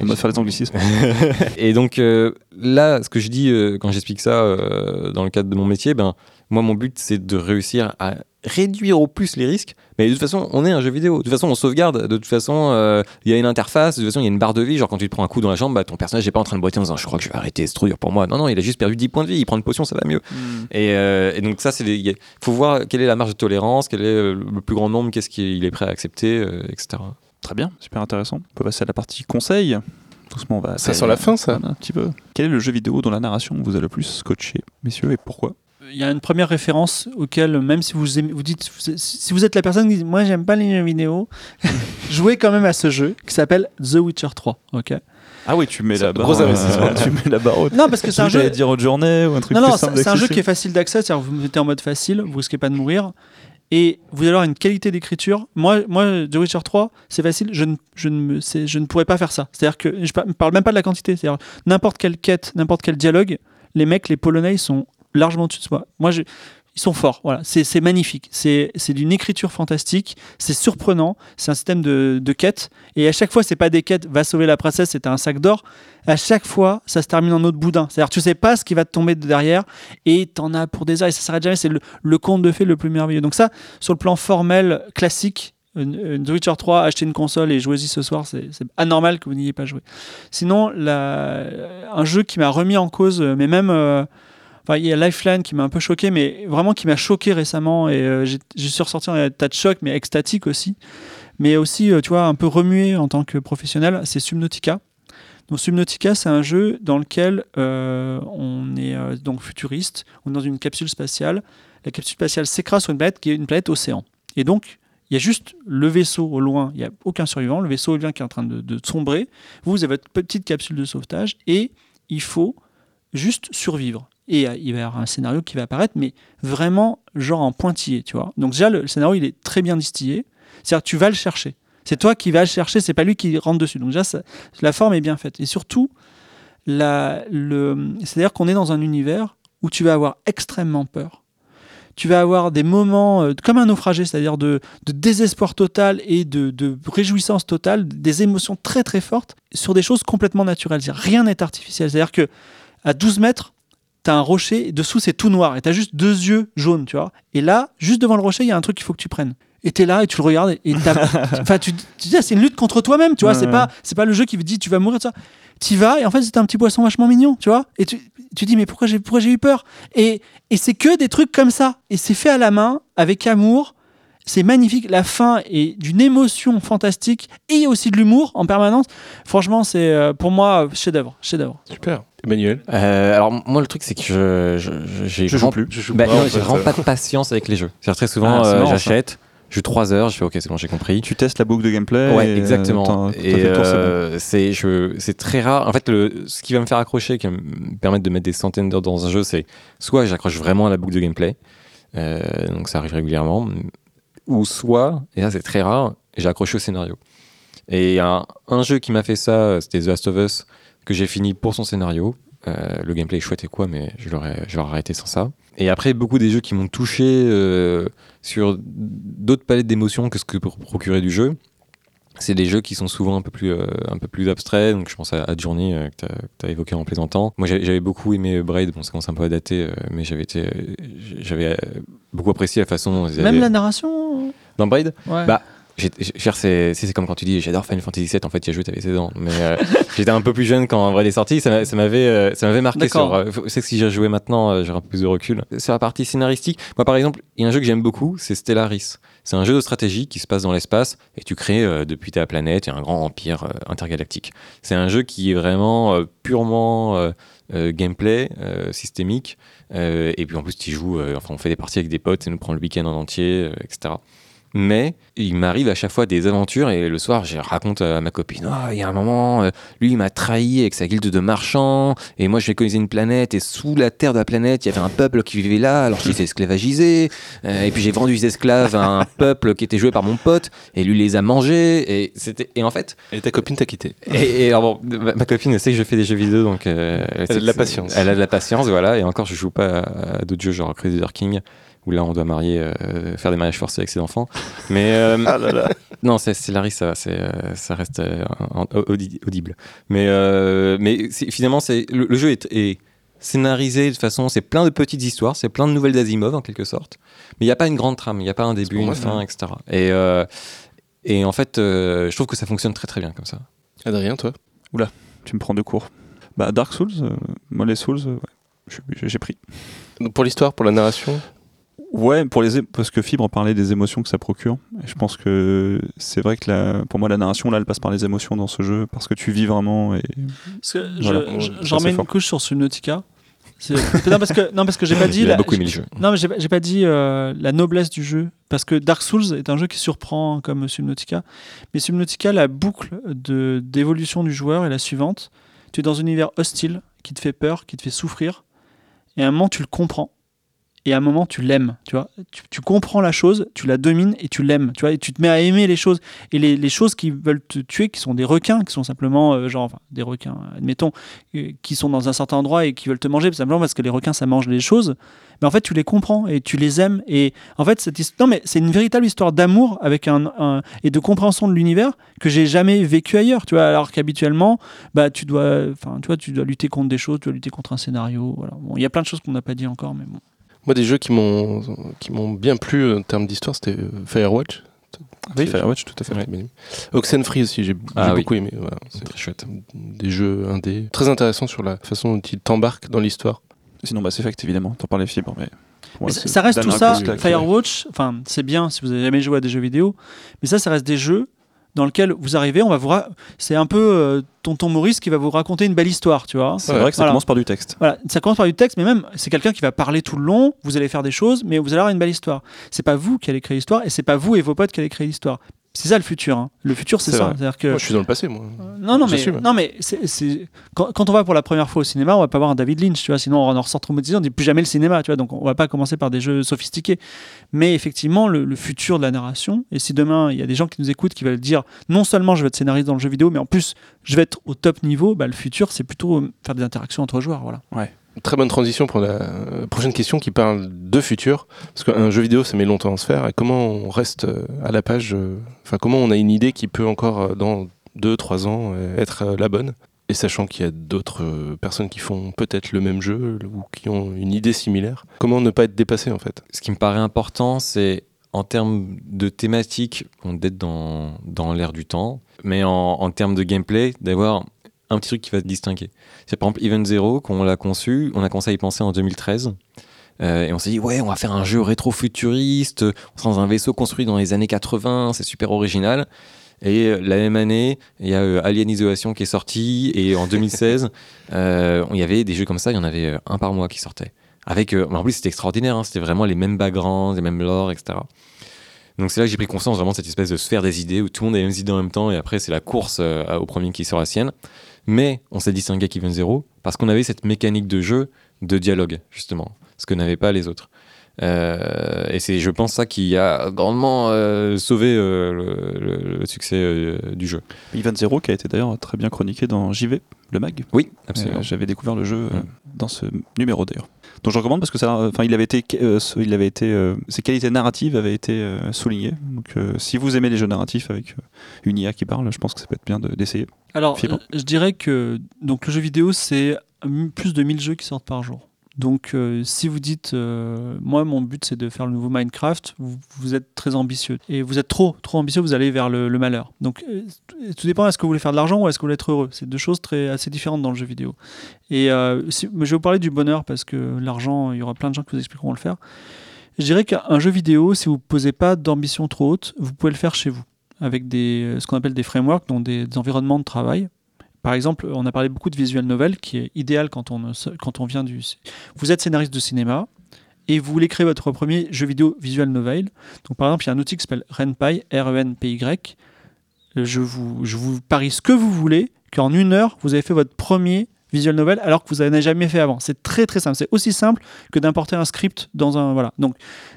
On va faire les anglicismes. Et donc euh, là, ce que je dis euh, quand j'explique ça euh, dans le cadre de mon métier, ben moi mon but c'est de réussir à réduire au plus les risques. Mais de toute façon, on est un jeu vidéo. De toute façon, on sauvegarde. De toute façon, euh, il y a une interface. De toute façon, il y a une barre de vie. Genre quand tu te prends un coup dans la jambe, bah, ton personnage n'est pas en train de boiter en disant je crois que je vais arrêter, c'est trop dur pour moi. Non non, il a juste perdu 10 points de vie. Il prend une potion, ça va mieux. Et, euh, et donc ça, c'est il faut voir quelle est la marge de tolérance, quel est euh, le plus grand nombre, qu'est-ce qu'il est prêt à accepter, euh, etc. Très bien, super intéressant. On peut passer à la partie conseil. Doucement, on va. Ça sent la fin, ça. Un petit peu. Quel est le jeu vidéo dont la narration vous a le plus scotché, messieurs, et pourquoi? Il y a une première référence auquel, même si vous, aimez- vous dites, si vous êtes la personne qui dit moi j'aime pas les jeux vidéo, jouez quand même à ce jeu qui s'appelle The Witcher 3. Ok? Ah oui, tu mets la barre. Gros investissement. tu mets la barre haute. Non parce que c'est un jeu. Dire autre journée ou un truc Non, non, c'est un jeu qui est facile d'accès, c'est-à-dire vous mettez en mode facile, vous risquez pas de mourir, et vous allez avoir une qualité d'écriture. Moi, moi, The Witcher 3, c'est facile, je ne, je, ne je ne pourrais pas faire ça. C'est-à-dire que je ne parle même pas de la quantité, c'est-à-dire n'importe quelle quête, n'importe quel dialogue, les mecs, les Polonais, ils sont largement au-dessus de moi. Moi, ils sont forts. Voilà, c'est magnifique. C'est d'une écriture fantastique. C'est surprenant. C'est un système de, de quêtes. Et à chaque fois, c'est pas des quêtes. Va sauver la princesse, c'était un sac d'or. À chaque fois, ça se termine en autre boudin. C'est-à-dire, tu sais pas ce qui va te tomber de derrière et t'en as pour des heures et ça s'arrête jamais. C'est le, conte de fées le plus merveilleux. Donc ça, sur le plan formel classique. The Witcher 3, acheter une console et jouez-y ce soir, c'est anormal que vous n'y ayez pas joué. Sinon, un jeu qui m'a remis en cause, mais même euh, Il y a Lifeline qui m'a un peu choqué, mais vraiment qui m'a choqué récemment. Et euh, j'ai suis ressorti un tas de choc, mais extatique aussi. Mais aussi, euh, tu vois, un peu remué en tant que professionnel, c'est Subnautica. Donc Subnautica, c'est un jeu dans lequel euh, on est euh, donc futuriste, on est dans une capsule spatiale. La capsule spatiale s'écrase sur une planète qui est une planète océan. Et donc, il y a juste le vaisseau au loin, il n'y a aucun survivant, le vaisseau vient qui est en train de, de sombrer. Vous avez votre petite capsule de sauvetage et il faut juste survivre. Et euh, il va y avoir un scénario qui va apparaître, mais vraiment genre en pointillé, tu vois. Donc déjà, le, scénario, il est très bien distillé. C'est-à-dire tu vas le chercher. C'est toi qui vas le chercher, c'est pas lui qui rentre dessus. Donc déjà, la forme est bien faite. Et surtout, c'est-à-dire qu'on est dans un univers où tu vas avoir extrêmement peur. Tu vas avoir des moments euh, comme un naufragé, c'est-à-dire de, de désespoir total et de, de réjouissance totale, des émotions très très fortes sur des choses complètement naturelles. Rien n'est artificiel. C'est-à-dire que à 12 mètres, tu as un rocher, et dessous c'est tout noir, et tu as juste deux yeux jaunes, tu vois. Et là, juste devant le rocher, il y a un truc qu'il faut que tu prennes. Et tu es là et tu le regardes, et, t'as- enfin, tu, tu dis, ah, c'est une lutte contre toi-même, tu vois. Ouais, c'est ouais. pas, c'est pas le jeu qui te dit, tu vas mourir, ça. Tu vas, et en fait, c'est un petit poisson vachement mignon, tu vois. Et tu, tu dis, mais pourquoi j'ai, pourquoi j'ai eu peur? Et, et c'est que des trucs comme ça. Et c'est fait à la main, avec amour. C'est magnifique. La fin est d'une émotion fantastique et aussi de l'humour en permanence. Franchement, c'est euh, pour moi chef-d'œuvre. Chef-d'œuvre. Super. Emmanuel? Euh, alors moi le truc c'est que je je- je- j'ai Je joue vraiment- plus. Je joue Bah, pas, non, fait, vraiment euh. pas de patience avec les jeux. C'est-à-dire très souvent Ah, c'est euh, j'achète, je joue 3 heures, je fais ok c'est bon j'ai compris. Tu testes la boucle de gameplay. Ouais, et, exactement. Et fait le tour, c'est bon. euh, c'est je c'est très rare. En fait, le, ce qui va me faire accrocher, qui va me permettre de mettre des centaines d'heures dans un jeu, c'est soit j'accroche vraiment à la boucle de gameplay, euh, donc ça arrive régulièrement, ou soit, et là c'est très rare, j'ai accroché au scénario. Et un, un jeu qui m'a fait ça, c'était The Last of Us, que j'ai fini pour son scénario. Euh, le gameplay est chouette et quoi, mais je l'aurais, arrêté sans ça. Et après, beaucoup des jeux qui m'ont touché euh, sur d'autres palettes d'émotions que ce que procurer du jeu. C'est des jeux qui sont souvent un peu plus, euh, un peu plus abstraits. Donc, je pense à, à Journey euh, que tu as, évoqué en plaisantant. Moi, j'avais beaucoup aimé Braid. Bon, ça commence un peu à dater, euh, mais j'avais été, euh, j'avais euh, beaucoup apprécié la façon dont ils Même avaient- la narration. dans Braid? Ouais. Bah, cher, c'est comme quand tu dis j'adore Final Fantasy VII. En fait, tu as joué, t'avais 16 ans. Mais euh, j'étais un peu plus jeune quand Braid est sorti. Ça m'a- ça m'avait, euh, ça m'avait marqué. Euh, c'est que si j'ai joué maintenant, euh, j'aurais un peu plus de recul. Sur la partie scénaristique, moi, par exemple, il y a un jeu que j'aime beaucoup, c'est Stellaris. C'est un jeu de stratégie qui se passe dans l'espace et tu crées euh, depuis ta planète un grand empire euh, intergalactique. C'est un jeu qui est vraiment euh, purement gameplay, systémique. Et puis en plus, tu joues, enfin, on fait des parties avec des potes, ça nous prend le week-end en entier, etc. Mais il m'arrive à chaque fois des aventures et le soir, je raconte à ma copine Ah, il y a un moment, euh, lui, il m'a trahi avec sa guilde de marchands et moi, je vais coloniser une planète et sous la terre de la planète, il y avait un peuple qui vivait là alors qu'il s'est esclavagisé. Euh, et puis j'ai vendu des esclaves à un peuple qui était joué par mon pote et lui les a mangés. Et, c'était... et en fait, Et ta copine t'a quitté. et, et alors bon, ma, ma copine sait que je fais des jeux vidéo, donc euh, elle, a de la patience. Elle a de la patience, voilà. Et encore, je joue pas à, à d'autres jeux genre Crazy King, où là on doit marier, euh, faire des mariages forcés avec ses enfants. Mais euh, Ah là là. non, c'est c'est Larry, ça, c'est, euh, ça reste euh, en- en- audi- audible. Mais, euh, mais c'est- finalement, c'est, le, le jeu est, est scénarisé de façon, c'est plein de petites histoires, c'est plein de nouvelles d'Asimov en quelque sorte. Mais il n'y a pas une grande trame, il n'y a pas un début, une moi, fin, etc. Et, euh, et en fait, euh, je trouve que ça fonctionne très très bien comme ça. Adrien, toi? Tu me prends de court. Bah, Dark Souls, euh, moi les Souls, euh, ouais, j'ai pris. Donc, Pour l'histoire, pour la narration? Ouais, pour les parce que Fibre parlait des émotions que ça procure. Et je pense que c'est vrai que la, pour moi la narration là, elle passe par les émotions dans ce jeu parce que tu vis vraiment. Et Parce que Voilà. je, remets une fort. couche sur Subnautica. Non parce que non parce que j'ai pas dit Il a la- beaucoup aimé le jeu. non mais j'ai pas- j'ai pas dit euh, la noblesse du jeu parce que Dark Souls est un jeu qui surprend comme Subnautica mais Subnautica la boucle de d'évolution du joueur est la suivante tu es dans un univers hostile qui te fait peur qui te fait souffrir et à un moment tu le comprends et à un moment tu l'aimes, tu vois. Tu, comprends la chose, tu la domines et tu l'aimes, tu vois. Et tu te mets à aimer les choses. Et les, choses qui veulent te tuer, qui sont des requins, qui sont simplement, euh, genre, des requins, admettons, euh, qui sont dans un certain endroit et qui veulent te manger, simplement parce que les requins, ça mange les choses. Mais en fait, tu les comprends et tu les aimes. Et en fait, cette non, mais c'est une véritable histoire d'amour avec un- et de compréhension de l'univers que j'ai jamais vécu ailleurs, tu vois. Alors qu'habituellement, bah, tu dois, enfin, tu vois, tu dois lutter contre des choses, tu dois lutter contre un scénario. Voilà. Bon, il y a plein de choses qu'on n'a pas dit encore, mais bon. Moi, des jeux qui m'ont qui m'ont bien plu en termes d'histoire, c'était euh, Firewatch. Oui, Firewatch, tout à fait. Ouais. Oxenfree aussi, j'ai Ah oui. beaucoup aimé. Voilà, c'est Très chouette. des jeux indés très intéressants sur la façon dont ils t'embarquent dans l'histoire. Sinon, Mass Effect, évidemment, t'en parlais fibre, mais. Mais ça, reste tout ça. Firewatch, Firewatch, enfin, c'est bien si vous avez jamais joué à des jeux vidéo, mais ça, ça reste des jeux dans lesquels vous arrivez, on va vous, c'est un peu euh, Tonton Maurice qui va vous raconter une belle histoire, tu vois. C'est vrai que ça voilà. commence par du texte. Voilà, ça commence par du texte, mais même c'est quelqu'un qui va parler tout le long. Vous allez faire des choses, mais vous allez avoir une belle histoire. C'est pas vous qui allez créer l'histoire, et c'est pas vous et vos potes qui allez créer l'histoire. C'est ça le futur. hein. Le futur, c'est ça. que Moi, je suis dans le passé, moi. non, non, mais, non, mais Quand, quand on va pour la première fois au cinéma, on va pas voir un David Lynch, tu vois, sinon on en ressort traumatisé, on dit plus jamais le cinéma, tu vois, donc on va pas commencer par des jeux sophistiqués. Mais effectivement, le, le futur de la narration, et si demain il y a des gens qui nous écoutent qui veulent dire non seulement je vais être scénariste dans le jeu vidéo, mais en plus je vais être au top niveau, bah, le futur c'est plutôt euh, faire des interactions entre joueurs, voilà. Très bonne transition pour la prochaine question qui parle de futur. Parce qu'un jeu vidéo, ça met longtemps à se faire. Et comment on reste euh, à la page euh, Enfin, comment on a une idée qui peut encore, euh, dans 2-3 ans, être la bonne? Et sachant qu'il y a d'autres personnes qui font peut-être le même jeu ou qui ont une idée similaire. Comment ne pas être dépassé, en fait? Ce qui me paraît important, c'est en termes de thématique, d'être dans, dans l'air du temps, mais en termes de gameplay, d'avoir un petit truc qui va se distinguer. C'est par exemple Event Zero, quand on l'a conçu, on a commencé à y penser en 2013. euh, et on s'est dit, ouais, on va faire un jeu rétro-futuriste, dans un vaisseau construit dans les années 80, c'est super original. Et euh, la même année, il y a euh, Alien Isolation qui est sorti, et en 2016, euh, il y avait des jeux comme ça, il y en avait un par mois qui sortait. Avec, en plus, c'était extraordinaire, hein, c'était vraiment les mêmes backgrounds, les mêmes lore, etc. Donc c'est là que j'ai pris conscience vraiment de cette espèce de sphère des idées où tout le monde a les mêmes idées en même temps et après c'est la course au premier qui sort la sienne. Mais on s'est distingué avec Event Zero parce qu'on avait cette mécanique de jeu de dialogue justement, ce que n'avaient pas les autres. Euh, et c'est, je pense, ça qui a grandement euh, sauvé euh, le, succès du jeu. Event Zero, qui a été d'ailleurs très bien chroniqué dans JV, le mag. Oui, absolument. J'avais découvert le jeu Mm. dans ce numéro d'ailleurs. Donc je recommande parce que ça, enfin il avait été, euh, ce- il avait été, euh, ses qualités narratives avaient été euh, soulignées. Donc si vous aimez les jeux narratifs avec une IA qui parle, je pense que ça peut être bien de- d'essayer. Alors, Fibre. je dirais que donc, le jeu vidéo, c'est plus de 1000 jeux qui sortent par jour. Donc, euh, si vous dites, euh, moi, mon but, c'est de faire le nouveau Minecraft, vous, êtes très ambitieux. Et vous êtes trop, trop ambitieux, vous allez vers le, malheur. Donc, euh, tout dépend, est-ce que vous voulez faire de l'argent ou est-ce que vous voulez être heureux? C'est deux choses très, assez différentes dans le jeu vidéo. Et mais je vais vous parler du bonheur parce que l'argent, il y aura plein de gens qui vous expliqueront le faire. Je dirais qu'un jeu vidéo, si vous ne posez pas d'ambition trop haute, vous pouvez le faire chez vous avec des, ce qu'on appelle des frameworks, donc des environnements de travail. Par exemple, on a parlé beaucoup de visual novel, qui est idéal quand on, quand on vient du... Vous êtes scénariste de cinéma et vous voulez créer votre premier jeu vidéo visual novel. Donc par exemple, il y a un outil qui s'appelle RenPy, R-E-N-P-Y. Je vous, je vous parie ce que vous voulez, qu'en une heure, vous avez fait votre premier visual novel alors que vous n'avez jamais fait avant. C'est très très simple. C'est aussi simple que d'importer un script dans un... Voilà. Donc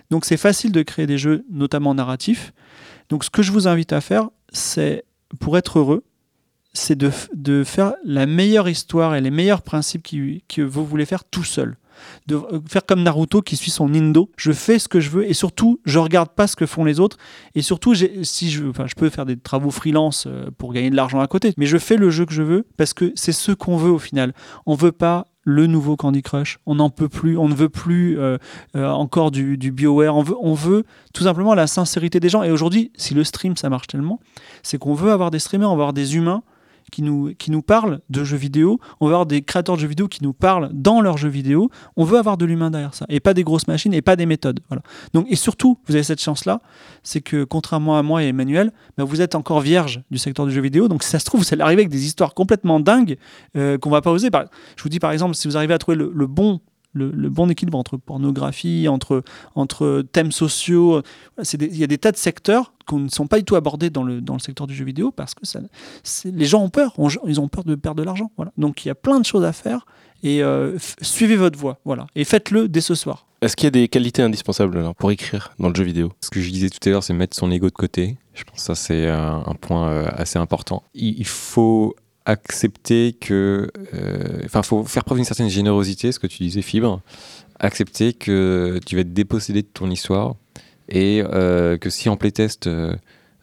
donc c'est facile de créer des jeux, notamment narratifs. Donc ce que je vous invite à faire, c'est, pour être heureux, c'est de, de faire la meilleure histoire et les meilleurs principes qui- que vous voulez faire tout seul. De euh, faire comme Naruto qui suit son Nindo. Je fais ce que je veux et surtout, je regarde pas ce que font les autres. Et surtout, si je, enfin, je peux faire des travaux freelance euh, pour gagner de l'argent à côté, mais je fais le jeu que je veux parce que c'est ce qu'on veut au final. On veut pas le nouveau Candy Crush. On n'en peut plus. On ne veut plus euh, encore du, du BioWare. On veut, on veut tout simplement la sincérité des gens. Et aujourd'hui, si le stream ça marche tellement, c'est qu'on veut avoir des streamers, on veut avoir des humains qui nous, parlent de jeux vidéo, on veut avoir des créateurs de jeux vidéo qui nous parlent dans leurs jeux vidéo, on veut avoir de l'humain derrière ça, et pas des grosses machines, et pas des méthodes. Voilà. Et surtout, vous avez cette chance-là, c'est que contrairement à moi et Emmanuel, bah, vous êtes encore vierge du secteur du jeu vidéo, donc si ça se trouve, vous allez arriver avec des histoires complètement dingues euh, qu'on va pas oser. Je vous dis par exemple, si vous arrivez à trouver le bon le, le bon équilibre entre pornographie, entre, entre thèmes sociaux. Il y a des tas de secteurs qui ne sont pas du tout abordés dans le, dans le secteur du jeu vidéo parce que ça, les gens ont peur. Ils ont peur de perdre de l'argent. Voilà. Donc il y a plein de choses à faire et euh, suivez votre voie. Voilà. Et faites-le dès ce soir. Est-ce qu'il y a des qualités indispensables alors, pour écrire dans le jeu vidéo? Ce que je disais tout à l'heure, c'est mettre son ego de côté. Je pense que ça, c'est un, un point euh, assez important. Il, il faut accepter que. euh, Enfin, il faut faire preuve d'une certaine générosité, ce que tu disais, Fibre. Accepter que tu vas être dépossédé de ton histoire et euh, que si en playtest, euh,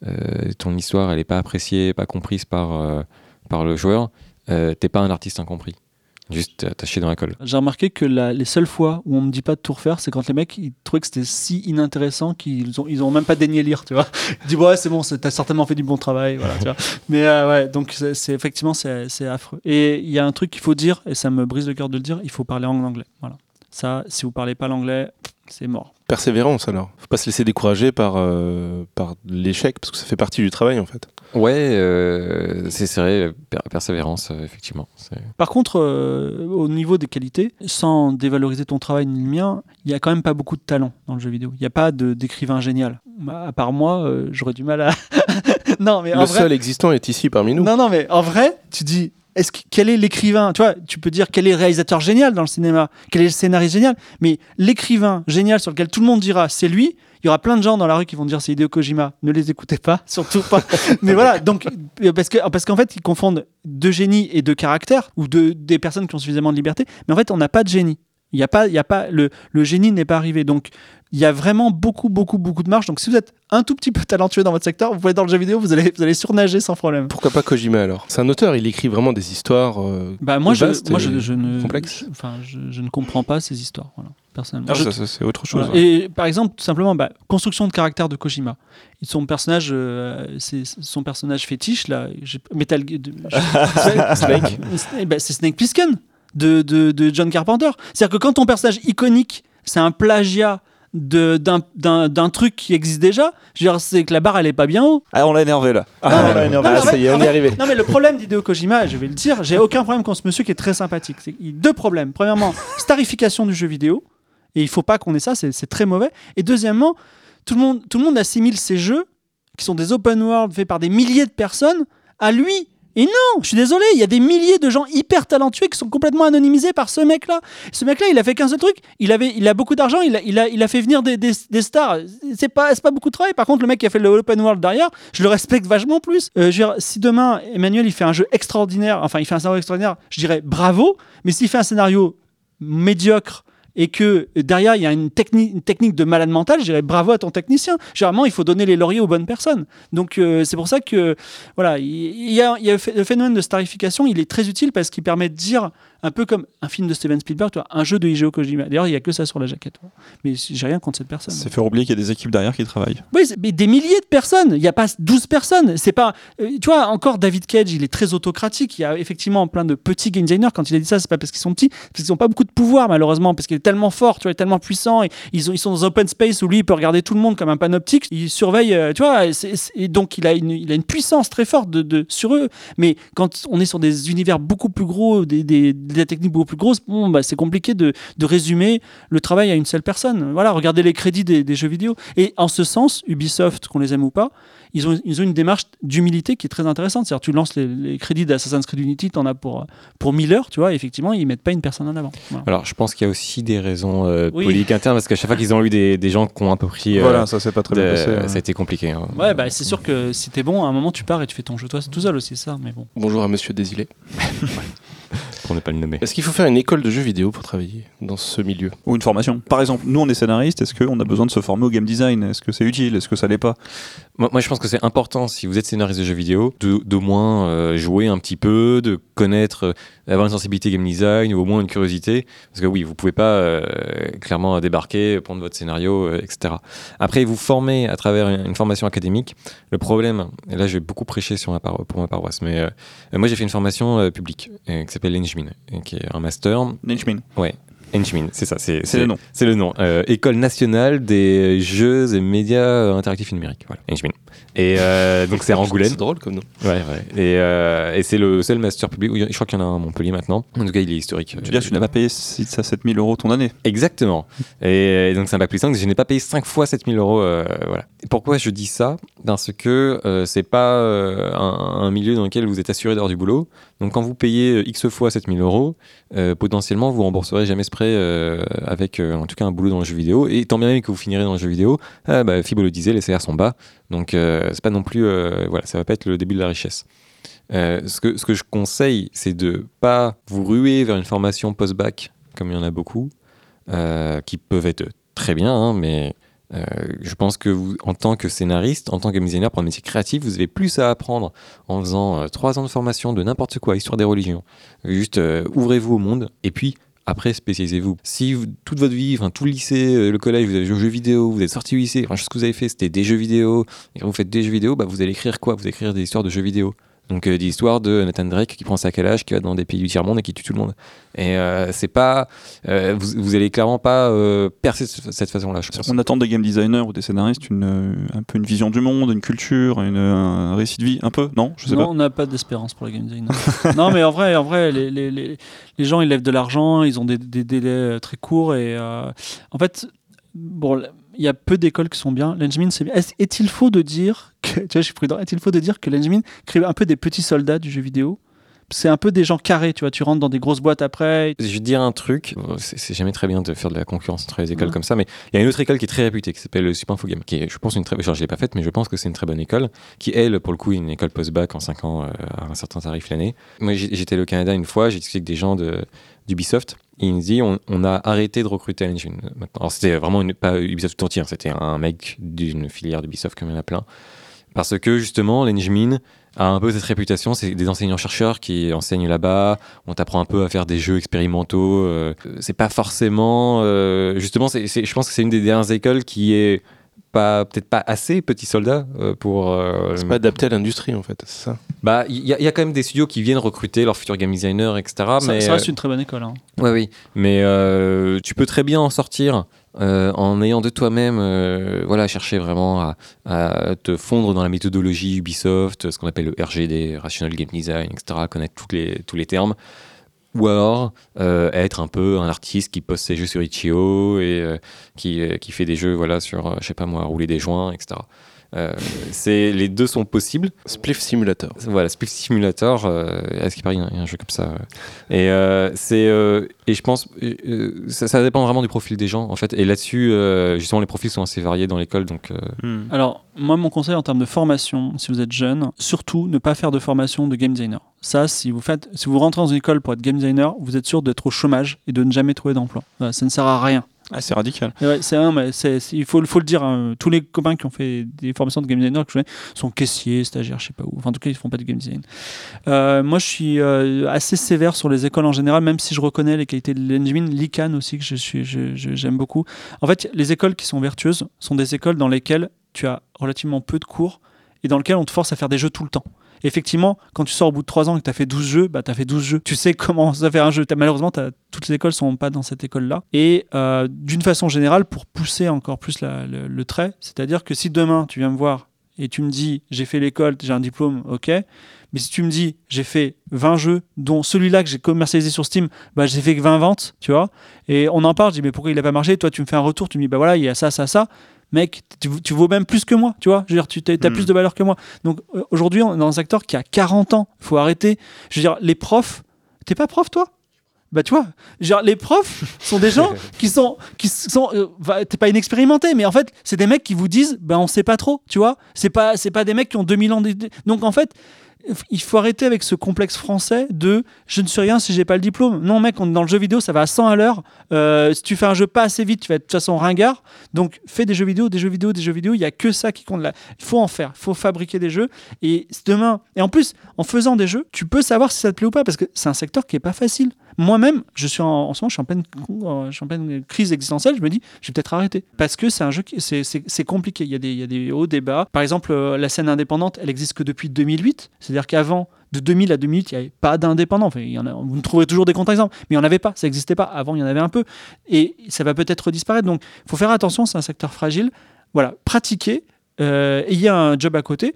euh, ton histoire, elle n'est pas appréciée, pas comprise par, euh, par le joueur, euh, t'es pas un artiste incompris. Juste, t'as chié dans la colle. J'ai remarqué que la- les seules fois où on me dit pas de tout refaire, c'est quand les mecs ils trouvaient que c'était si inintéressant qu'ils ont ils ont même pas daigné lire, tu vois. Ils disent ouais c'est bon, t'as certainement fait du bon travail, voilà. Tu vois. Mais euh, ouais, donc c'est effectivement c'est c'est affreux. Et il y a un truc qu'il faut dire et ça me brise le cœur de le dire, il faut parler en anglais. Voilà. Ça, si vous parlez pas l'anglais, c'est mort. Persévérance alors. Faut pas se laisser décourager par, euh, par l'échec, parce que ça fait partie du travail en fait. Ouais, euh, c'est c'est vrai, per- persévérance, euh, effectivement. Par contre, euh, au niveau des qualités, sans dévaloriser ton travail ni le mien, il y a quand même pas beaucoup de talent dans le jeu vidéo. Il n'y a pas de- d'écrivain génial. Bah, À part moi, euh, j'aurais du mal à. non, mais en Le vrai. seul existant est ici parmi nous. Non, non, mais en vrai, tu dis. Est-ce que, quel est l'écrivain? Tu vois, tu peux dire quel est le réalisateur génial dans le cinéma, quel est le scénariste génial, mais l'écrivain génial sur lequel tout le monde dira c'est lui. Il y aura plein de gens dans la rue qui vont dire c'est Hideo Kojima. Ne les écoutez pas, surtout pas. mais voilà, donc euh, parce que parce qu'en fait ils confondent de génie et de caractère ou de des personnes qui ont suffisamment de liberté. Mais en fait on n'a pas de génie. Il y a pas, il y a pas le, le génie n'est pas arrivé. Donc il y a vraiment beaucoup beaucoup beaucoup de marge. Donc si vous êtes un tout petit peu talentueux dans votre secteur, vous pouvez être dans le jeu vidéo, vous allez vous allez surnager sans problème. Pourquoi pas Kojima alors? C'est un auteur, il écrit vraiment des histoires. euh, Bah moi, je, moi je, je ne, je- enfin, je, je ne comprends pas ces histoires, voilà, personnellement. Ah, ça, ça, c'est autre chose. voilà. Et par exemple, tout simplement, bah, construction de caractère de Kojima. Son personnage, euh, c'est son personnage fétiche là, Metal je- Snake. Ben, c'est Snake Plissken de, de, de John Carpenter. C'est-à-dire que quand ton personnage iconique, c'est un plagiat de- d'un- truc qui existe déjà, je veux dire, c'est que la barre elle est pas bien haut. Ah, on l'a énervé là. Non, Ah, on mais- l'a énervé. non, mais Ah, ça y est, on y est arrivé. Non, mais le problème d'Hideo Kojima, je vais le dire, j'ai aucun problème contre ce monsieur qui est très sympathique. C'est deux problèmes. Premièrement, starification du jeu vidéo. Et il faut pas qu'on ait ça, c'est c'est très mauvais. Et deuxièmement, tout le, monde, tout le monde assimile ces jeux, qui sont des open world faits par des milliers de personnes, à lui. Et non, je suis désolé, il y a des milliers de gens hyper talentueux qui sont complètement anonymisés par ce mec-là. Ce mec-là, il a fait qu'un seul truc. Il, avait, il a beaucoup d'argent, il a, il, a, il a fait venir des, des, des stars. C'est pas, pas beaucoup de travail. Par contre, le mec qui a fait le open world derrière, je le respecte vachement plus. Euh, je veux dire, si demain, Emmanuel, il fait un jeu extraordinaire, enfin, il fait un scénario extraordinaire, je dirais bravo. Mais s'il fait un scénario médiocre, et que derrière il y a une, une technique de malade mental, je dirais bravo à ton technicien. Généralement, il faut donner les lauriers aux bonnes personnes. Donc euh, c'est pour ça que voilà, il y a, y a le phénomène de starification, il est très utile parce qu'il permet de dire un peu comme un film de Steven Spielberg, tu vois, un jeu de Hideo Kojima. D'ailleurs, il y a que ça sur la jaquette. vois. Mais j'ai rien contre cette personne. C'est faire oublier qu'il y a des équipes derrière qui travaillent. Oui, mais des milliers de personnes. Il n'y a pas 12 personnes. C'est pas. euh, tu vois, encore David Cage, il est très autocratique. Il y a effectivement plein de petits game designers. Quand il a dit ça, c'est pas parce qu'ils sont petits, c'est parce qu'ils n'ont pas beaucoup de pouvoir, malheureusement, parce qu'il est tellement fort, tu vois, il est tellement puissant. Et ils, ont- ils sont dans un open space où lui, il peut regarder tout le monde comme un panoptique. Il surveille, euh, tu vois, et, donc il a, une, il a une puissance très forte de, de- sur eux. Mais quand on est sur des univers beaucoup plus gros, des, des, des techniques beaucoup plus grosses, bon, bah, c'est compliqué de, de résumer le travail à une seule personne. Voilà, regardez les crédits des, des jeux vidéo. Et en ce sens, Ubisoft, qu'on les aime ou pas, ils ont, ils ont une démarche d'humilité qui est très intéressante. C'est-à-dire, tu lances les, les crédits d'Assassin's Creed Unity, tu en as pour, pour 1000 heures, tu vois, et effectivement, ils mettent pas une personne en avant. Voilà. Alors, je pense qu'il y a aussi des raisons euh, Oui. politiques internes, parce qu'à chaque fois qu'ils ont eu des, des gens qui ont un peu pris. euh, Voilà, ça c'est pas très bien passé. ça a été compliqué. hein. Ouais, bah, c'est sûr que si t'es bon, à un moment, tu pars et tu fais ton jeu toi tout seul aussi, ça, mais bon. Bonjour à Monsieur Désilé. Pour ne pas le nommer. Est-ce qu'il faut faire une école de jeux vidéo pour travailler dans ce milieu? Ou une formation. Par exemple, nous on est scénariste, est-ce qu'on a besoin de se former au game design? Est-ce que c'est utile? Est-ce que ça l'est pas? Moi, moi, je pense que c'est important, si vous êtes scénariste de jeux vidéo, de- d'au moins euh, jouer un petit peu, de connaître, euh, d'avoir une sensibilité game design ou au moins une curiosité. Parce que oui, vous pouvez pas euh, clairement débarquer, prendre votre scénario, euh, etc. Après, vous formez à travers une, une formation académique. Le problème, et là je vais beaucoup prêcher sur ma paro- pour ma paroisse, mais euh, moi j'ai fait une formation euh, publique euh, qui s'appelle l'Engmin, qui est un master. Ninjmin, Engmin, c'est ça, c'est le nom. c'est le nom. Euh, École nationale des jeux et médias interactifs et numériques. Voilà, Engmin. Et euh, donc c'est à Angoulême. C'est drôle comme nom. Ouais, ouais. Et, euh, et c'est le seul master public. Je crois qu'il y en a un à Montpellier maintenant. En tout cas, il est historique. Tu veux dire que tu n'as pas payé 6 à 7000 euros ton année Exactement. Et donc c'est un bac plus 5. Je n'ai pas payé 5 fois 7000 euros. euh, voilà. Et pourquoi je dis ça? Parce que euh, c'est pas euh, un, un milieu dans lequel vous êtes assuré d'avoir du boulot. Donc quand vous payez euh, X fois 7000 euros, euh, potentiellement vous rembourserez jamais ce prêt euh, avec en tout cas un boulot dans le jeu vidéo. Et tant bien même que vous finirez dans le jeu vidéo, ah, bah, Fibo le disait, les salaires sont bas. Donc c'est pas non plus, voilà, ça va pas être le début de la richesse. Ce, que, ce que je conseille, c'est de pas vous ruer vers une formation post-bac, comme il y en a beaucoup, qui peuvent être très bien, hein, mais euh, je pense que vous, en tant que scénariste, en tant que designer pour un métier créatif, vous avez plus à apprendre en faisant euh, trois ans de formation de n'importe quoi, histoire des religions. Juste euh, ouvrez-vous au monde et puis après spécialisez-vous. Si vous- toute votre vie, enfin tout le lycée, euh, le collège, vous avez joué aux jeux vidéo, vous êtes sorti du lycée, enfin ce que vous avez fait c'était des jeux vidéo, et quand vous faites des jeux vidéo, bah, vous allez écrire quoi? Vous allez écrire des histoires de jeux vidéo. Donc euh, des histoires de Nathan Drake qui prend sa calage, qui va dans des pays du tiers-monde et qui tue tout le monde. Et euh, c'est pas... euh, vous, vous allez clairement pas euh, percer de ce- cette façon-là, je pense. On attend des game designers ou des scénaristes une, un peu une vision du monde, une culture, une, un récit de vie, un peu, non? Je sais non, pas. on n'a pas d'espérance pour le game design. non, mais en vrai, en vrai les, les, les, les gens, ils lèvent de l'argent, ils ont des, des délais très courts. Et euh, en fait, bon, il y a peu d'écoles qui sont bien. L'Engmin, c'est bien. Est- Est-il faux de dire que, tu vois, je suis prudent, est-il faux de dire que crée un peu des petits soldats du jeu vidéo? C'est un peu des gens carrés, tu vois. Tu rentres dans des grosses boîtes après. Je vais te dire un truc, c'est jamais très bien de faire de la concurrence entre les écoles Ouais. comme ça, mais il y a une autre école qui est très réputée, qui s'appelle le Super Info Game, qui est, je pense, une très, genre, je l'ai pas faite, mais je pense que c'est une très bonne école, qui elle, pour le coup, est une école post-bac en 5 ans euh, à un certain tarif l'année. Moi, j'étais au Canada une fois, j'ai discuté avec des gens de- d'Ubisoft, disent, on, on a arrêté de recruter à l'engine maintenant. Alors c'était vraiment pas Ubisoft tout entier, hein, c'était un mec d'une filière d'Ubisoft comme il y en a plein. Parce que justement, l'Engmin a un peu cette réputation, c'est des enseignants-chercheurs qui enseignent là-bas, on t'apprend un peu à faire des jeux expérimentaux. euh, c'est pas forcément. euh, justement, je pense que c'est une des dernières écoles qui est pas peut-être pas assez petit soldat euh, pour. euh, C'est pas adapté à l'industrie en fait, c'est ça. bah, il y, a- il y a quand même des studios qui viennent recruter leurs futurs game designers, etc. ça, mais ça reste euh, une très bonne école. hein. Ouais, oui. Mais euh, tu peux très bien en sortir euh, en ayant de toi-même, euh, voilà, chercher vraiment à, à te fondre dans la méthodologie Ubisoft, ce qu'on appelle le RGD, Rational Game Design, etc., connaître toutes les, tous les termes. Ou alors euh, être un peu un artiste qui poste ses jeux sur Itch.io et euh, qui, euh, qui fait des jeux, voilà, sur, je sais pas moi, rouler des joints, etc. Euh, c'est, les deux sont possibles. Spliff Simulator. Voilà, Split Simulator, euh, est-ce qu'il paraît, il y a- un jeu comme ça. ouais. Et euh, c'est euh, et je pense euh, ça, ça dépend vraiment du profil des gens en fait. Et là-dessus, euh, justement, les profils sont assez variés dans l'école, donc euh, Hmm. Alors, moi, mon conseil en termes de formation, si vous êtes jeune, surtout ne pas faire de formation de game designer. Ça, si vous faites, si vous rentrez dans une école pour être game designer, vous êtes sûr d'être au chômage et de ne jamais trouver d'emploi. Voilà, ça ne sert à rien. Ah, c'est radical. Ouais, c'est mais il faut, le dire. hein. Tous les copains qui ont fait des formations de game designer que je connais sont caissiers, stagiaires, je sais pas où. Enfin, en tout cas, ils font pas de game design. Euh, moi, je suis euh, assez sévère sur les écoles en général, même si je reconnais les qualités de l'engine, l'ICANN aussi que je suis, j'aime beaucoup. En fait, les écoles qui sont vertueuses sont des écoles dans lesquelles tu as relativement peu de cours et dans lesquelles on te force à faire des jeux tout le temps. Effectivement, quand tu sors au bout de 3 ans et que tu as fait 12 jeux, bah, tu as fait 12 jeux. Tu sais comment ça fait un jeu. T'as- Malheureusement, toutes les écoles sont pas dans cette école-là. Et euh, d'une façon générale, pour pousser encore plus le, trait, c'est-à-dire que si demain tu viens me voir et tu me dis j'ai fait l'école, j'ai un diplôme, ok. Mais si tu me dis j'ai fait 20 jeux, dont celui-là que j'ai commercialisé sur Steam, bah, j'ai fait que 20 ventes, tu vois. Et on en parle, je dis mais pourquoi il a pas marché? Toi, tu me fais un retour, tu me dis bah voilà, il y a ça, ça, ça. Mec, tu, tu vaux même plus que moi, tu vois. Je veux dire, tu as Hmm. plus de valeur que moi. Donc euh, aujourd'hui, on est dans un secteur qui a 40 ans. Il faut arrêter. Je veux dire, les profs, t'es pas prof, toi? Bah tu vois, genre les profs sont des gens qui sont qui sont euh, t'es pas inexpérimenté mais en fait c'est des mecs qui vous disent ben on sait pas trop, tu vois, c'est pas c'est pas des mecs qui ont 2000 ans d'études. donc en fait il faut arrêter avec ce complexe français de je ne suis rien si j'ai pas le diplôme. Non mec, dans le jeu vidéo, ça va à 100 à l'heure. Euh, si tu fais un jeu pas assez vite, tu vas être de toute façon ringard. Donc fais des jeux vidéo, des jeux vidéo, des jeux vidéo. Il y a que ça qui compte là. Il faut en faire, il faut fabriquer des jeux. Et demain, et en plus, en faisant des jeux, tu peux savoir si ça te plaît ou pas parce que c'est un secteur qui est pas facile. Moi-même, je suis en, en ce moment, je suis en pleine, euh, je suis en pleine crise existentielle. Je me dis, je vais peut-être arrêter parce que c'est un jeu qui c'est, compliqué. Il y, a des, il y des hauts débats. Par exemple, euh, la scène indépendante, elle existe que depuis 2008. C'est-à-dire qu'avant, de 2000 à 2008, il n'y avait pas d'indépendants. Enfin, vous trouverez toujours des contre-exemples, mais il n'y en avait pas. Ça n'existait pas. Avant, il y en avait un peu. Et ça va peut-être disparaître. Donc, il faut faire attention. C'est un secteur fragile. Voilà, pratiquer. Euh, ayez un job à côté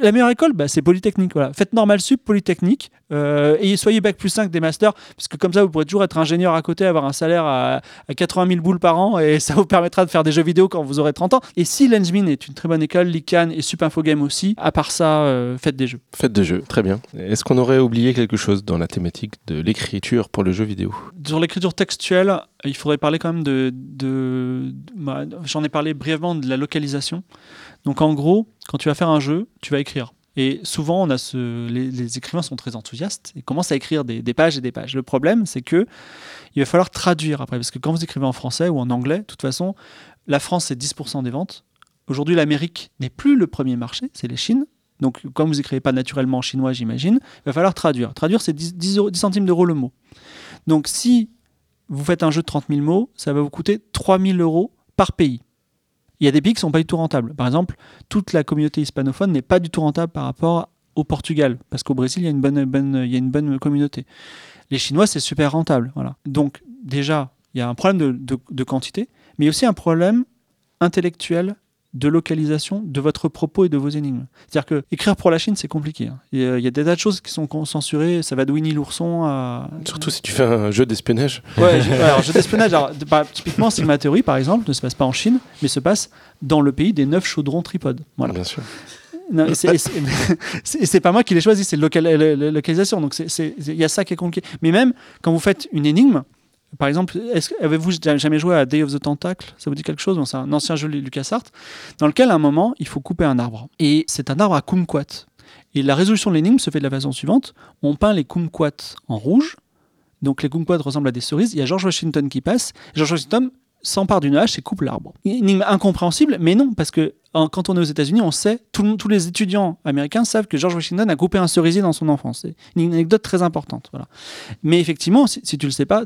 la meilleure école, bah, c'est Polytechnique. Voilà. Faites normal sup, Polytechnique, euh, et soyez bac plus 5 des masters, parce que comme ça, vous pourrez toujours être ingénieur à côté, avoir un salaire à, à 80 000 boules par an, et ça vous permettra de faire des jeux vidéo quand vous aurez 30 ans. Et si l'Engmin est une très bonne école, l'ICANN et Sup Info Game aussi, à part ça, euh, faites des jeux. Faites de jeux, très bien. Est-ce qu'on aurait oublié quelque chose dans la thématique de l'écriture pour le jeu vidéo? Sur l'écriture textuelle, il faudrait parler quand même de. de- de- bah, J'en ai parlé brièvement de la localisation. Donc en gros, quand tu vas faire un jeu, tu vas écrire. Et souvent, on a ce, les, écrivains sont très enthousiastes et commencent à écrire des, pages et des pages. Le problème, c'est que il va falloir traduire après, parce que quand vous écrivez en français ou en anglais, de toute façon, la France c'est 10% des ventes. Aujourd'hui, l'Amérique n'est plus le premier marché, c'est les Chines. Donc, comme vous écrivez pas naturellement en chinois, j'imagine, il va falloir traduire. Traduire, c'est 10, 10 euros- 10 centimes d'euros le mot. Donc, si vous faites un jeu de 30 000 mots, ça va vous coûter 3 000 euros par pays. Il y a des pays qui ne sont pas du tout rentables. Par exemple, toute la communauté hispanophone n'est pas du tout rentable par rapport au Portugal, parce qu'au Brésil, il y a une bonne, il y a une bonne communauté. Les Chinois, c'est super rentable. Voilà. Donc, déjà, il y a un problème de, de- de quantité, mais aussi un problème intellectuel de localisation de votre propos et de vos énigmes. C'est-à-dire que écrire pour la Chine, c'est compliqué. hein. Il y a il y a des tas de choses qui sont censurées. Ça va de Winnie l'ourson à. Surtout si tu fais un jeu d'espionnage. Ouais, alors jeu d'espionnage. par- typiquement, Sigma Theory, par exemple, ne se passe pas en Chine, mais se passe dans le pays des neuf chaudrons tripodes. Voilà. Bien sûr. Non, et c'est- pas moi qui l'ai choisi, c'est local- la- localisation. Donc il y a ça qui est compliqué. Mais même quand vous faites une énigme, par exemple, avez-vous jamais joué à Day of the Tentacle? Ça vous dit quelque chose? C'est un ancien jeu de LucasArts dans lequel à un moment il faut couper un arbre. Et c'est un arbre à kumquat. Et la résolution de l'énigme se fait de la façon suivante on peint les kumquats en rouge. Donc les kumquats ressemblent à des cerises. Il y a George Washington qui passe. George Washington s'empare d'une hache et coupe l'arbre. Énigme incompréhensible, mais non, parce que en- quand on est aux États-Unis, on sait, tous les étudiants américains savent que George Washington a coupé un cerisier dans son enfance. C'est une anecdote très importante. Mais effectivement, si, si tu le sais pas,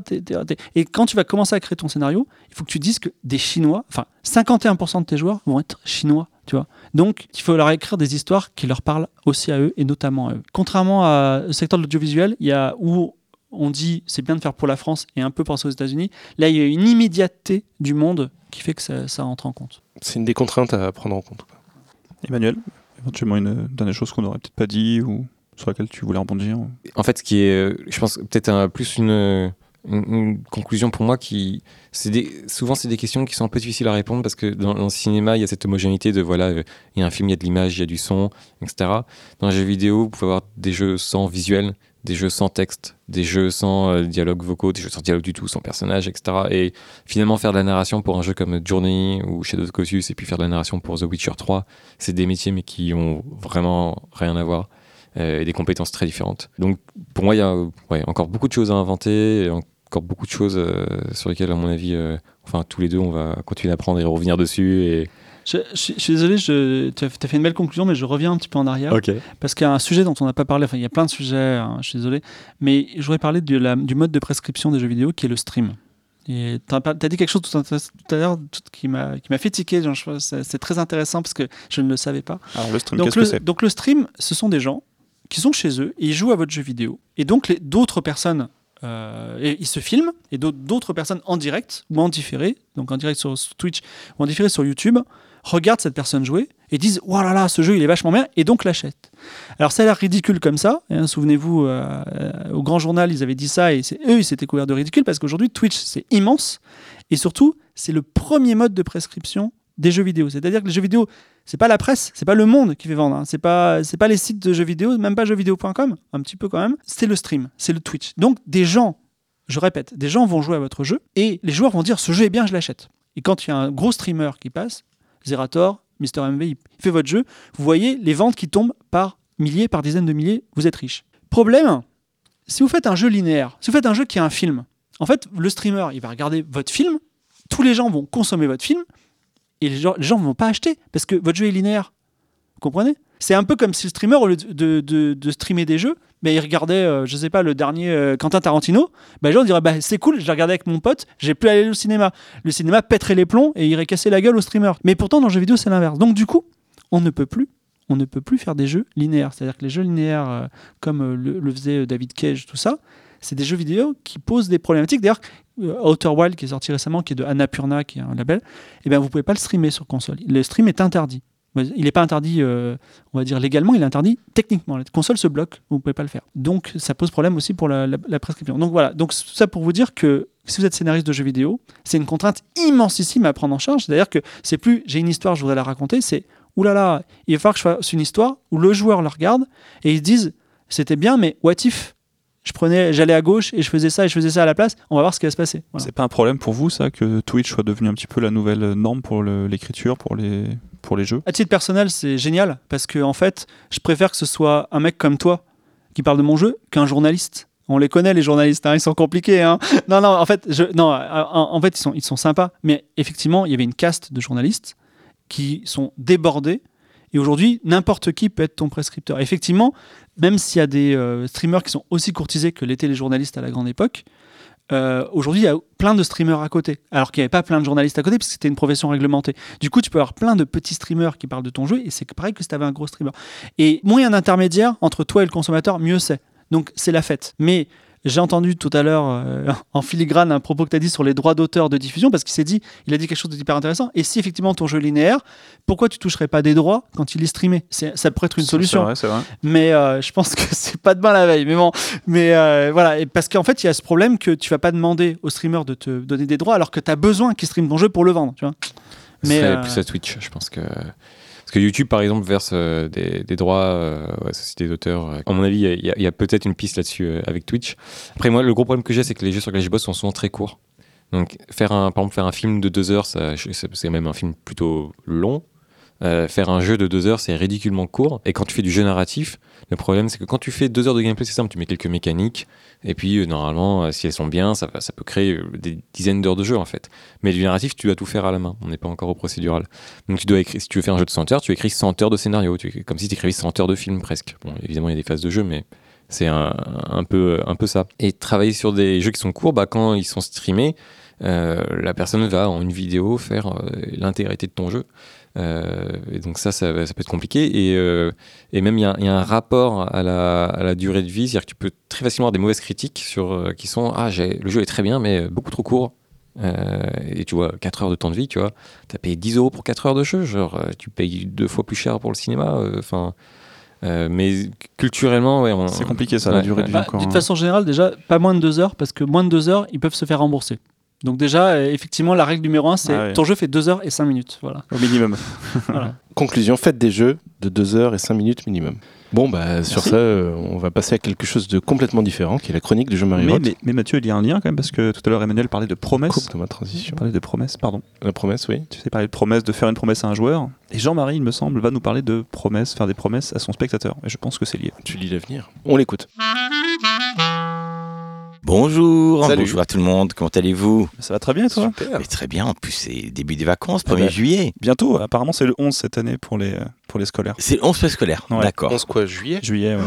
et quand tu vas commencer à créer ton scénario, il faut que tu dises que des Chinois, enfin 51% de tes joueurs vont être chinois. Tu vois Donc, il faut leur écrire des histoires qui leur parlent aussi à eux et notamment à eux. Contrairement au secteur de l'audiovisuel, où on dit c'est bien de faire pour la France et un peu penser aux États-Unis. Là, il y a une immédiateté du monde qui fait que ça, ça entre en compte. C'est une des contraintes à prendre en compte. Emmanuel, éventuellement une dernière chose qu'on n'aurait peut-être pas dit ou sur laquelle tu voulais rebondir En fait, ce qui est, euh, je pense, peut-être un- plus une, une, une conclusion pour moi qui. c'est Des, souvent, c'est des questions qui sont un peu difficiles à répondre parce que dans, dans le cinéma, il y a cette homogénéité de voilà, euh, il y a un film, il y a de l'image, il y a du son, etc. Dans les jeux vidéo, vous pouvez avoir des jeux sans visuel, des jeux sans texte, des jeux sans euh, dialogue vocaux, des jeux sans dialogue du tout, sans personnage, etc. Et finalement, faire de la narration pour un jeu comme Journey ou Shadow of Colossus et puis faire de la narration pour The Witcher 3, c'est des métiers mais qui ont vraiment rien à voir euh, et des compétences très différentes. Donc pour moi, il y a encore beaucoup de choses à inventer, et encore beaucoup de choses euh, sur lesquelles, à mon avis, enfin tous les deux, on va continuer à apprendre et revenir dessus. Je, je- je suis désolé, tu as fait une belle conclusion, mais je reviens un petit peu en arrière. Parce qu'il y a un sujet dont on n'a pas parlé, enfin il y a plein de sujets, hein, je suis désolé, mais je voudrais parler de la- du mode de prescription des jeux vidéo qui est le stream. Tu as, dit quelque chose tout, à- l'heure qui m'a fait tiquer, c'est très intéressant parce que je ne le savais pas. Alors le stream, Donc que le, c'est? donc le stream, ce sont des gens qui sont chez eux et ils jouent à votre jeu vidéo. Et donc d'autres personnes, euh, et ils se filment, et d'autres- d'autres personnes en direct ou en différé, donc en direct sur, sur Twitch ou en différé sur YouTube, regardent cette personne jouer et disent Oh là là, ce jeu il est vachement bien, et donc l'achètent. Alors ça a l'air ridicule comme ça. hein, Souvenez-vous, euh, euh, au grand journal, ils avaient dit ça et eux, ils s'étaient couverts de ridicule parce qu'aujourd'hui, Twitch, c'est immense. Et surtout, c'est le premier mode de prescription des jeux vidéo. C'est-à-dire que les jeux vidéo, c'est pas la presse, c'est pas le monde qui fait vendre. hein. C'est pas, c'est pas les sites de jeux vidéo, même pas jeuxvideo.com, un petit peu quand même. C'est le stream, c'est le Twitch. Donc des gens, je répète, des gens vont jouer à votre jeu et les joueurs vont dire ce jeu est bien, je l'achète. Et quand il y a un gros streamer qui passe, Zerator, Mister MV, il fait votre jeu, vous voyez les ventes qui tombent par milliers, par dizaines de milliers, vous êtes riche. Problème, si vous faites un jeu linéaire, si vous faites un jeu qui est un film, en fait, le streamer, il va regarder votre film, tous les gens vont consommer votre film, et les gens ne vont pas acheter, parce que votre jeu est linéaire. Vous comprenez? C'est un peu comme si le streamer, au lieu de- de streamer des jeux, mais il regardait, euh, je sais pas, le dernier euh, Quentin Tarantino, bah, les gens diraient, bah, c'est cool, je l'ai regardé avec mon pote, j'ai plus aller au cinéma. Le cinéma pèterait les plombs et irait casser la gueule au streamer. Mais pourtant, dans le jeu vidéo, c'est l'inverse. Donc, du coup, on ne peut plus on ne peut plus faire des jeux linéaires. C'est-à-dire que les jeux linéaires, euh, comme euh, le, faisait David Cage, tout ça, c'est des jeux vidéo qui posent des problématiques. D'ailleurs, Outer Wild, qui est sorti récemment, qui est de Annapurna, qui est un label, eh bien, vous pouvez pas le streamer sur console. Le stream est interdit. Il n'est pas interdit, euh, on va dire légalement, il est interdit techniquement. La console se bloque, vous ne pouvez pas le faire. Donc ça pose problème aussi pour la, prescription. Donc voilà, donc ça pour vous dire que si vous êtes scénariste de jeux vidéo, c'est une contrainte immensissime à prendre en charge. C'est-à-dire que c'est plus j'ai une histoire, je voudrais la raconter, c'est oulala, il va falloir que je fasse une histoire où le joueur la regarde et ils se disent c'était bien, mais what if? Je prenais, j'allais à gauche et je faisais ça et je faisais ça à la place, on va voir ce qui va se passer. Voilà. C'est pas un problème pour vous, ça, que Twitch soit devenu un petit peu la nouvelle norme pour l'écriture, pour les, pour les jeux? À titre personnel, c'est génial parce que en fait, je préfère que ce soit un mec comme toi qui parle de mon jeu qu'un journaliste. On les connaît les journalistes, hein, ils sont compliqués. hein. Non, non, en fait, je, non, en, en fait, ils sont, ils sont sympas. Mais effectivement, il y avait une caste de journalistes qui sont débordés. Et aujourd'hui, n'importe qui peut être ton prescripteur. Effectivement, même s'il y a des euh, streamers qui sont aussi courtisés que l'étaient les journalistes à la grande époque, euh, aujourd'hui, il y a plein de streamers à côté. Alors qu'il n'y avait pas plein de journalistes à côté, parce que c'était une profession réglementée. Du coup, tu peux avoir plein de petits streamers qui parlent de ton jeu, et c'est pareil que si tu avais un gros streamer. Et moins il y a un intermédiaire entre toi et le consommateur, mieux c'est. Donc, c'est la fête. Mais j'ai entendu tout à l'heure euh, en filigrane un propos que tu as dit sur les droits d'auteur de diffusion, parce qu'il s'est dit, il a dit quelque chose d'hyper intéressant. Et si effectivement ton jeu est linéaire, pourquoi tu toucherais pas des droits quand il est streamé? Ça pourrait être une solution vrai, vrai. mais euh, je pense que c'est pas demain la veille. Mais bon, mais euh, voilà, et parce qu'en fait, il y a ce problème que tu vas pas demander au streamer de te donner des droits alors que tu as besoin qu'il stream ton jeu pour le vendre, tu vois. Ce Mais serait plus à Twitch, je pense que. Parce que YouTube, par exemple, verse euh, des, droits euh, aux sociétés d'auteurs. euh. À mon avis, il y a, a peut-être une piste là-dessus avec Twitch. Après, moi, le gros problème que j'ai, c'est que les jeux sur lesquels je bosse sont souvent très courts. Donc, faire un, par exemple, faire un film de deux heures, c'est même un film plutôt long. Euh, faire un jeu de deux heures, c'est ridiculement court. Et quand tu fais du jeu narratif, le problème, c'est que quand tu fais deux heures de gameplay, c'est simple, tu mets quelques mécaniques. Et puis, euh, normalement, euh, si elles sont bien, ça, peut créer des dizaines d'heures de jeu, en fait. Mais du narratif, tu dois tout faire à la main. On n'est pas encore au procédural. Donc, tu dois écrire, si tu veux faire un jeu de 100 heures, tu écris 100 heures de scénario. Tu, comme si tu écrivais 100 heures de film, presque. Bon, évidemment, il y a des phases de jeu, mais c'est un, peu, un peu ça. Et travailler sur des jeux qui sont courts, bah, quand ils sont streamés, la personne va en une vidéo faire euh, l'intégralité de ton jeu. Euh, et donc ça, ça, ça peut être compliqué. Et, euh, et même, il y, a- il y a un rapport à la, à la durée de vie. C'est-à-dire que tu peux très facilement avoir des mauvaises critiques sur, euh, qui sont Ah, le jeu est très bien, mais beaucoup trop court. Euh, et tu vois, 4 heures de temps de vie, tu vois. Tu as payé 10 euros pour 4 heures de jeu. Genre, euh, tu payes deux fois plus cher pour le cinéma. euh, Enfin. euh, mais culturellement, ouais, on- C'est compliqué ça, la Ouais, durée de vie bah, encore. d'une hein. façon générale, déjà, pas moins de deux heures, parce que moins de deux heures, ils peuvent se faire rembourser. Donc déjà, euh, effectivement, la règle numéro un, c'est Ah ouais. ton jeu fait deux heures et cinq minutes. Voilà. Au minimum. Conclusion, faites des jeux de 2 heures et 5 minutes minimum. Bon, bah, sur ça, euh, on va passer à quelque chose de complètement différent, qui est la chronique du jeu Mario Mais, mais, mais Mathieu, il y a un lien quand même, parce que tout à l'heure, Emmanuel parlait de promesses. Coupe de ma transition. parlait de promesses, pardon. La promesse, oui. Tu sais parler de promesses, de faire une promesse à un joueur. Et Jean-Marie, il me semble, va nous parler de promesses, faire des promesses à son spectateur. Et je pense que c'est lié. Tu lis l'avenir. On l'écoute. Bonjour, Salut. bonjour à tout le monde, comment allez-vous? Ça va très bien, et toi Mais Très bien, en plus c'est début des vacances, Ah 1er bah. juillet. Bientôt, apparemment, c'est le 11 cette année pour les, euh, pour les scolaires. C'est le 11 scolaire, Ouais. d'accord. 11 quoi, juillet? Juillet, ouais.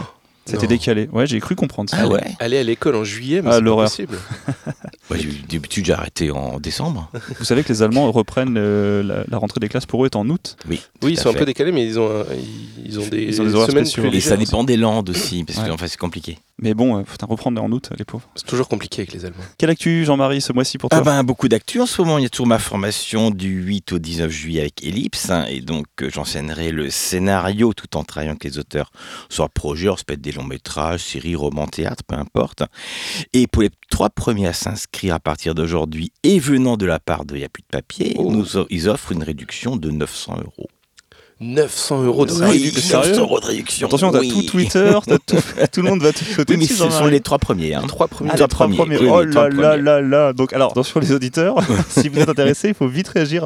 C'était décalé. Ouais, j'ai cru comprendre ça. Ah ouais? Aller à l'école en juillet, mais Ah, c'est pas possible. J'ai- D'habitude j'ai arrêté en décembre. Vous savez que les Allemands reprennent euh, la, la rentrée des classes pour eux est en août. Oui, Oui, ils sont un fait. peu décalés, mais ils ont, un- ils, ont des, Ils ont des horaires semaines spéciaux. plus Et ça dépend des landes aussi, parce Ouais. que enfin, c'est compliqué. Mais bon, euh, faut reprendre en août, les pauvres. C'est toujours compliqué avec les Allemands. Quelle actu, Jean-Marie, ce mois-ci pour toi? Ah ben, beaucoup d'actu en ce moment. Il y a toujours ma formation du 8 au 19 juillet avec Ellipse. hein, et donc, euh, j'enseignerai le scénario tout en travaillant avec les auteurs sur projet. Alors, ça peut être des longs métrages, séries, romans, théâtre, peu importe. Et pour les trois premiers à s'inscrire à partir d'aujourd'hui et venant de la part de Y a plus de papier, Oh. nous, ils offrent une réduction de 900 euros. 900 euros de Oui, réduction. 900 euros de réduction. Attention, t'as oui. tout Twitter, tout, tout le monde va te sauter Oui, mais dessus, ce sont Jean-Marie. les trois premiers. Hein. Trois premiers. Ah, trois les trois premiers. premiers. Oui, oui, oh là là là là. Donc, alors, attention les auditeurs, si vous êtes intéressés, il faut vite réagir.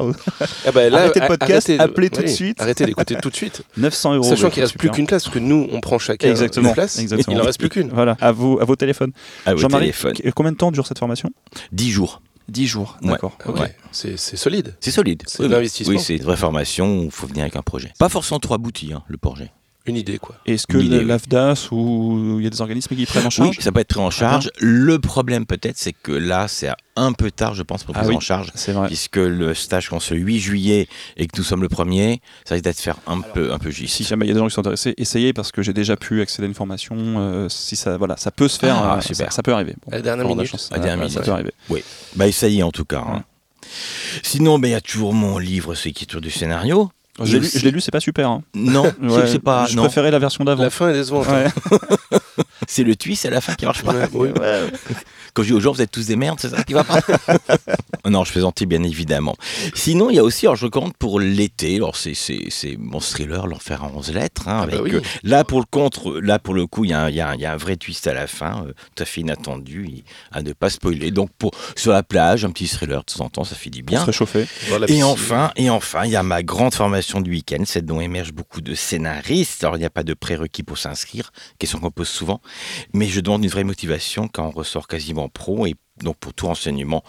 Ah bah là, Arrêtez le podcast, arrêtez- appelez tout de suite. Arrêtez d'écouter tout de suite. 900 euros. Sachant qu'il reste plus qu'une place, parce que nous, on prend chacun Exactement, une place. exactement. Il en reste plus qu'une. Voilà, à vos, à vos téléphones. À vos Jean-Marie, combien de temps dure cette formation? 10 jours. 10 jours. Ouais. D'accord. Ouais. c'est c'est solide. C'est solide. C'est l'investissement. Oui, c'est une vraie formation où il faut venir avec un projet. Pas forcément trop abouti, hein, le projet. Une idée, quoi. Est-ce que idée, oui. l'AFDAS ou il y a des organismes qui prennent en charge Oui, ça peut être pris en charge. Le problème peut-être, c'est que là, c'est un peu tard, je pense, pour Ah oui. en charge. C'est vrai. Puisque le stage commence le 8 juillet et que nous sommes le premier, ça risque d'être faire un peu, un peu juste. Si jamais il y a des gens qui sont intéressés, essayez parce que j'ai déjà pu accéder à une formation. euh, si ça, voilà, ça peut se faire. Ah, euh, super. Ça, ça peut arriver. Bon, À la dernière minute. chance. À la dernière Ouais, Ça minute. peut arriver. Bah, essayez en tout cas. hein. Sinon, ben, il y a toujours mon livre sur l'écriture du scénario. Je l'ai lu, c'est pas super. hein. Non, c'est- Ouais, c'est pas. je non. préférais la version d'avant. La fin est décevante. Ouais. C'est le twist à la fin qui marche pas. Ouais. Quand je dis aux gens, vous êtes tous des merdes, c'est ça qui va pas Non, je plaisantais bien évidemment. Sinon, il y a aussi, alors je recommande pour l'été, alors c'est, c'est, c'est mon thriller, l'enfer à 11 lettres. hein, Ah bah avec, oui. euh, là, pour le contre, là pour le coup, il y, a il y a un- il y a un vrai twist à la fin, euh, tout à fait inattendu, et à ne pas spoiler. Donc, pour, sur la plage, un petit thriller de temps en temps, ça fait du Pour bien. se réchauffer. Et enfin, et enfin, il y a ma grande formation du week-end, celle dont émergent beaucoup de scénaristes. Alors, il n'y a pas de prérequis pour s'inscrire, question qu'on pose souvent, mais je demande une vraie motivation quand on ressort quasiment pro. Et donc, pour tout renseignement,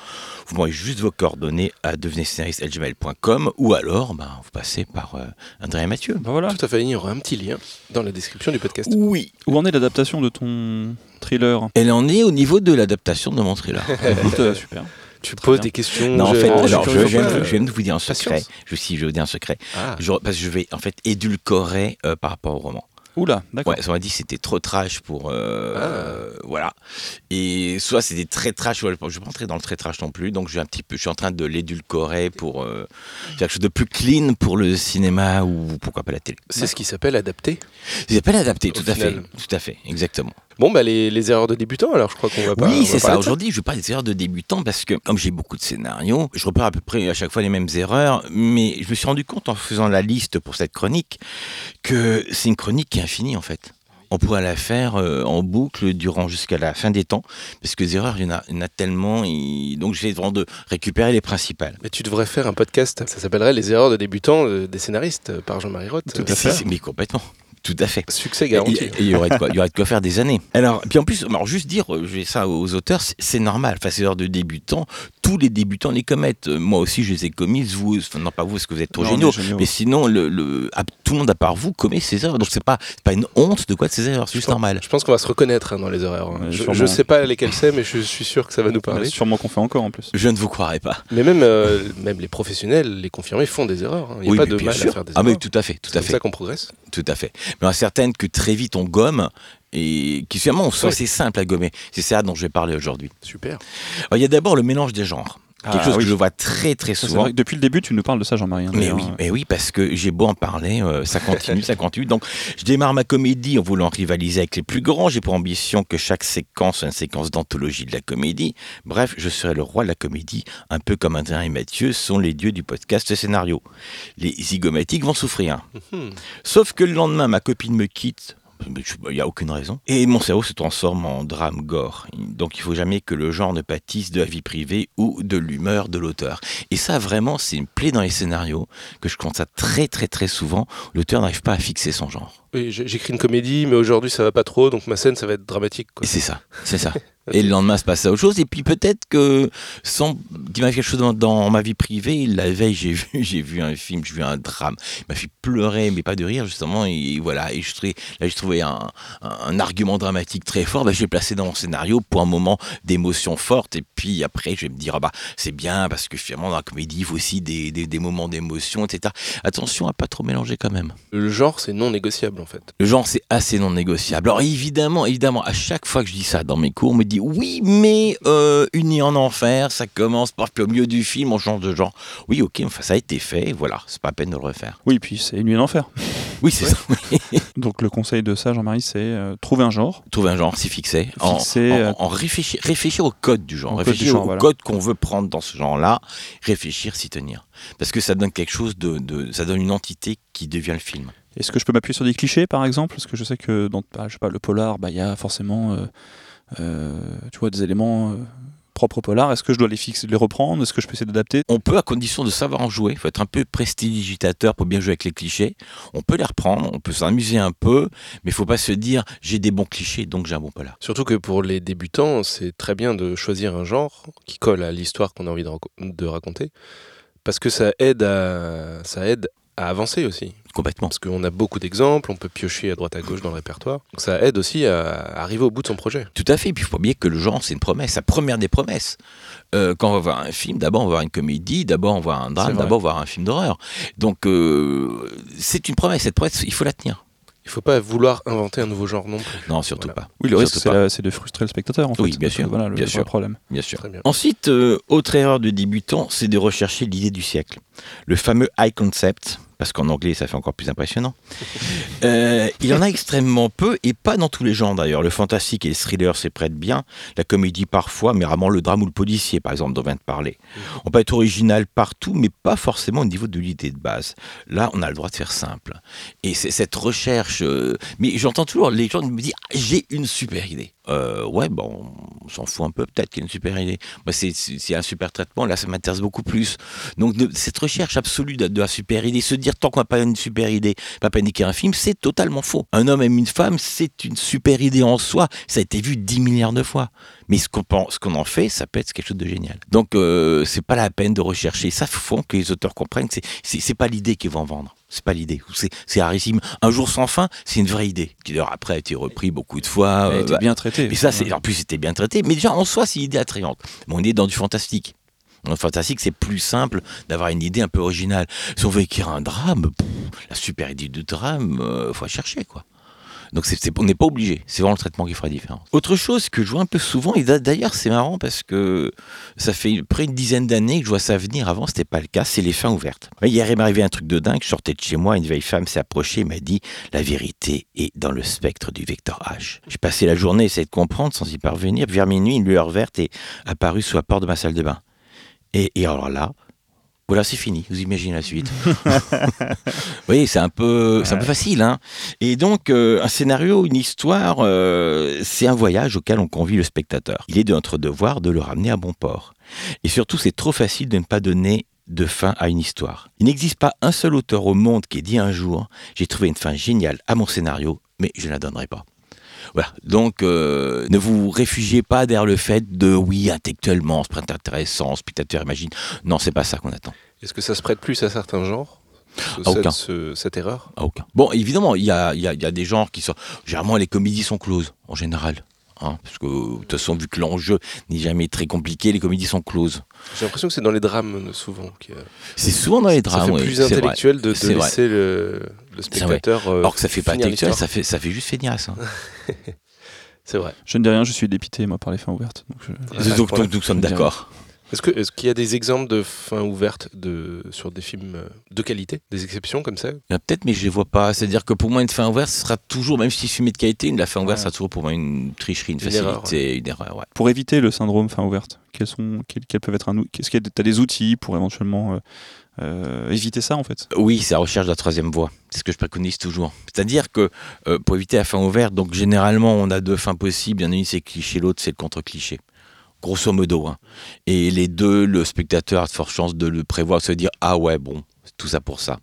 vous m'envoyez juste vos coordonnées à devenez-scénariste@gmail.com ou alors, ben, vous passez par euh, André et Mathieu. Bah voilà. Tout à fait, il y aura un petit lien dans la description du podcast. Oui, Où en est l'adaptation de ton thriller? Elle en est au niveau de l'adaptation de mon thriller. Écoute, euh, super. Tu Très poses bien. des questions. Non, en je- fait, je alors, de vous dire un secret. Je, si, je vais vous dire un secret. Ah. Je- parce que je vais en fait édulcorer euh, par rapport au roman. Oula, d'accord. Ouais, on m'a dit que c'était trop trash pour. euh, Ah. euh, voilà. Et soit c'était très trash, je ne vais pas rentrer dans le très trash non plus, donc je, vais un petit peu, je suis en train de l'édulcorer pour euh, faire quelque chose de plus clean pour le cinéma ou pourquoi pas la télé. C'est ce qui s'appelle adapter. Ils appellent adapté, Au tout à fait. Tout à fait, exactement. Bon, bah les, les erreurs de débutants, alors je crois qu'on va pas. oui, c'est ça. Aujourd'hui, je vais parler des erreurs de débutants parce que, comme j'ai beaucoup de scénarios, je repère à peu près à chaque fois les mêmes erreurs, mais je me suis rendu compte en faisant la liste pour cette chronique que c'est une chronique qui est infinie en fait. On pourrait la faire euh, en boucle durant jusqu'à la fin des temps, parce que les erreurs, il y en a, il y en a tellement, et donc j'essaie vraiment de récupérer les principales. Mais tu devrais faire un podcast, ça s'appellerait Les erreurs de débutants euh, des scénaristes euh, par Jean-Marie Roth. Tout à fait. Mais complètement. Tout à fait. Succès garanti. il y aurait de quoi, il y aurait de quoi faire des années. Alors, puis en plus, alors juste dire, euh, je vais ça aux auteurs, c'est- c'est normal. Enfin, c'est l'heure de débutants. Tous les débutants les commettent. Euh, Moi aussi, je les ai commises. Vous, enfin, non pas vous, parce que vous êtes trop Non, géniaux. géniaux. Mais sinon, le, le- ah, tout le monde à part vous commet ces erreurs. Donc c'est pas, c'est pas une honte de quoi de ces erreurs. C'est juste normal. Je pense qu'on va se reconnaître hein, dans les erreurs. hein. Je, je sais pas lesquelles c'est, mais je suis sûr que ça va nous parler. Sûrement qu'on fait encore en plus. Je ne vous croirais pas. Mais même, euh, même les professionnels, les confirmés, font des erreurs. hein. Il n'y a oui, pas de mal sûr. à faire des ah erreurs. mais tout à fait, tout C'est à comme fait, ça qu'on progresse. tout à fait. Mais il y certaines que très vite on gomme et qui finalement sont Oui. assez simples à gommer. C'est ça dont je vais parler aujourd'hui. Super. Alors, Il y a d'abord le mélange des genres. Quelque Ah, chose oui. que je vois très très souvent. vrai que depuis le début, tu nous parles de ça, Jean-Marie. hein, Mais oui, mais oui, parce que j'ai beau en parler, euh, ça continue, ça continue. Donc, je démarre ma comédie en voulant rivaliser avec les plus grands. J'ai pour ambition que chaque séquence soit une séquence d'anthologie de la comédie. Bref, je serai le roi de la comédie, un peu comme Adrien et Mathieu sont les dieux du podcast scénario. Les zygomatiques vont souffrir. Mhm. Sauf que le lendemain, ma copine me quitte. Il n'y a aucune raison. Et mon cerveau se transforme en drame gore. Donc il faut jamais que le genre ne pâtisse de la vie privée ou de l'humeur de l'auteur. Et ça, vraiment, c'est une plaie dans les scénarios que je constate très très très souvent. L'auteur n'arrive pas à fixer son genre. Oui, j'ai- j'écris une comédie, mais aujourd'hui ça va pas trop, donc ma scène ça va être dramatique. quoi. Et c'est ça, c'est ça. Et le lendemain, se passe à autre chose. Et puis peut-être que, sans qu'il m'arrive quelque chose dans, dans ma vie privée, la veille, j'ai vu, j'ai vu un film, j'ai vu un drame. Il m'a fait pleurer, mais pas de rire, justement. Et voilà. Et je trouvais, là, trouvais un, un, un argument dramatique très fort. Bah, je l'ai placé dans mon scénario pour un moment d'émotion forte. Et puis après, je vais me dire, ah bah, c'est bien, parce que finalement, dans la comédie, il faut aussi des, des, des moments d'émotion, etc. Attention à pas trop mélanger quand même. Le genre c'est non négociable en fait. Le genre, c'est assez non négociable. Alors évidemment, évidemment, à chaque fois que je dis ça dans mes cours, on me dit oui, mais euh, Unis en enfer, ça commence par puis au milieu du film, on change de genre. Oui, ok, enfin ça a été fait, voilà, c'est pas la peine de le refaire. Oui, puis c'est une nuit d'enfer. Oui, c'est ça. Donc le conseil de ça, Jean-Marie, c'est euh, trouver un genre. Trouver un genre, s'y fixer, en, Fixer, en- euh, en réfléchir, réfléchir au code du genre, Au code réfléchir du genre, au voilà. code qu'on veut prendre dans ce genre-là, réfléchir, s'y tenir, parce que ça donne quelque chose de, de- ça donne une entité qui devient le film. Est-ce que je peux m'appuyer sur des clichés, par exemple? Parce que je sais que dans bah, je sais pas, le polar, bah, il y a forcément euh, euh, tu vois, des éléments euh, propres au polar. Est-ce que je dois les fixer, les reprendre? Est-ce que je peux essayer d'adapter? On peut, à condition de savoir en jouer, il faut être un peu prestidigitateur pour bien jouer avec les clichés. On peut les reprendre, on peut s'amuser un peu, mais il faut pas se dire j'ai des bons clichés, donc j'ai un bon polar. Surtout que pour les débutants, c'est très bien de choisir un genre qui colle à l'histoire qu'on a envie de raconter, parce que ça aide à, ça aide à avancer aussi. Complètement. Parce qu'on a beaucoup d'exemples, on peut piocher à droite à gauche dans le répertoire. Donc ça aide aussi à arriver au bout de son projet. Tout à fait. Et puis il faut pas oublier que le genre, c'est une promesse, la première des promesses. Euh, quand on va voir un film, d'abord on va voir une comédie, d'abord on va voir un drame, d'abord on va voir un film d'horreur. Donc euh, c'est une promesse. Cette promesse, il faut la tenir. Il faut pas vouloir inventer un nouveau genre non plus. Non, surtout Voilà. pas. Oui, le risque, c'est de frustrer le spectateur, en fait. Oui, bien sûr, Voilà, le bien sûr. problème. Bien sûr. Bien. Ensuite, euh, autre erreur de débutant, c'est de rechercher l'idée du siècle. Le fameux high concept, parce qu'en anglais, ça fait encore plus impressionnant. Euh, il en a extrêmement peu, et pas dans tous les genres d'ailleurs. Le fantastique et le thriller, c'est prête bien. La comédie parfois, mais rarement le drame ou le policier, par exemple, dont on vient de parler. On peut être original partout, mais pas forcément au niveau de l'idée de base. Là, on a le droit de faire simple. Et c'est cette recherche. euh, mais j'entends toujours les gens me disent Ah, j'ai une super idée. Euh, ouais, bon, on s'en fout un peu, peut-être qu'il y a une super idée. Moi, c'est un super traitement, là, ça m'intéresse beaucoup plus. Donc, cette recherche absolue de, de la super idée, se dire tant qu'on n'a pas une super idée, pas d'écrire un film, c'est totalement faux. Un homme aime une femme, c'est une super idée en soi. Ça a été vu 10 milliards de fois. Mais ce qu'on pense- ce qu'on en fait, ça peut être quelque chose de génial. Donc, euh, c'est pas la peine de rechercher. Ça font que les auteurs comprennent que c'est- pas l'idée qu'ils vont vendre. C'est pas l'idée. C'est rarissime. Un jour sans fin, c'est une vraie idée. Qui d'ailleurs après a été repris beaucoup de fois. Elle euh, bah, bien traitée. mais ça, c'est en plus, c'était bien traité. Mais déjà, en soi, c'est une idée attrayante. Mais on est dans du fantastique. Dans le fantastique, c'est plus simple d'avoir une idée un peu originale. Si on veut écrire un drame, pff, la super idée de drame, euh, faut chercher, quoi. Donc on n'est pas obligé. C'est vraiment le traitement qui fera la différence. Autre chose que je vois un peu souvent, et d'a- d'ailleurs c'est marrant parce que ça fait près une dizaine d'années que je vois ça venir. Avant, c'était pas le cas. C'est les fins ouvertes. Hier, il m'est arrivé un truc de dingue. Je sortais de chez moi, une vieille femme s'est approchée et m'a dit La vérité est dans le spectre du vecteur H. J'ai passé la journée à essayer de comprendre sans y parvenir. Vers minuit, une lueur verte est apparue sous la porte de ma salle de bain. Et, et alors là, voilà, c'est fini. Vous imaginez la suite. oui, c'est un peu, c'est un peu facile, hein. Et donc, euh, un scénario, une histoire, euh, c'est un voyage auquel on convie le spectateur. Il est de notre devoir de le ramener à bon port. Et surtout, c'est trop facile de ne pas donner de fin à une histoire. Il n'existe pas un seul auteur au monde qui ait dit un jour j'ai trouvé une fin géniale à mon scénario, mais je ne la donnerai pas. Voilà. Donc, euh, ne vous réfugiez pas derrière le fait de oui, intellectuellement, pas intéressant, spectateur imagine. Non, c'est pas ça qu'on attend. Est-ce que ça se prête plus à certains genres À aucun. cette, ce- cette erreur? À aucun. Bon, évidemment, il y a, il y a- il y a des genres qui sont. Généralement, les comédies sont closes, en général. Hein, parce que, de toute façon, vu que l'enjeu n'est jamais très compliqué, les comédies sont closes. J'ai l'impression que c'est dans les drames souvent. a- C'est souvent dans les ça drames. fait oui, plus intellectuel de, de vrai. laisser le, le spectateur. euh, Alors que ça fait pas l'histoire. ça fait, ça fait juste feignasse. Hein. C'est vrai. Je ne dis rien, je suis dépité, moi, par les fins ouvertes. donc je- donc, donc, nous sommes d'accord. Est-ce que- est-ce qu'il y a des exemples de fins ouvertes de, sur des films euh, de qualité Des exceptions comme ça? Peut-être, mais je les vois pas. C'est-à-dire que pour moi, une fin ouverte, ce sera toujours, même si c'est filmé de qualité, une- la fin ouverte Ouais. sera toujours pour moi une tricherie, une, Une facilité, erreur, une erreur. Ouais. Pour éviter le syndrome fin ouverte, quels, sont, quels, quels peuvent être un ou- Est-ce qu'il y a as des outils pour éventuellement euh, euh, éviter ça, en fait Oui, c'est la recherche de la troisième voie. C'est ce que je préconise toujours. C'est-à-dire que euh, pour éviter la fin ouverte, donc généralement on a deux fins possibles. Il y en a une c'est cliché, l'autre c'est le contre-cliché. Grosso modo. hein. Et les deux, le spectateur a de fortes chances de le prévoir, de se dire ah ouais bon, tout ça pour ça.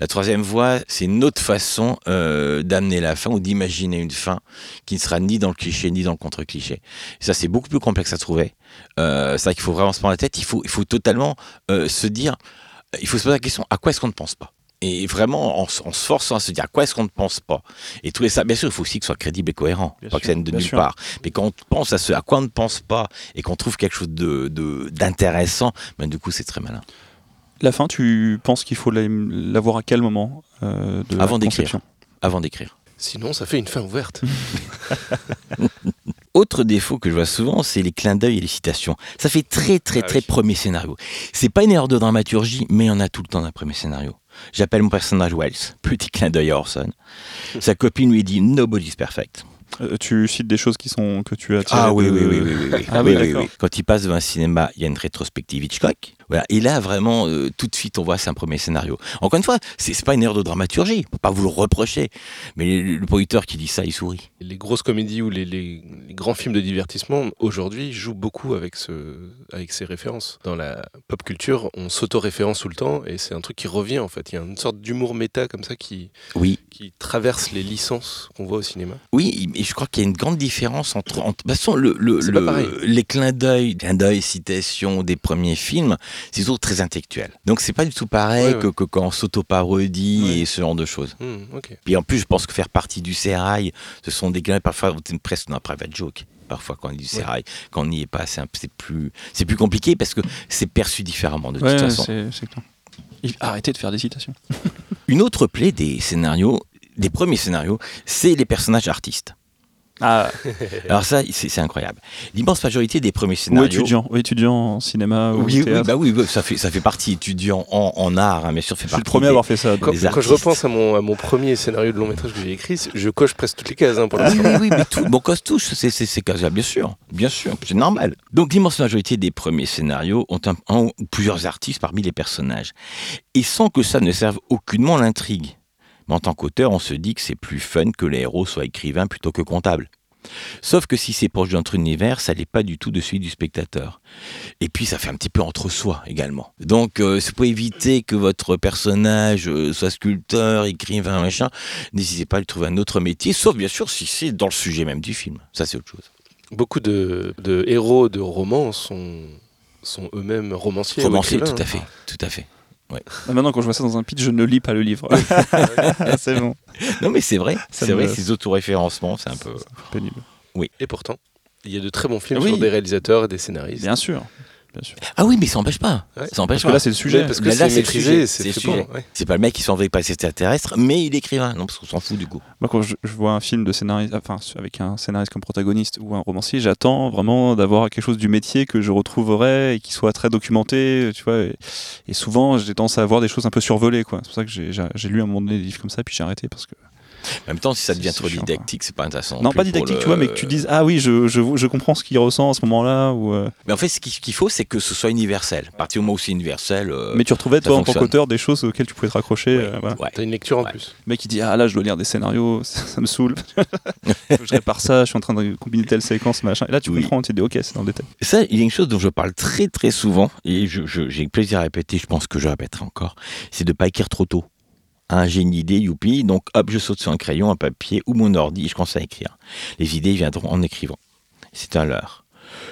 La troisième voie, c'est une autre façon euh, d'amener la fin ou d'imaginer une fin qui ne sera ni dans le cliché ni dans le contre-cliché. Ça, c'est beaucoup plus complexe à trouver. Euh, c'est vrai qu'il faut vraiment se prendre la tête. Il faut, totalement se dire, il faut se poser la question à quoi est-ce qu'on ne pense pas? Et vraiment en, se forçant à se dire à quoi est-ce qu'on ne pense pas? Et tous les ça bien sûr il faut aussi que ce soit crédible et cohérent Bien pas sûr, que ça vienne de nulle sûr. part mais quand on pense à ce à quoi on ne pense pas et qu'on trouve quelque chose de de- d'intéressant ben du coup c'est très malin La fin, tu penses qu'il faut la- l'avoir à quel moment euh, de Avant d'écrire. avant d'écrire Sinon, ça fait une fin ouverte. Autre défaut que je vois souvent, c'est les clins d'œil et les citations. Ça fait très très Ah très oui. premier scénario. C'est pas une erreur de dramaturgie, mais il y en a tout le temps dans un premier scénario. J'appelle mon personnage Wells, petit clin d'œil à Orson. Sa copine lui dit Nobody's perfect. Euh, Tu cites des choses qui sont que tu as tirées Ah oui, de- oui, oui, oui, oui. Ah oui. Quand il passe devant un cinéma, il y a une rétrospective Hitchcock. Voilà. Et là, vraiment, euh, tout de suite, on voit c'est un premier scénario. Encore une fois, c'est pas une erreur de dramaturgie. On peut pas vous le reprocher. Mais le, le producteur qui dit ça, il sourit. Les grosses comédies ou les, les- les grands films de divertissement, aujourd'hui, jouent beaucoup avec, ce, avec ces références. Dans la pop culture, on s'auto-référence tout le temps et c'est un truc qui revient en fait. Il y a une sorte d'humour méta comme ça qui, Oui, qui traverse les licences qu'on voit au cinéma. Oui, et je crois qu'il y a une grande différence entre. entre de toute façon, le, le- le- les clins d'œil, clins d'œil, citations des premiers films, c'est toujours très intellectuel. Donc c'est pas du tout pareil Ouais, ouais. Que, que quand on s'auto-parodie Ouais. et ce genre de choses. Hmm. Puis en plus, je pense que faire partie du sérail, ce sont des d'œil parfois c'est presque dans un private joke. Parfois, quand on est du sérail, quand on n'y est pas, c'est un- c'est plus, c'est plus compliqué parce que c'est perçu différemment de Ouais, toute façon. c'est c'est clair. Et Arrêtez de faire des citations. Une autre plaie des scénarios, des premiers scénarios, c'est les personnages artistes. Ah, Alors ça, c'est c'est incroyable. L'immense majorité des premiers ou scénarios... étudiant, ou étudiant en cinéma ou Oui, oui, bah oui, ça fait, ça fait partie étudiant en, en art, hein, bien sûr, fait je suis le premier à avoir fait ça. Quand, quand je repense à mon, à mon premier scénario de long métrage que j'ai écrit, je coche presque toutes les cases hein, pour Oui, l'instant. oui, oui, mais tout, bon, cause touche, c'est c'est- c'est cas-là, bien sûr, bien sûr, c'est normal. Donc l'immense majorité des premiers scénarios ont un, un ou plusieurs artistes parmi les personnages, et sans que ça ne serve aucunement l'intrigue. Mais en tant qu'auteur, on se dit que c'est plus fun que les héros soient écrivains plutôt que comptables. Sauf que si c'est proche de notre univers, ça n'est pas du tout de celui du spectateur. Et puis ça fait un petit peu entre soi également. Donc euh, c'est pour éviter que votre personnage euh, soit sculpteur, écrivain, machin, n'hésitez pas à lui trouver un autre métier, sauf bien sûr si c'est dans le sujet même du film. Ça c'est autre chose. Beaucoup de, de héros de romans sont, sont eux-mêmes romanciers. ou Romancier, écrivains, tout à hein. fait, tout à fait. Ah, Maintenant, quand je vois ça dans un pitch, je ne lis pas le livre. c'est bon. Non mais c'est vrai, c'est me- vrai, ces autoréférencements, c'est un peu... Pénible. Et pourtant, il y a de très bons films Oui. sur des réalisateurs et des scénaristes. Bien sûr. Bien sûr. Ah oui, mais ça n'empêche pas. Ouais. Ça empêche Parce que pas. là, c'est le sujet. Ouais, parce que Là, c'est c'est le maîtrisé, sujet, c'est c'est le fait pour. sujet. ouais. C'est pas le mec qui s'en veut pas extraterrestre, mais il est écrivain. Non, parce qu'on s'en fout du coup. Moi, quand je, je vois un film de scénariste, enfin, avec un scénariste comme protagoniste ou un romancier, j'attends vraiment d'avoir quelque chose du métier que je retrouverai et qui soit très documenté, tu vois. Et, et souvent, j'ai tendance à avoir des choses un peu survolées, quoi. C'est pour ça que j'ai lu à un moment donné des livres comme ça, puis j'ai arrêté parce que. En même temps, si ça devient trop chiant, didactique, c'est pas intéressant. Non, pas didactique, le- tu vois, mais que tu dises ah oui, je, je, je comprends ce qu'il ressent à ce moment-là, ou. euh, Mais en fait, ce qu'il faut, c'est que ce soit universel. À partir du moment où c'est universel. euh, mais tu retrouvais toi en tant qu'auteur des choses auxquelles tu pouvais te raccrocher. ouais, euh, voilà. ouais. T'as une lecture en Ouais. plus. Le mec il dit ah là je dois lire des scénarios, ça, ça me saoule. Je répare ça, je suis en train de combiner telle séquence machin. Et là tu Oui. comprends, tu te dis ok c'est dans le détail. Ça, il y a une chose dont je parle très très souvent, et je- je- j'ai plaisir à répéter, je pense que je répéterai encore, c'est de pas écrire trop tôt. Un j'ai une idée, youpi, donc hop, je saute sur un crayon, un papier ou mon ordi et je commence à écrire. Les idées viendront en écrivant. C'est un leurre.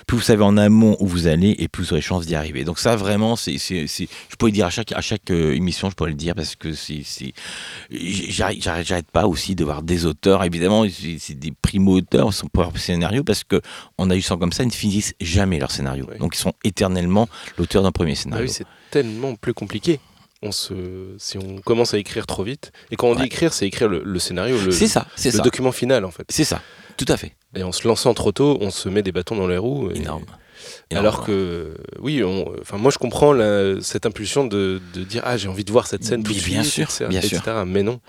Plus vous savez en amont où vous allez, et plus vous aurez chance d'y arriver. Donc ça, vraiment, c'est, c'est, c'est- je pourrais dire à chaque, à chaque euh, émission, je pourrais le dire parce que c'est, c'est, j'arrête, j'arrête, j'arrête pas aussi de voir des auteurs. Évidemment, c'est, des primo-auteurs, sont pour leur scénario parce que on a eu ça comme ça, ils ne finissent jamais leur scénario. Oui. Donc ils sont éternellement l'auteur d'un premier Ah scénario. oui, c'est tellement plus compliqué. On se, si on commence à écrire trop vite, et quand on dit écrire, c'est écrire le, le scénario, le, c'est ça, c'est le ça, document final en fait. c'est ça, tout à fait. Et en se lançant trop tôt, on se met des bâtons dans les roues. et- Énorme. Alors que, oui, on- enfin, moi je comprends la- cette impulsion de, de dire ah j'ai envie de voir cette scène tout de bien suite, sûr, etc., bien etc. sûr. Mais non,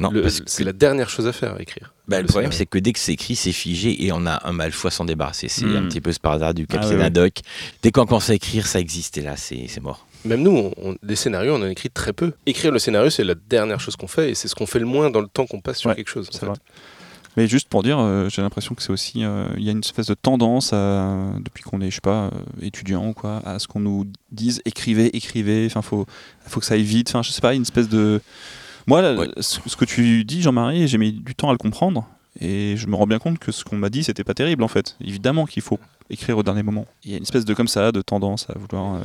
non, Le- parce que c'est la dernière chose à faire, écrire. Bah, le Le problème, c'est que dès que c'est écrit, c'est figé et on a un mal fou à s'en débarrasser. C'est Hmm. un petit peu ce hasard du Ah, Capitaine ouais, ouais. Haddock. Dès qu'on commence à écrire, ça existe et là, c'est mort. Même nous, on, on- des scénarios, on en écrit très peu. Écrire le scénario, c'est la dernière chose qu'on fait et c'est ce qu'on fait le moins dans le temps qu'on passe sur Ouais, quelque chose. c'est vrai. Mais juste pour dire, euh, j'ai l'impression que c'est aussi, euh, il y a une espèce de tendance à, depuis qu'on est, je sais pas, euh, étudiant ou quoi, à ce qu'on nous dise écrivez, écrivez. Enfin, faut, faut que ça aille vite. Enfin, je sais pas, une espèce de. Moi, là, Ouais. ce, ce que tu dis, Jean-Marie, j'ai mis du temps à le comprendre. Et je me rends bien compte que ce qu'on m'a dit, c'était pas terrible en fait. Évidemment qu'il faut écrire au dernier moment. Il y a une espèce de comme ça, de tendance à vouloir. euh,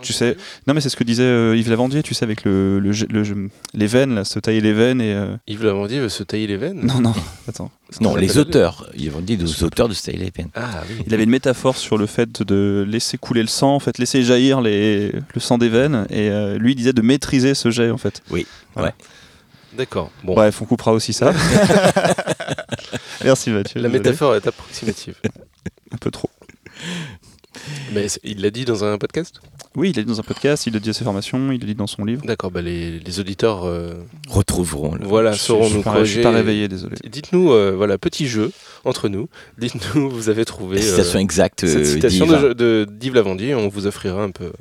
tu sais, non mais c'est ce que disait euh, Yves Lavandier, tu sais, avec le, le, le- les veines, là, se tailler les veines et. euh, Yves Lavandier veut se tailler les veines? Non, non, attends. Non, les auteurs. Vont dire des auteurs de Style Pen. Ah oui. Il avait une métaphore sur le fait de laisser couler le sang, en fait, laisser jaillir les, le sang des veines, et euh, lui il disait de maîtriser ce jet, en fait. D'accord. Bon, Bref, on coupera aussi ça. Merci Mathieu. la désolé. métaphore est approximative. Un peu trop. Mais il l'a dit dans un podcast? Oui, il l'a dit dans un podcast, il l'a dit à ses formations, il l'a dit dans son livre. D'accord, bah les, les auditeurs euh, Retrouveront. le- voilà, Je sauront je suis nous pas- Je suis pas réveillé, désolé. Dites-nous, euh, voilà, petit jeu entre nous. Dites-nous, vous avez trouvé La euh, citation exacte cette euh, citation d'Yves. de, de- d'Yves Lavandier. On vous offrira un peu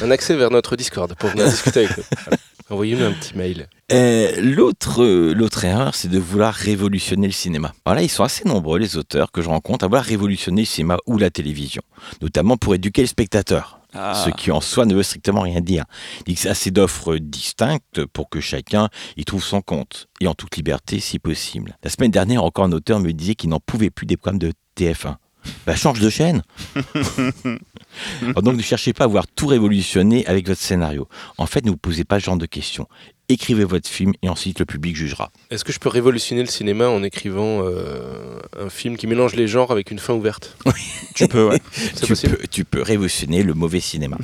un, un accès vers notre Discord pour venir discuter avec nous. Voilà. Envoyez-nous un petit mail. Euh, L'autre euh, l'autre erreur, c'est de vouloir révolutionner le cinéma. Alors là, ils sont assez nombreux, les auteurs que je rencontre, à vouloir révolutionner le cinéma ou la télévision, notamment pour éduquer le spectateur. Ah. ce qui en soi ne veut strictement rien dire. Il dit que c'est assez d'offres distinctes pour que chacun y trouve son compte, et en toute liberté si possible. La semaine dernière, encore un auteur me disait qu'il n'en pouvait plus des programmes de TF1. Bah change de chaîne Alors Donc ne cherchez pas à voir tout révolutionner avec votre scénario. En fait, ne vous posez pas ce genre de questions. Écrivez votre film et ensuite le public jugera. Est-ce que je peux révolutionner le cinéma en écrivant euh, un film qui mélange les genres avec une fin ouverte? Tu peux, ouais. Tu possible? peux, tu peux révolutionner le mauvais cinéma.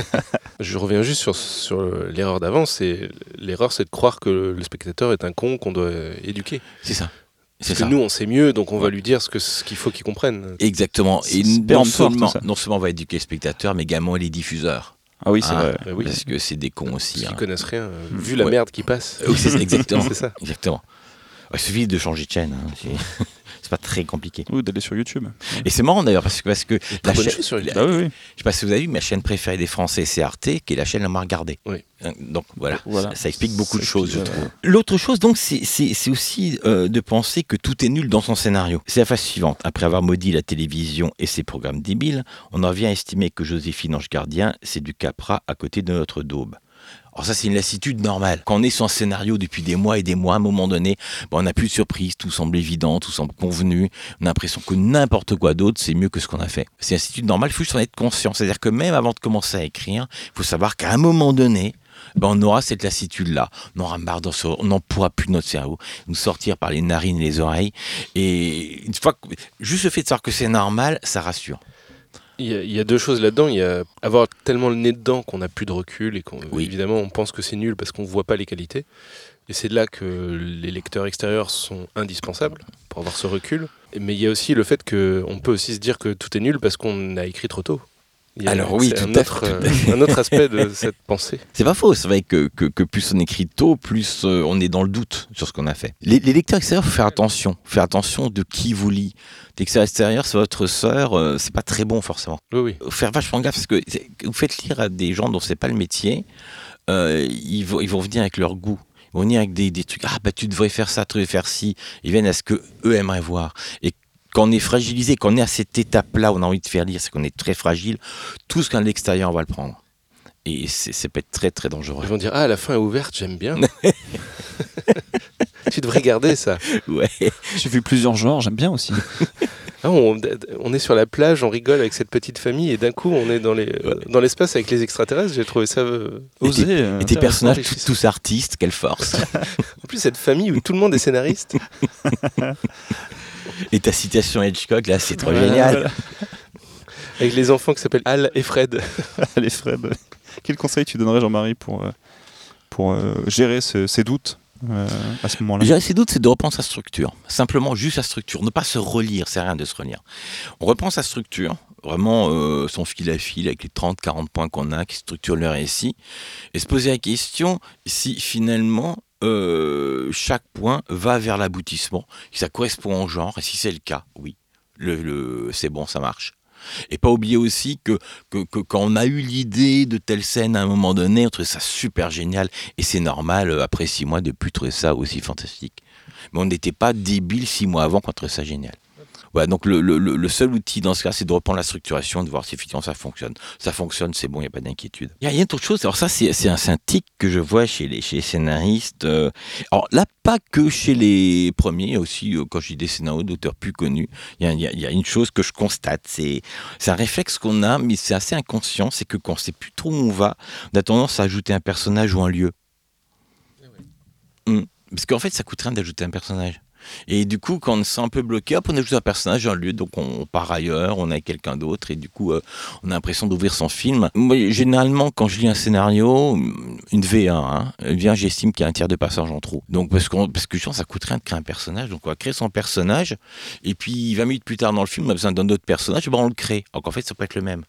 Je reviens juste sur, sur l'erreur d'avant. C'est l'erreur, c'est de croire que le spectateur est un con qu'on doit éduquer. C'est ça. C'est Parce ça. que nous, on sait mieux, donc on va lui dire ce que- ce qu'il faut qu'il comprenne. Exactement. C'est Et non seulement, non on va éduquer les spectateurs, mais également les diffuseurs. Ah oui, c'est Ah, vrai. Bah oui, Parce que c'est des cons aussi. qu'ils hein. connaissent rien, euh, Mm. vu la Ouais. merde qui passe. Oui, c'est exactement. C'est ça. Exactement. Il suffit de changer de chaîne. hein. C'est- C'est pas très compliqué. Ou d'aller sur YouTube. Et c'est marrant d'ailleurs parce que, parce que la chaîne- chose sur YouTube. la- Bah oui, oui. je sais pas si vous avez vu, ma chaîne préférée des Français, c'est Arte, qui est la chaîne la moins regardée. Oui. Hein, Donc voilà, Voilà. Ça, ça explique beaucoup Ça de choses, je trouve. L'autre chose, donc, c'est- c'est c'est aussi euh, de penser que tout est nul dans son scénario. C'est la phase suivante. Après avoir maudit la télévision et ses programmes débiles, on en vient à estimer que Joséphine Ange Gardien, c'est du Capra à côté de notre daube. Alors ça, c'est une lassitude normale. Quand on est sur un scénario depuis des mois et des mois, à un moment donné, ben, on n'a plus de surprise, tout semble évident, tout semble convenu. On a l'impression que n'importe quoi d'autre, c'est mieux que ce qu'on a fait. C'est une lassitude normale, il faut juste en être conscient. C'est-à-dire que même avant de commencer à écrire, il faut savoir qu'à un moment donné, ben, on aura cette lassitude-là. On aura marre, d'en sor- on n'en pourra plus de notre cerveau, nous sortir par les narines et les oreilles. Et une fois que, juste le fait de savoir que c'est normal, ça rassure. Il y, a, il y a deux choses là-dedans. Il y a avoir tellement le nez dedans qu'on n'a plus de recul et qu'on Oui. évidemment on pense que c'est nul parce qu'on voit pas les qualités. Et c'est de là que les lecteurs extérieurs sont indispensables pour avoir ce recul. Mais il y a aussi le fait qu'on peut aussi se dire que tout est nul parce qu'on a écrit trop tôt. Il y a- Alors oui, tout un autre, euh, un autre aspect de cette pensée. C'est pas faux, c'est vrai que, que, que plus on écrit tôt, plus euh, on est dans le doute sur ce qu'on a fait. Les, les lecteurs extérieurs, faut faire attention. Faire attention de qui vous lit. Lecteur extérieur, c'est votre sœur, euh, c'est pas très bon forcément. Oui, oui. Faut Faire vachement gaffe parce que vous faites lire à des gens dont c'est pas le métier, euh, ils, vont, ils vont venir avec leur goût. Ils vont venir avec des, des trucs, ah bah tu devrais faire ça, tu devrais faire ci. Ils viennent à ce que eux aimeraient voir. Et quand on est fragilisé, quand on est à cette étape-là on a envie de faire lire, c'est qu'on est très fragile, tout ce qu'on a de l'extérieur, on va le prendre. Et c'est- ça peut être très très dangereux. Ils vont dire Ah, la fin est ouverte, j'aime bien. tu devrais garder ça. Ouais. J'ai vu plusieurs genres, j'aime bien aussi. Ah, on, on est sur la plage, on rigole avec cette petite famille et d'un coup on est dans les dans l'espace avec les extraterrestres. J'ai trouvé ça. euh, Et Osé. tes- euh, Et tes personnages tous artistes, quelle force. En plus cette famille où tout le monde est scénariste. Et ta citation Hitchcock, là, c'est trop voilà, génial. voilà. avec les enfants qui s'appellent Al et Fred. Allez Fred, quel conseil tu donnerais Jean-Marie pour, euh, pour euh, gérer ce- ces doutes euh, à ce moment-là? J'ai assez doute, c'est de reprendre sa structure. Simplement, juste sa structure. Ne pas se relire, c'est rien de se relire. On reprend sa structure, vraiment euh, son fil à fil avec les 30, 40 points qu'on a, qui structurent le récit, et se poser la question si finalement euh, chaque point va vers l'aboutissement, si ça correspond au genre, et si c'est le cas, oui, c'est bon, ça marche. Et pas oublier aussi que quand on a eu l'idée de telle scène à un moment donné, on trouvait ça super génial. Et c'est normal, euh, après six mois, de plus trouver ça aussi fantastique. Mais on n'était pas débile six mois avant qu'on trouvait ça génial. Voilà, donc le, le- le- le seul outil dans ce cas, c'est de reprendre la structuration, de voir si effectivement ça fonctionne. Ça fonctionne, c'est bon, il n'y a pas d'inquiétude. Il y a, il y a autre chose, alors ça, c'est c'est un, c'est un tic que je vois chez les, chez les scénaristes. euh, alors là, pas que chez les premiers, aussi euh, quand j'ai des scénarios d'auteurs plus connus, il y a, il y a- il y a une chose que je constate, c'est c'est un réflexe qu'on a, mais c'est assez inconscient, c'est que quand on sait plus trop où on va, on a tendance à ajouter un personnage ou un lieu. Hmm. Parce qu'en fait, ça coûte rien d'ajouter un personnage. Et du coup, quand on se sent un peu bloqué, on ajoute un personnage, un lieu, donc on part ailleurs, on est quelqu'un d'autre, et du coup, euh, on a l'impression d'ouvrir son film. Généralement, quand je lis un scénario, une V1, hein, j'estime qu'il y a un tiers de passage en trop. Donc, parce que je pense que ça coûte rien de créer un personnage, donc on va créer son personnage, et puis 20 minutes plus tard dans le film, on a besoin d'un autre personnage, ben on le crée. Donc en fait, ça peut être le même.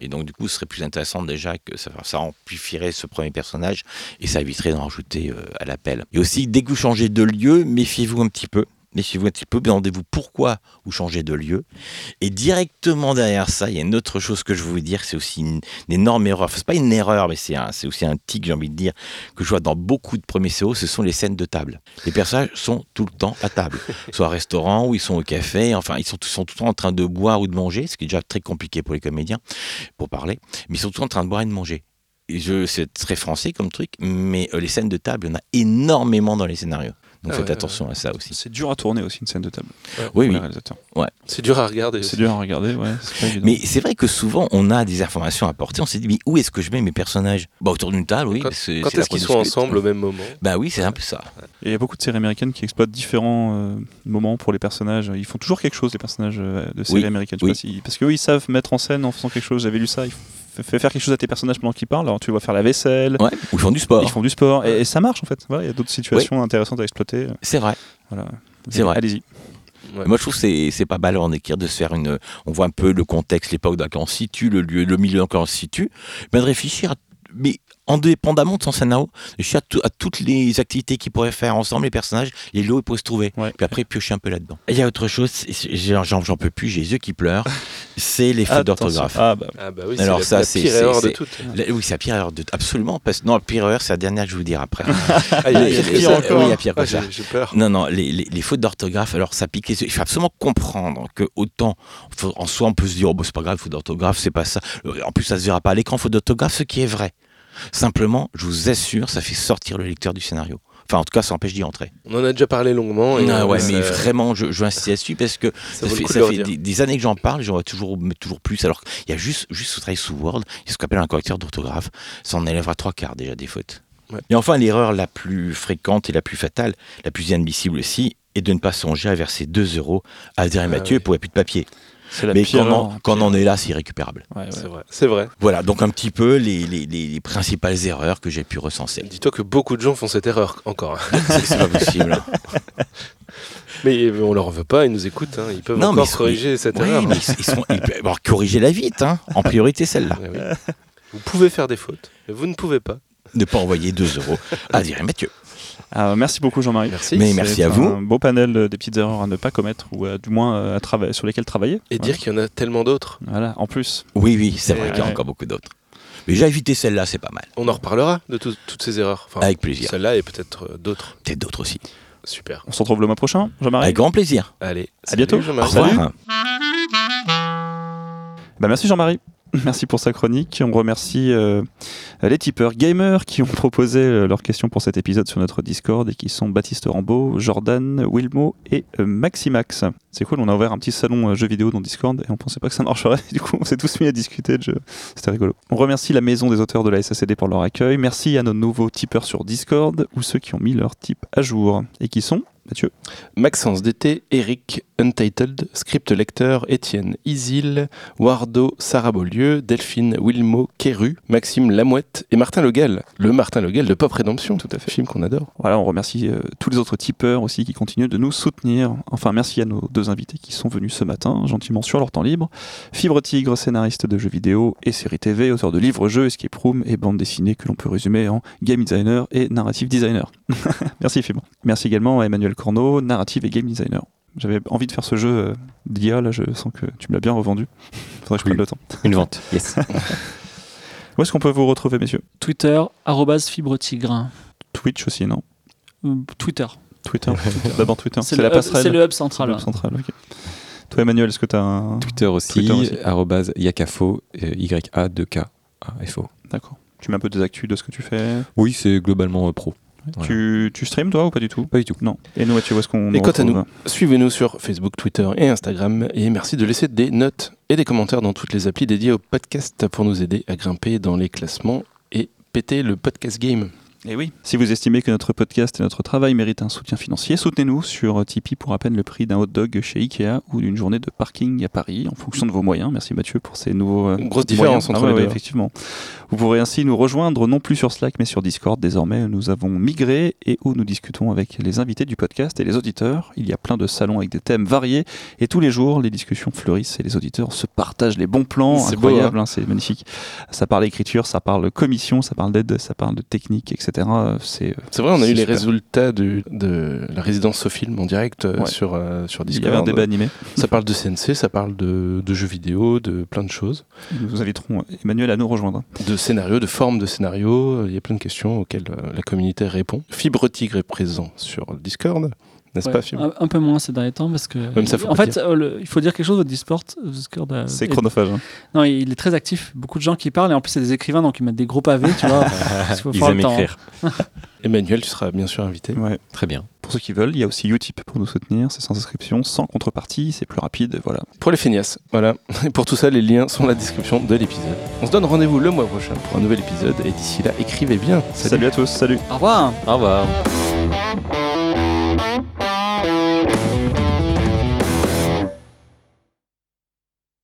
Et donc, du coup, ce serait plus intéressant déjà que ça, ça amplifierait ce premier personnage et ça éviterait d'en rajouter euh, à l'appel. Et aussi, dès que vous changez de lieu, méfiez-vous un petit peu. Méfiez-vous un petit peu, demandez-vous pourquoi vous changez de lieu. Et directement derrière ça, il y a une autre chose que je veux vous dire, c'est aussi une, une énorme erreur. Enfin, c'est pas une erreur, mais c'est aussi un tic, j'ai envie de dire, que je vois dans beaucoup de premiers CO, ce sont les scènes de table. Les personnages sont tout le temps à table, soit au restaurant ou ils sont au café, enfin, ils sont, sont tout le temps en train de boire ou de manger, ce qui est déjà très compliqué pour les comédiens, pour parler, mais ils sont tout le temps en train de boire et de manger. C'est très français comme truc, mais euh, les scènes de table, il y en a énormément dans les scénarios. Donc Ah faites ouais, attention à ça aussi. C'est dur à tourner aussi une scène de table. Ouais. Oui, oui. réalisateurs. C'est dur à regarder. C'est dur à regarder, ouais. pas. Mais c'est vrai que souvent, on a des informations à apporter. On s'est dit, mais où est-ce que je mets mes personnages? Bah, Autour d'une table, oui. Quand- que est-ce qu'ils sont ensemble au même moment? Bah oui, c'est un peu ça. Et il y a beaucoup de séries américaines qui exploitent différents euh, moments pour les personnages. Ils font toujours quelque chose, les personnages euh, de séries Oui, américaines. Je sais oui. pas si- Parce qu'eux, ils savent mettre en scène en faisant quelque chose. J'avais lu ça. Ils f- fait faire quelque chose à tes personnages pendant qu'ils parlent. Alors tu les vois faire la vaisselle. Ouais, ou ils font du sport. Ils font du sport. Et, et ça marche en fait. Voilà, Il y a d'autres situations intéressantes à exploiter. C'est vrai. Voilà. C'est vrai. Allez-y. Ouais. Moi, je trouve que c'est, c'est pas mal en écrire de se faire une. On voit un peu le contexte, l'époque dans laquelle on se situe, le lieu, le milieu dans lequel on se situe, mais de réfléchir, à- mais indépendamment de son scénario, réfléchir à, tout- à toutes les activités qu'ils pourraient faire ensemble, les personnages, les lots ils pourraient se trouver. Ouais. Puis après, piocher un peu là-dedans. Et Il y a autre chose, j'en, peux plus, j'ai les yeux qui pleurent, c'est les fautes d'orthographe. Ah bah, Ah bah oui, Alors c'est ça, la, c'est- la pire erreur de toutes. La- oui, c'est la pire erreur de. Absolument. Parce... Non, la pire erreur, c'est la dernière que je vais vous dire après. Ah, il y a- pire encore. oui, il y a pire que Ah, ça. j'ai- J'ai peur. Non, non, les, les- les fautes d'orthographe, alors ça pique les yeux. Il faut absolument comprendre que autant, faut- en soi, on peut se dire, oh, bah, c'est pas grave, faute d'orthographe, c'est pas ça. En plus, ça se verra pas à l'écran, faute d'orthographe, ce qui est vrai. Simplement, je vous assure, ça fait sortir le lecteur du scénario. Enfin, en tout cas, ça empêche d'y entrer. On en a déjà parlé longuement. Et Ah euh, ouais, ça- mais vraiment, je, je veux insister là-dessus parce que ça fait, ça des, des années que j'en parle, j'en vois toujours, mais toujours plus. Alors, il y a juste, juste au travail sous Word, il y a ce qu'on appelle un correcteur d'orthographe. Ça en élèvera trois quarts déjà des fautes. Ouais. Et enfin, l'erreur la plus fréquente et la plus fatale, la plus inadmissible aussi, est de ne pas songer à verser 2 euros à Adrien Ah Mathieu oui. pour plus de papier. C'est la Mais pire quand, on, quand en est là, c'est irrécupérable. Ouais, ouais. C'est vrai. C'est vrai. Voilà, donc un petit peu les, les- les- les principales erreurs que j'ai pu recenser. Dis-toi que beaucoup de gens font cette erreur encore. hein. c'est c'est pas possible. Mais on leur en veut pas, ils nous écoutent. hein. Ils peuvent Non, encore ils sont- corriger cette Oui, erreur. mais ils, ils sont, ils peuvent la vite, hein. en priorité celle-là. Ouais, oui. Vous pouvez faire des fautes, mais vous ne pouvez pas. Ne pas envoyer 2 euros à Adrien Mathieu. Ah, merci beaucoup Jean-Marie. Merci. Mais merci à un vous. beau panel euh, des petites erreurs à ne pas commettre ou à- du moins euh, à travailler, sur lesquelles travailler. Et dire qu'il y en a tellement d'autres. Voilà, en plus. Oui, oui, c'est vrai qu'il y a ouais. encore beaucoup d'autres. Mais j'ai évité celle-là, c'est pas mal. On en reparlera de tout- toutes ces erreurs. Enfin, Avec plaisir. Celle-là et peut-être euh, d'autres. Peut-être d'autres aussi. Super. On se retrouve le mois prochain, Jean-Marie. Avec grand plaisir. Allez. À bientôt. salut, Au. Bah, merci Jean-Marie. Merci pour sa chronique. On remercie euh, les tipeurs gamers qui ont proposé euh, leurs questions pour cet épisode sur notre Discord et qui sont Baptiste Rambaud, Jordan, Wilmo et euh, Maximax. C'est cool, on a ouvert un petit salon euh, jeux vidéo dans Discord et on pensait pas que ça marcherait. Du coup, on s'est tous mis à discuter de jeux. C'était rigolo. On remercie la maison des auteurs de la SACD pour leur accueil. Merci à nos nouveaux tipeurs sur Discord ou ceux qui ont mis leur type à jour et qui sont Mathieu, Maxence DT, Eric, Untitled, Script Lecteur, Étienne Isil, Wardo, Sarah Beaulieu, Delphine, Wilmo, Keru, Maxime Lamouette et Martin Legal. Le Martin Legal de Pop Rédemption, tout à fait. Film qu'on adore. Voilà, on remercie euh, tous les autres tipeurs aussi qui continuent de nous soutenir. Enfin, merci à nos deux invités qui sont venus ce matin, gentiment sur leur temps libre. Fibre Tigre, scénariste de jeux vidéo et séries TV, auteur de livres-jeux, escape room et bande dessinée que l'on peut résumer en game designer et narrative designer. merci Fibre. Merci également à Emmanuel Corneau, narrative et game designer. J'avais envie de faire ce jeu euh, d'IA, là je sens que tu me l'as bien revendu. Faudrait que je prenne Oui. le temps. Une vente. Yes. Où est-ce qu'on peut vous retrouver, messieurs? Twitter, arrobase fibre tigre. Twitch aussi, non? Euh, Twitter. Twitter. D'abord Twitter. C'est la le, hub- passerelle. c'est le hub central. Le hub central. Toi, Emmanuel, est-ce que tu as un. Twitter aussi, arrobase yakafo, euh, Y-A-2-K-A-F-O. D'accord. Tu mets un peu des actus de ce que tu fais? Oui, c'est globalement euh, pro. Voilà. Tu, tu streams, toi, ou pas du tout? Pas du tout. Non. Et nous, Mathieu, où est-ce qu'on Et nous quant à retrouve Suivez-nous sur Facebook, Twitter et Instagram. Et merci de laisser des notes et des commentaires dans toutes les applis dédiées au podcast pour nous aider à grimper dans les classements et péter le podcast game. Et oui. Si vous estimez que notre podcast et notre travail méritent un soutien financier, soutenez-nous sur Tipeee pour à peine le prix d'un hot dog chez Ikea ou d'une journée de parking à Paris, en fonction de vos moyens. Merci Mathieu pour ces nouveaux. euh, Une grosse moyens. différence entre Ah ouais, les ouais, deux. effectivement. Vous pourrez ainsi nous rejoindre non plus sur Slack mais sur Discord. Désormais, nous avons migré et où nous discutons avec les invités du podcast et les auditeurs. Il y a plein de salons avec des thèmes variés et tous les jours, les discussions fleurissent et les auditeurs se partagent les bons plans. C'est beau, Incroyable, hein, c'est magnifique. Ça parle écriture, ça parle commission, ça parle d'aide, ça parle de technique, etc. C'est C'est vrai, on a eu les résultats du- de la résidence Sofilm en direct euh, Ouais. sur, euh, sur il Discord. y avait un débat animé. Ça parle de CNC, ça parle de, de jeux vidéo, de plein de choses, Nous vous inviterons Emmanuel à nous rejoindre. de scénarios, de formes de scénarios. Il y a plein de questions auxquelles euh, la communauté répond. Fibre Tigre est présent sur Discord, n'est-ce Ouais, pas, Fibre un, un peu moins ces derniers temps parce que. Même ça, faut en fait, euh, le- il faut dire quelque chose au Discord, euh, C'est est- chronophage. hein. Non, il est très actif. Beaucoup de gens qui parlent et en plus c'est des écrivains donc ils mettent des gros pavés, tu vois. Il faut Ils aiment hein. écrire. Emmanuel, tu seras bien sûr invité. Ouais. Très bien. Pour ceux qui veulent, il y a aussi Utip pour nous soutenir. C'est sans inscription, sans contrepartie, c'est plus rapide. Voilà. Pour les feignasses, voilà. Et pour tout ça, les liens sont dans la description de l'épisode. On se donne rendez-vous le mois prochain pour un nouvel épisode. Et d'ici là, écrivez bien. Salut à tous. Salut. Au revoir. Au revoir.